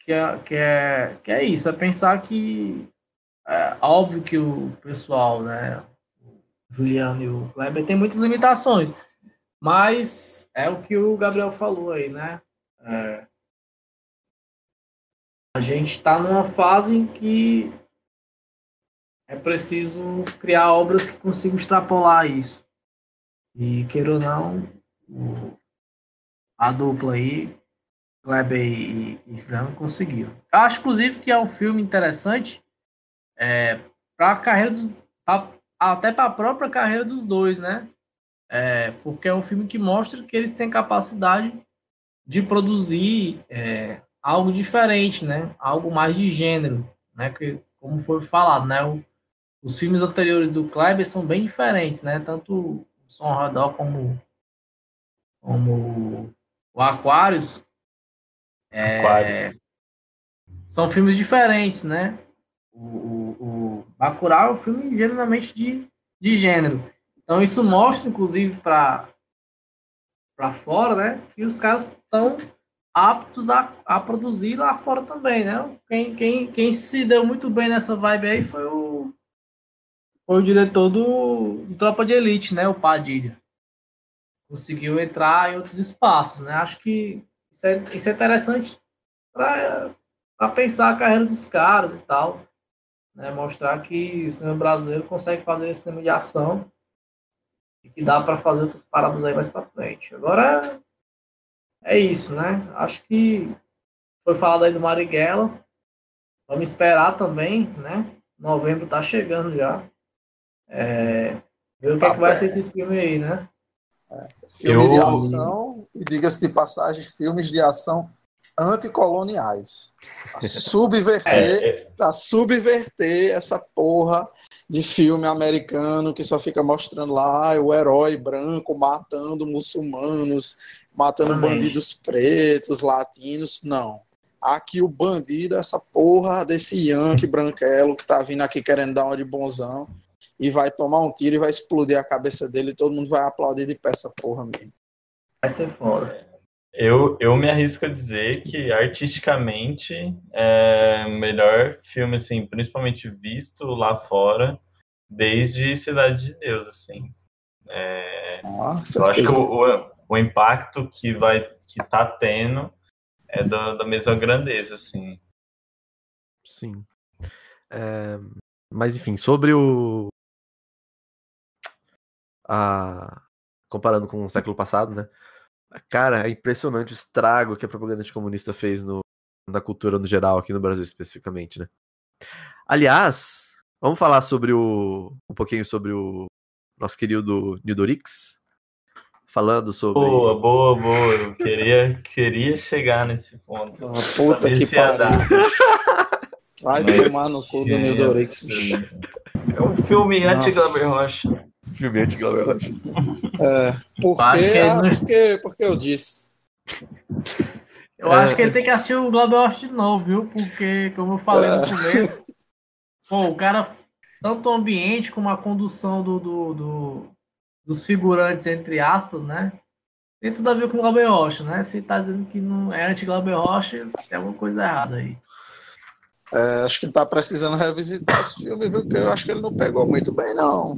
que, é, que, é, que é isso, é pensar que é óbvio que o pessoal, né? O Juliano e o Kleber tem muitas limitações, mas é o que o Gabriel falou aí, né? É, a gente está numa fase em que é preciso criar obras que consigam extrapolar isso. E, queira ou não, a dupla aí, Kleber e, e Fernando conseguiram. Eu acho, inclusive, que é um filme interessante é, para a carreira dos. Pra, até para a própria carreira dos dois, né? É, porque é um filme que mostra que eles têm capacidade de produzir é, algo diferente, né? Algo mais de gênero, né? Que, como foi falado, né? O, os filmes anteriores do Kleber são bem diferentes, né? Tanto Som Radar como, como o Aquarius, é, são filmes diferentes, né? O, o, o Bacurau é um filme genuinamente de, de gênero. Então isso mostra, inclusive, para para fora, né? Que os caras estão aptos a, a produzir lá fora também, né? Quem, quem, quem se deu muito bem nessa vibe aí foi o, foi o diretor do, do Tropa de Elite, né? O Padilha. Conseguiu entrar em outros espaços, né? Acho que isso é, isso é interessante para pensar a carreira dos caras e tal. Né? Mostrar que o cinema brasileiro consegue fazer esse cinema de ação e que dá para fazer outras paradas aí mais para frente. Agora é isso, né? Acho que foi falado aí do Marighella. Vamos esperar também, né? Novembro tá chegando já. É, ver o que, é que vai ser esse filme aí, né?
É, filme Eu... de ação, e diga-se de passagem, filmes de ação anticoloniais. Pra [laughs] subverter, é, é. Pra subverter essa porra de filme americano que só fica mostrando lá o herói branco matando muçulmanos, matando Amém. bandidos pretos, latinos. Não. Aqui o bandido é essa porra desse Yankee branquelo que tá vindo aqui querendo dar uma de bonzão e vai tomar um tiro e vai explodir a cabeça dele e todo mundo vai aplaudir de pé essa porra mesmo.
Vai ser foda.
Eu, eu me arrisco a dizer que artisticamente é o melhor filme, assim, principalmente visto lá fora, desde Cidade de Deus, assim. É, Nossa, eu acho que o, o, impacto que vai que tá tendo é da, da mesma grandeza, assim.
Sim. É, mas enfim, sobre o. A, comparando com o século passado, né? Cara, é impressionante o estrago que a propaganda comunista fez no, na cultura no geral, aqui no Brasil especificamente, né? Aliás, vamos falar sobre o. um pouquinho sobre o nosso querido Nildorix. Falando sobre.
Boa, boa, boa. Eu queria, queria chegar nesse ponto.
Ah, puta que pariu. Vai Mas, tomar no cu do Nildorix,
É um filme anti-Glauber Rocha.
Filme anti-Glauber Rocha.
É, porque, ah, porque, porque eu disse.
Eu é, acho que ele tem que assistir o Glauber Rocha de novo, viu? Porque, como eu falei é. no começo, pô, o cara, tanto o ambiente como a condução do, do, do, dos figurantes, entre aspas, né? Tem tudo a ver com o Glauber Rocha, né? Se tá dizendo que não é anti-Glauber Rocha, tem alguma coisa errada aí.
É, acho que ele tá precisando revisitar esse filme, viu? Porque eu acho que ele não pegou muito bem, não.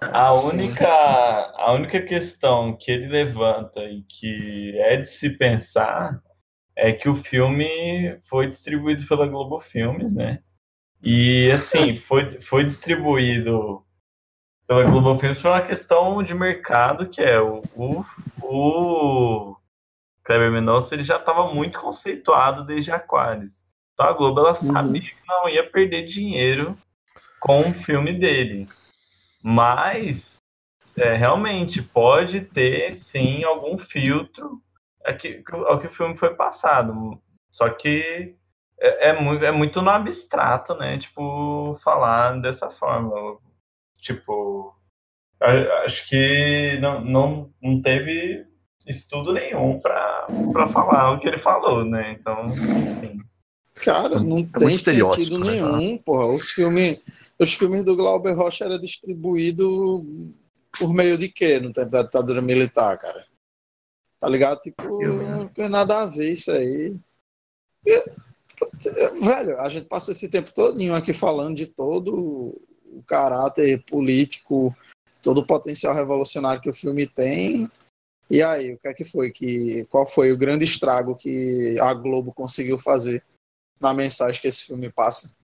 A única, a única questão que ele levanta e que é de se pensar é que o filme foi distribuído pela Globo Filmes, né? E assim, [laughs] foi, foi distribuído pela Globo Filmes por uma questão de mercado, que é o, o, o Kleber Mendonça ele já estava muito conceituado desde Aquarius. Então a Globo ela sabia que não ia perder dinheiro com o filme dele. Mas é, realmente pode ter sim algum filtro ao que o filme foi passado. Só que é, é, muito, é muito no abstrato, né? Tipo, falar dessa forma. Tipo, acho que não, não, não teve estudo nenhum para falar o que ele falou, né? Então, enfim.
Cara, não é tem sentido né? nenhum, porra. Os filmes, os filmes do Glauber Rocha eram distribuídos por meio de quê no tempo da ditadura militar, cara? Tá ligado? Tipo, não tem nada a ver isso aí. E, velho, a gente passou esse tempo todinho aqui falando de todo o caráter político, todo o potencial revolucionário que o filme tem. E aí, o que é que foi? Que, qual foi o grande estrago que a Globo conseguiu fazer na mensagem que esse filme passa?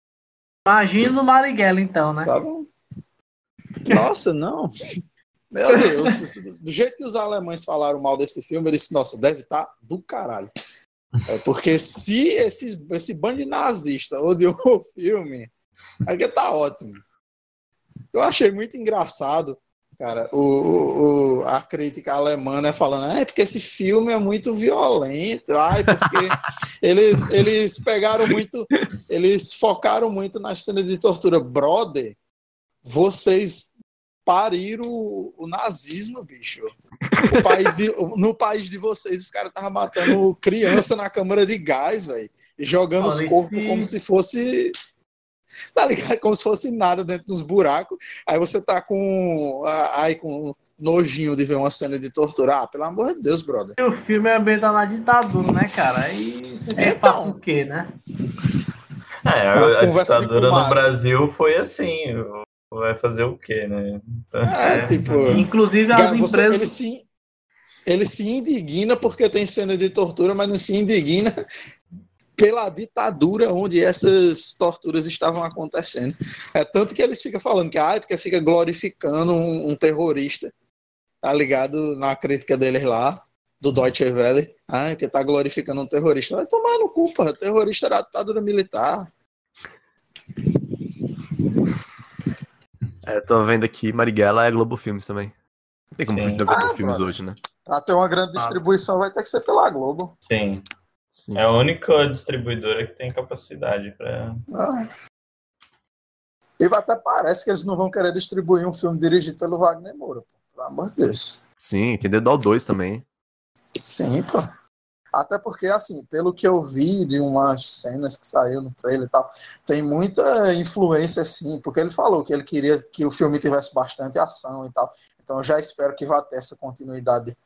Imagina o Marighella, então, né?
Sabe? Nossa, não. Meu Deus, do jeito que os alemães falaram mal desse filme, eu disse, nossa, deve estar tá do caralho. É porque se esse, esse bando de nazista odiou o filme, aqui tá ótimo. Eu achei muito engraçado, cara, o, o, a crítica alemã né, falando, é porque esse filme é muito violento, ai, porque [laughs] eles, eles pegaram muito, eles focaram muito na cena de tortura. Brother, vocês pariram o, o nazismo, bicho. O país de, no país de vocês, os caras estavam matando criança na câmara de gás, velho. Jogando Olha os corpos esse... como se fosse. Tá ligado? Como se fosse nada dentro dos buracos. Aí você tá com. Aí com nojinho de ver uma cena de tortura. Ah, pelo amor de Deus, brother.
O filme é ambientado na ditadura, né, cara? Aí você então, o quê, né?
É, a, a ditadura no Brasil foi assim vai fazer o quê, né?
Então, é, é, tipo.
Inclusive as
você,
empresas.
Ele se, ele se indigna porque tem cena de tortura, mas não se indigna pela ditadura onde essas torturas estavam acontecendo. É tanto que eles ficam falando que ah, é porque fica glorificando um, um terrorista, tá ligado na crítica deles lá, do Deutsche Welle. Ah, porque tá glorificando um terrorista. Vai tomar no cu, porra. Terrorista era a ditadura militar.
É, tô vendo aqui, Marighella é Globo Filmes também. Não tem como fugir da Globo ah, Filmes hoje, né?
Pra ter uma grande distribuição vai ter que ser pela Globo.
Sim. Sim. É a única distribuidora que tem capacidade para. Ah.
E até parece que eles não vão querer distribuir um filme dirigido pelo Wagner Moura, pô. Pelo amor de Deus.
Sim, tem Dedo 2 também.
Sim, pô. Até porque, assim, pelo que eu vi de umas cenas que saiu no trailer e tal, tem muita influência, assim, porque ele falou que ele queria que o filme tivesse bastante ação e tal. Então eu já espero que vá ter essa continuidade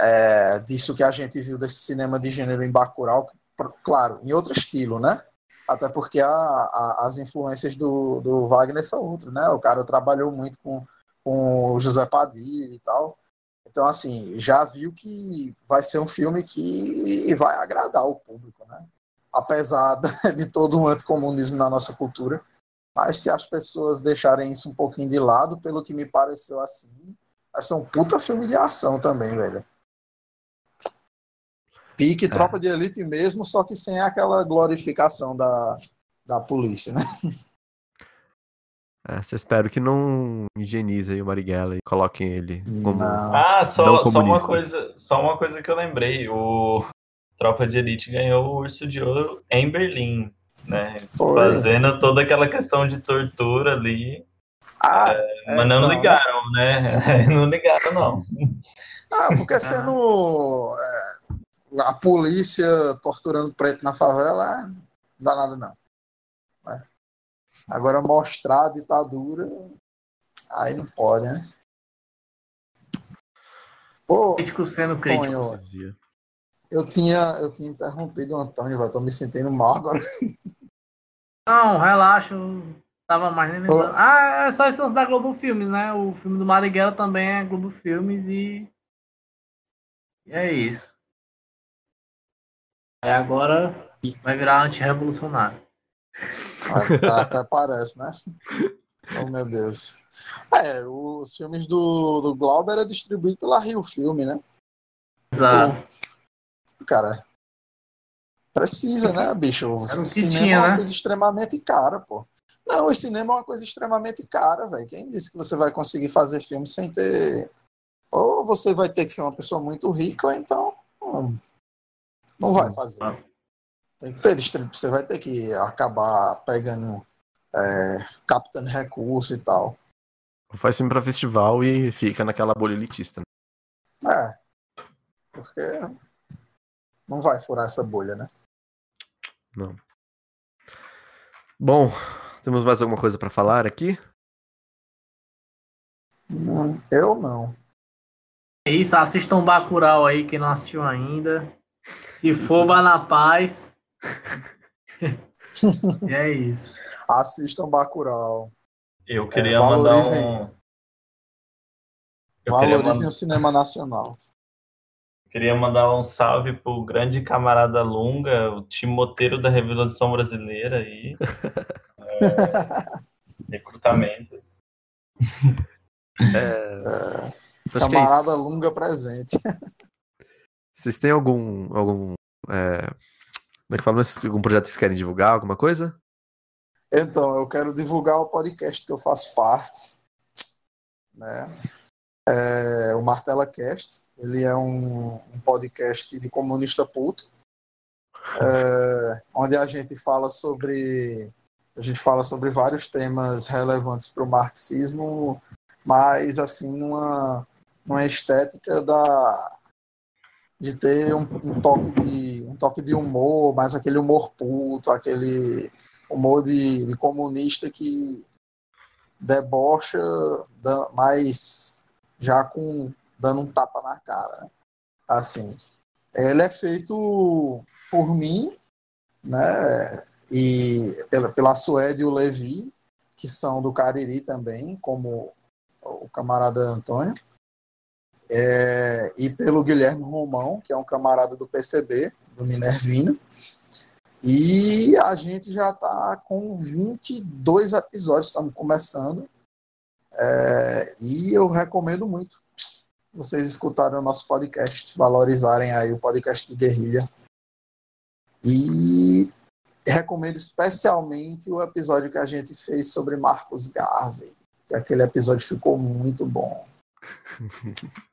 é, disso que a gente viu desse cinema de gênero em Bacurau, claro, em outro estilo, né? Até porque a, a, as influências do, do Wagner são outras, né? O cara trabalhou muito com, com o José Padilha e tal. Então, assim, já viu que vai ser um filme que vai agradar o público, né? Apesar [laughs] de todo o anticomunismo na nossa cultura. Mas se as pessoas deixarem isso um pouquinho de lado, pelo que me pareceu assim, vai ser um puta filme de ação também, velho. Pique é. tropa de elite mesmo, só que sem aquela glorificação da, da polícia, né?
É, espero que não higienize aí o Marighella e coloquem ele como. Não.
Ah, só, só, uma coisa, só uma coisa que eu lembrei. O Tropa de Elite ganhou o Urso de Ouro em Berlim, né? Foi. Fazendo toda aquela questão de tortura ali. Ah, é, mas não, não, ligaram, né? [laughs] Não ligaram, não.
Ah, porque sendo [laughs] é, a polícia torturando preto na favela, não dá nada não. Agora mostrar a ditadura, aí não pode, né?
Pô, crítico sendo crítico.
Tonho, eu tinha, eu tinha interrompido o Antônio, velho. Tô me sentindo mal agora.
Não, relaxa, eu tava mais nem lembrando. Ah, é só esse lance da Globo Filmes, né? O filme do Marighella também é Globo Filmes e. E é isso. Aí agora vai virar anti-revolucionário.
Até, até parece, né? Oh, meu Deus. É, os filmes do, do Glauber é distribuído pela Rio Filme, né?
Exato.
Então, cara, precisa, né, bicho?
Era o
cinema
tinha,
é uma
né?
coisa extremamente cara, pô. Não, o cinema é uma coisa extremamente cara, velho. Quem disse que você vai conseguir fazer filme sem ter. Ou você vai ter que ser uma pessoa muito rica, ou então. hum, Não vai fazer. Tem que ter distribuição. Você vai ter que acabar pegando. É, captando recurso e tal.
Faz filme pra festival e fica naquela bolha elitista. né?
É. Porque. Não vai furar essa bolha, né?
Não. Bom, temos mais alguma coisa pra falar aqui?
Hum, Eu não.
É isso, assistam Bacurau aí, quem não assistiu ainda. Se for, vá na paz. e [laughs] é isso.
Assistam Bacurau.
Eu queria
É,
mandar
valorizem.
um. Eu queria,
Valorizem
man-
o cinema nacional.
queria mandar um salve pro grande camarada Lunga, o timoteiro da Revolução Brasileira aí. [laughs] É, recrutamento.
É, que é
Camarada. Lunga presente.
Vocês têm algum. algum é, Como é que fala? Algum projeto que vocês querem divulgar? Alguma coisa?
Então, eu quero divulgar o podcast que eu faço parte, né? É, o Martela Cast. Ele é um, um podcast de comunista puto, [laughs] é, onde a gente fala sobre a gente fala sobre vários temas relevantes para o marxismo, mas assim numa, numa estética da de ter um, um toque de um toque de humor, mas aquele humor puto, aquele humor de, de comunista que debocha, mas já com dando um tapa na cara. né? Assim, ele é feito por mim, né? E pela, pela Suede e o Levi, que são do Cariri também, como o camarada Antônio. É, e pelo Guilherme Romão, que é um camarada do PCB, do Minervina. E a gente já está com 22 episódios, estamos começando. É, e eu recomendo muito vocês escutarem o nosso podcast, valorizarem aí o podcast de guerrilha. E recomendo especialmente o episódio que a gente fez sobre Marcos Garvey, que aquele episódio ficou muito bom. [laughs]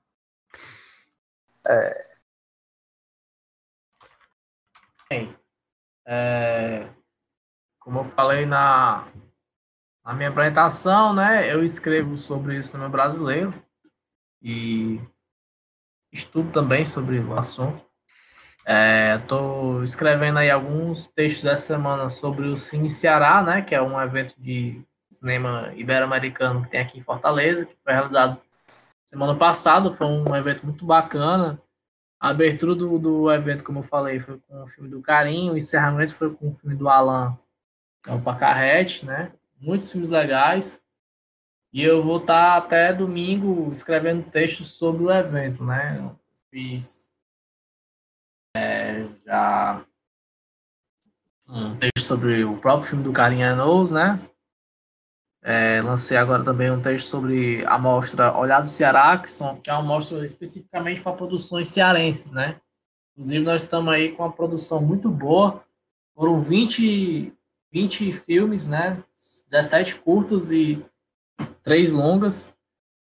Bem, é, como eu falei na, na minha apresentação, né, eu escrevo sobre isso no brasileiro e estudo também sobre o assunto. Estou escrevendo aí alguns textos essa semana sobre o Cine Ceará, né, que é um evento de cinema ibero-americano que tem aqui em Fortaleza, que foi realizado semana passada, foi um evento muito bacana. A abertura do, do evento, como eu falei, foi com o filme do Carinho, o encerramento foi com o filme do Alan, que é o Pacarrete, né? Muitos filmes legais. E eu vou estar até domingo escrevendo textos sobre o evento, né? Eu fiz é, já um texto sobre o próprio filme do Carinha Knows, né? É, lancei agora também um texto sobre a mostra Olhar do Ceará, que, são, que é uma mostra especificamente para produções cearenses, né? Inclusive, nós estamos aí com uma produção muito boa. Foram 20, 20 filmes, né? 17 curtas e 3 longas.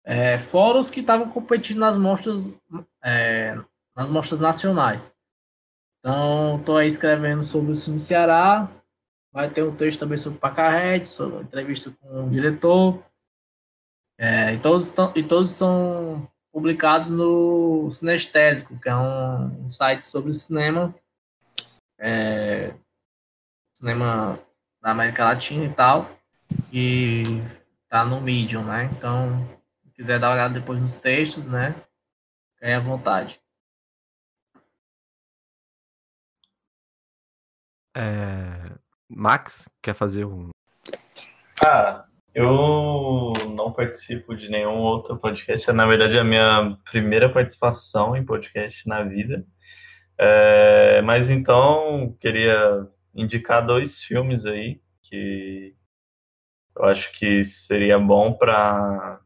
É, fora os que estavam competindo nas mostras, é, nas mostras nacionais. Então, estou aí escrevendo sobre o Cine Ceará. Vai ter um texto também sobre Pacarrete, sobre entrevista com o diretor. É, e, todos, e todos são publicados no Sinestésico, que é um, um site sobre cinema, é, cinema da América Latina e tal, e tá no Medium, né? Então, se quiser dar uma olhada depois nos textos, né? Fique à vontade.
É, Max, quer fazer um.
Ah, eu não participo de nenhum outro podcast. Na verdade, é a minha primeira participação em podcast na vida. É, mas então, queria indicar dois filmes aí que eu acho que seria bom para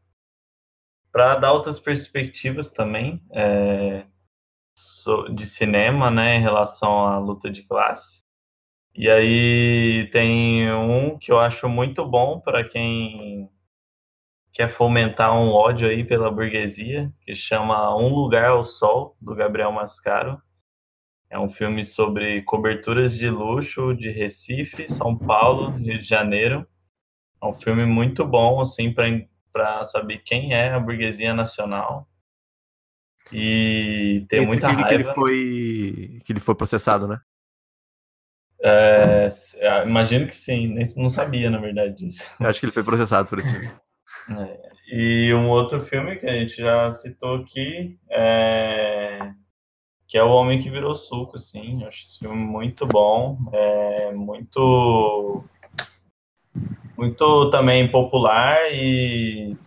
para dar outras perspectivas também é, de cinema, né, em relação à luta de classe. E aí tem um que eu acho muito bom para quem quer fomentar um ódio aí pela burguesia, que chama Um Lugar ao Sol, do Gabriel Mascaro. É um filme sobre coberturas de luxo de Recife, São Paulo, Rio de Janeiro. É um filme muito bom, assim, para saber quem é a burguesia nacional. E tem
Esse
muita
aquele
raiva.
Que ele, foi, que ele foi processado, né?
É, imagino que sim, nem não sabia, na verdade, disso.
Eu acho que ele foi processado por esse filme. [laughs]
É, e um outro filme que a gente já citou aqui é que é o Homem que Virou Suco, assim. Eu acho esse filme muito bom, é muito muito também popular e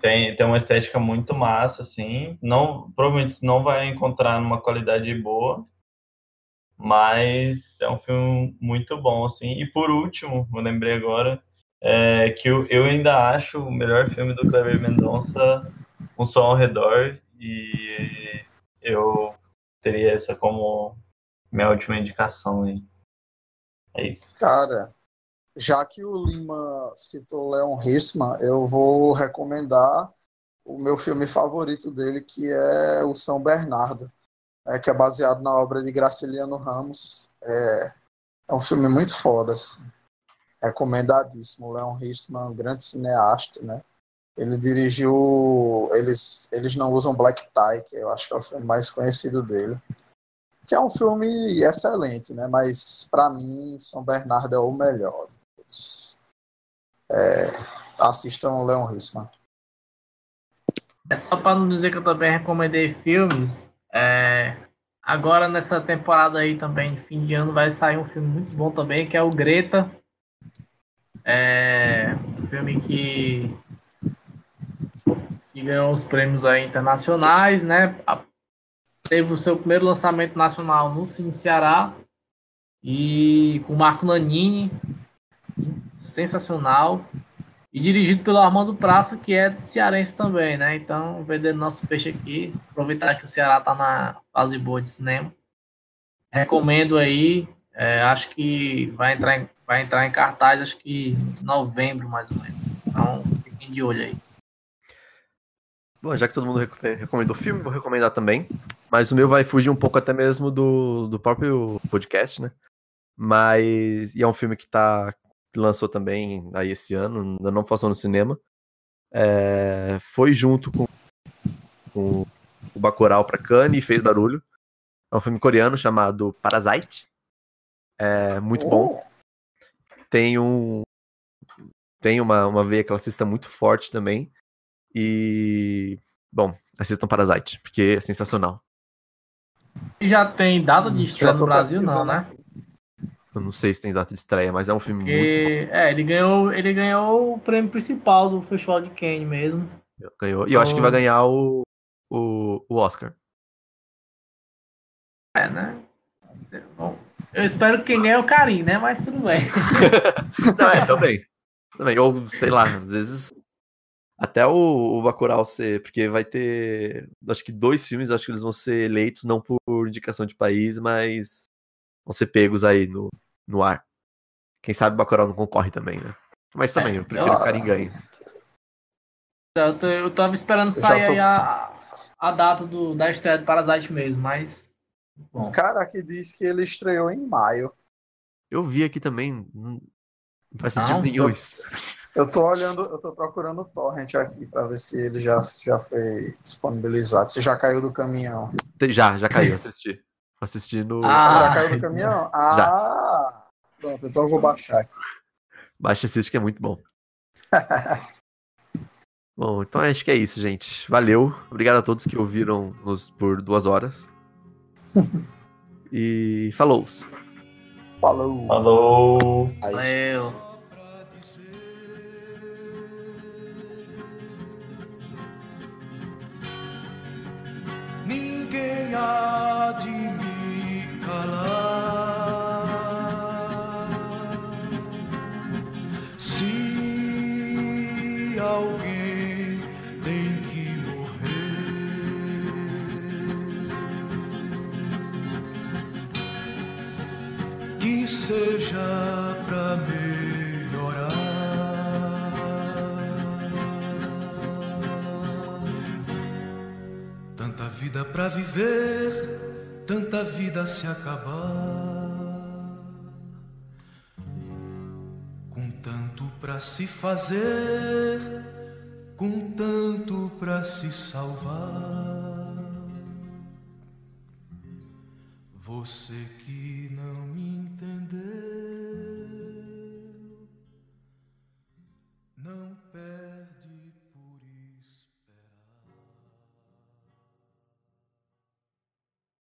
tem, tem uma estética muito massa, assim. Não, provavelmente não vai encontrar numa qualidade boa, mas é um filme muito bom, assim. E por último, eu lembrei agora, é, que eu, eu ainda acho o melhor filme do Kleber Mendonça, Um Som ao Redor, e eu teria essa como minha última indicação aí. É isso.
Cara, já que o Lima citou Leon Hirschman, eu vou recomendar o meu filme favorito dele, que é o São Bernardo, é, que é baseado na obra de Graciliano Ramos. É, é um filme muito foda, assim. recomendadíssimo. Leon Hirschman, um grande cineasta, né? Ele dirigiu. Eles, eles não usam Black Tie, que eu acho que é o filme mais conhecido dele. Que é um filme excelente, né? Mas para mim, São Bernardo é o melhor. É, assistam o Leon Hirschman.
É só para não dizer que eu também recomendei filmes. É, agora nessa temporada aí também, de fim de ano, vai sair um filme muito bom também, que é o Greta. É um filme que, que ganhou os prêmios aí internacionais, né? Teve o seu primeiro lançamento nacional no Cine Ceará e com o Marco Nanini, sensacional. E dirigido pelo Armando Praça, que é cearense também, né? Então, vendendo nosso peixe aqui, aproveitar que o Ceará tá na fase boa de cinema. Recomendo aí, é, acho que vai entrar, em, vai entrar em cartaz, acho que em novembro, mais ou menos. Então, fiquem de olho aí.
Bom, já que todo mundo recomendou o filme, vou recomendar também. Mas o meu vai fugir um pouco até mesmo do, do próprio podcast, né? Mas. E é um filme que tá. Lançou também aí esse ano, ainda não passou no cinema. É, foi junto com, com o Bacurau pra Cannes e fez barulho. É um filme coreano chamado Parasite. É muito bom. Tem um. Tem uma, uma veia classista muito forte também. E. Bom, assistam Parasite, porque é sensacional.
Já tem data de estreia no Brasil, não, né?
Eu não sei se tem data de estreia, mas é um filme
Porque, muito bom. É, ele ganhou, ele ganhou o prêmio principal do Festival de Cannes mesmo.
Ganhou. E eu acho que vai ganhar o, o, o Oscar.
É, né? Bom, eu espero que quem ganhe é o Karim, né? Mas tudo bem. [laughs]
não, é, também. também. Ou, sei lá, às vezes até o, o Bacurau ser, porque vai ter, acho que dois filmes, acho que eles vão ser eleitos não por indicação de país, mas vão ser pegos aí no, no ar. Quem sabe o Bacurau não concorre também, né? Mas também, eu prefiro que o Karim ganhe.
Eu, tô, eu tava esperando sair tô... aí a, a data do, da estreia do Parasite mesmo, mas. Bom.
Cara, aqui diz que ele estreou em maio.
Eu vi aqui também. Não faz sentido nenhum isso.
Eu tô olhando, eu tô procurando o torrent aqui para ver se ele já, já foi disponibilizado. Se já caiu do caminhão.
Já, já caiu, assisti. Assisti no.
Ah, já caiu do caminhão? Ah! Já. Pronto, então eu vou baixar aqui.
Baixa assiste que é muito bom. [laughs] bom, então acho que é isso, gente. Valeu. Obrigado a todos que ouviram nos por duas horas. e falou.
Falou.
Falou.
Aí,
Valeu.
ninguém há de me calar. Seja pra melhorar. Tanta vida pra viver, tanta vida se acabar. Com tanto pra se fazer, com tanto pra se salvar. Você que.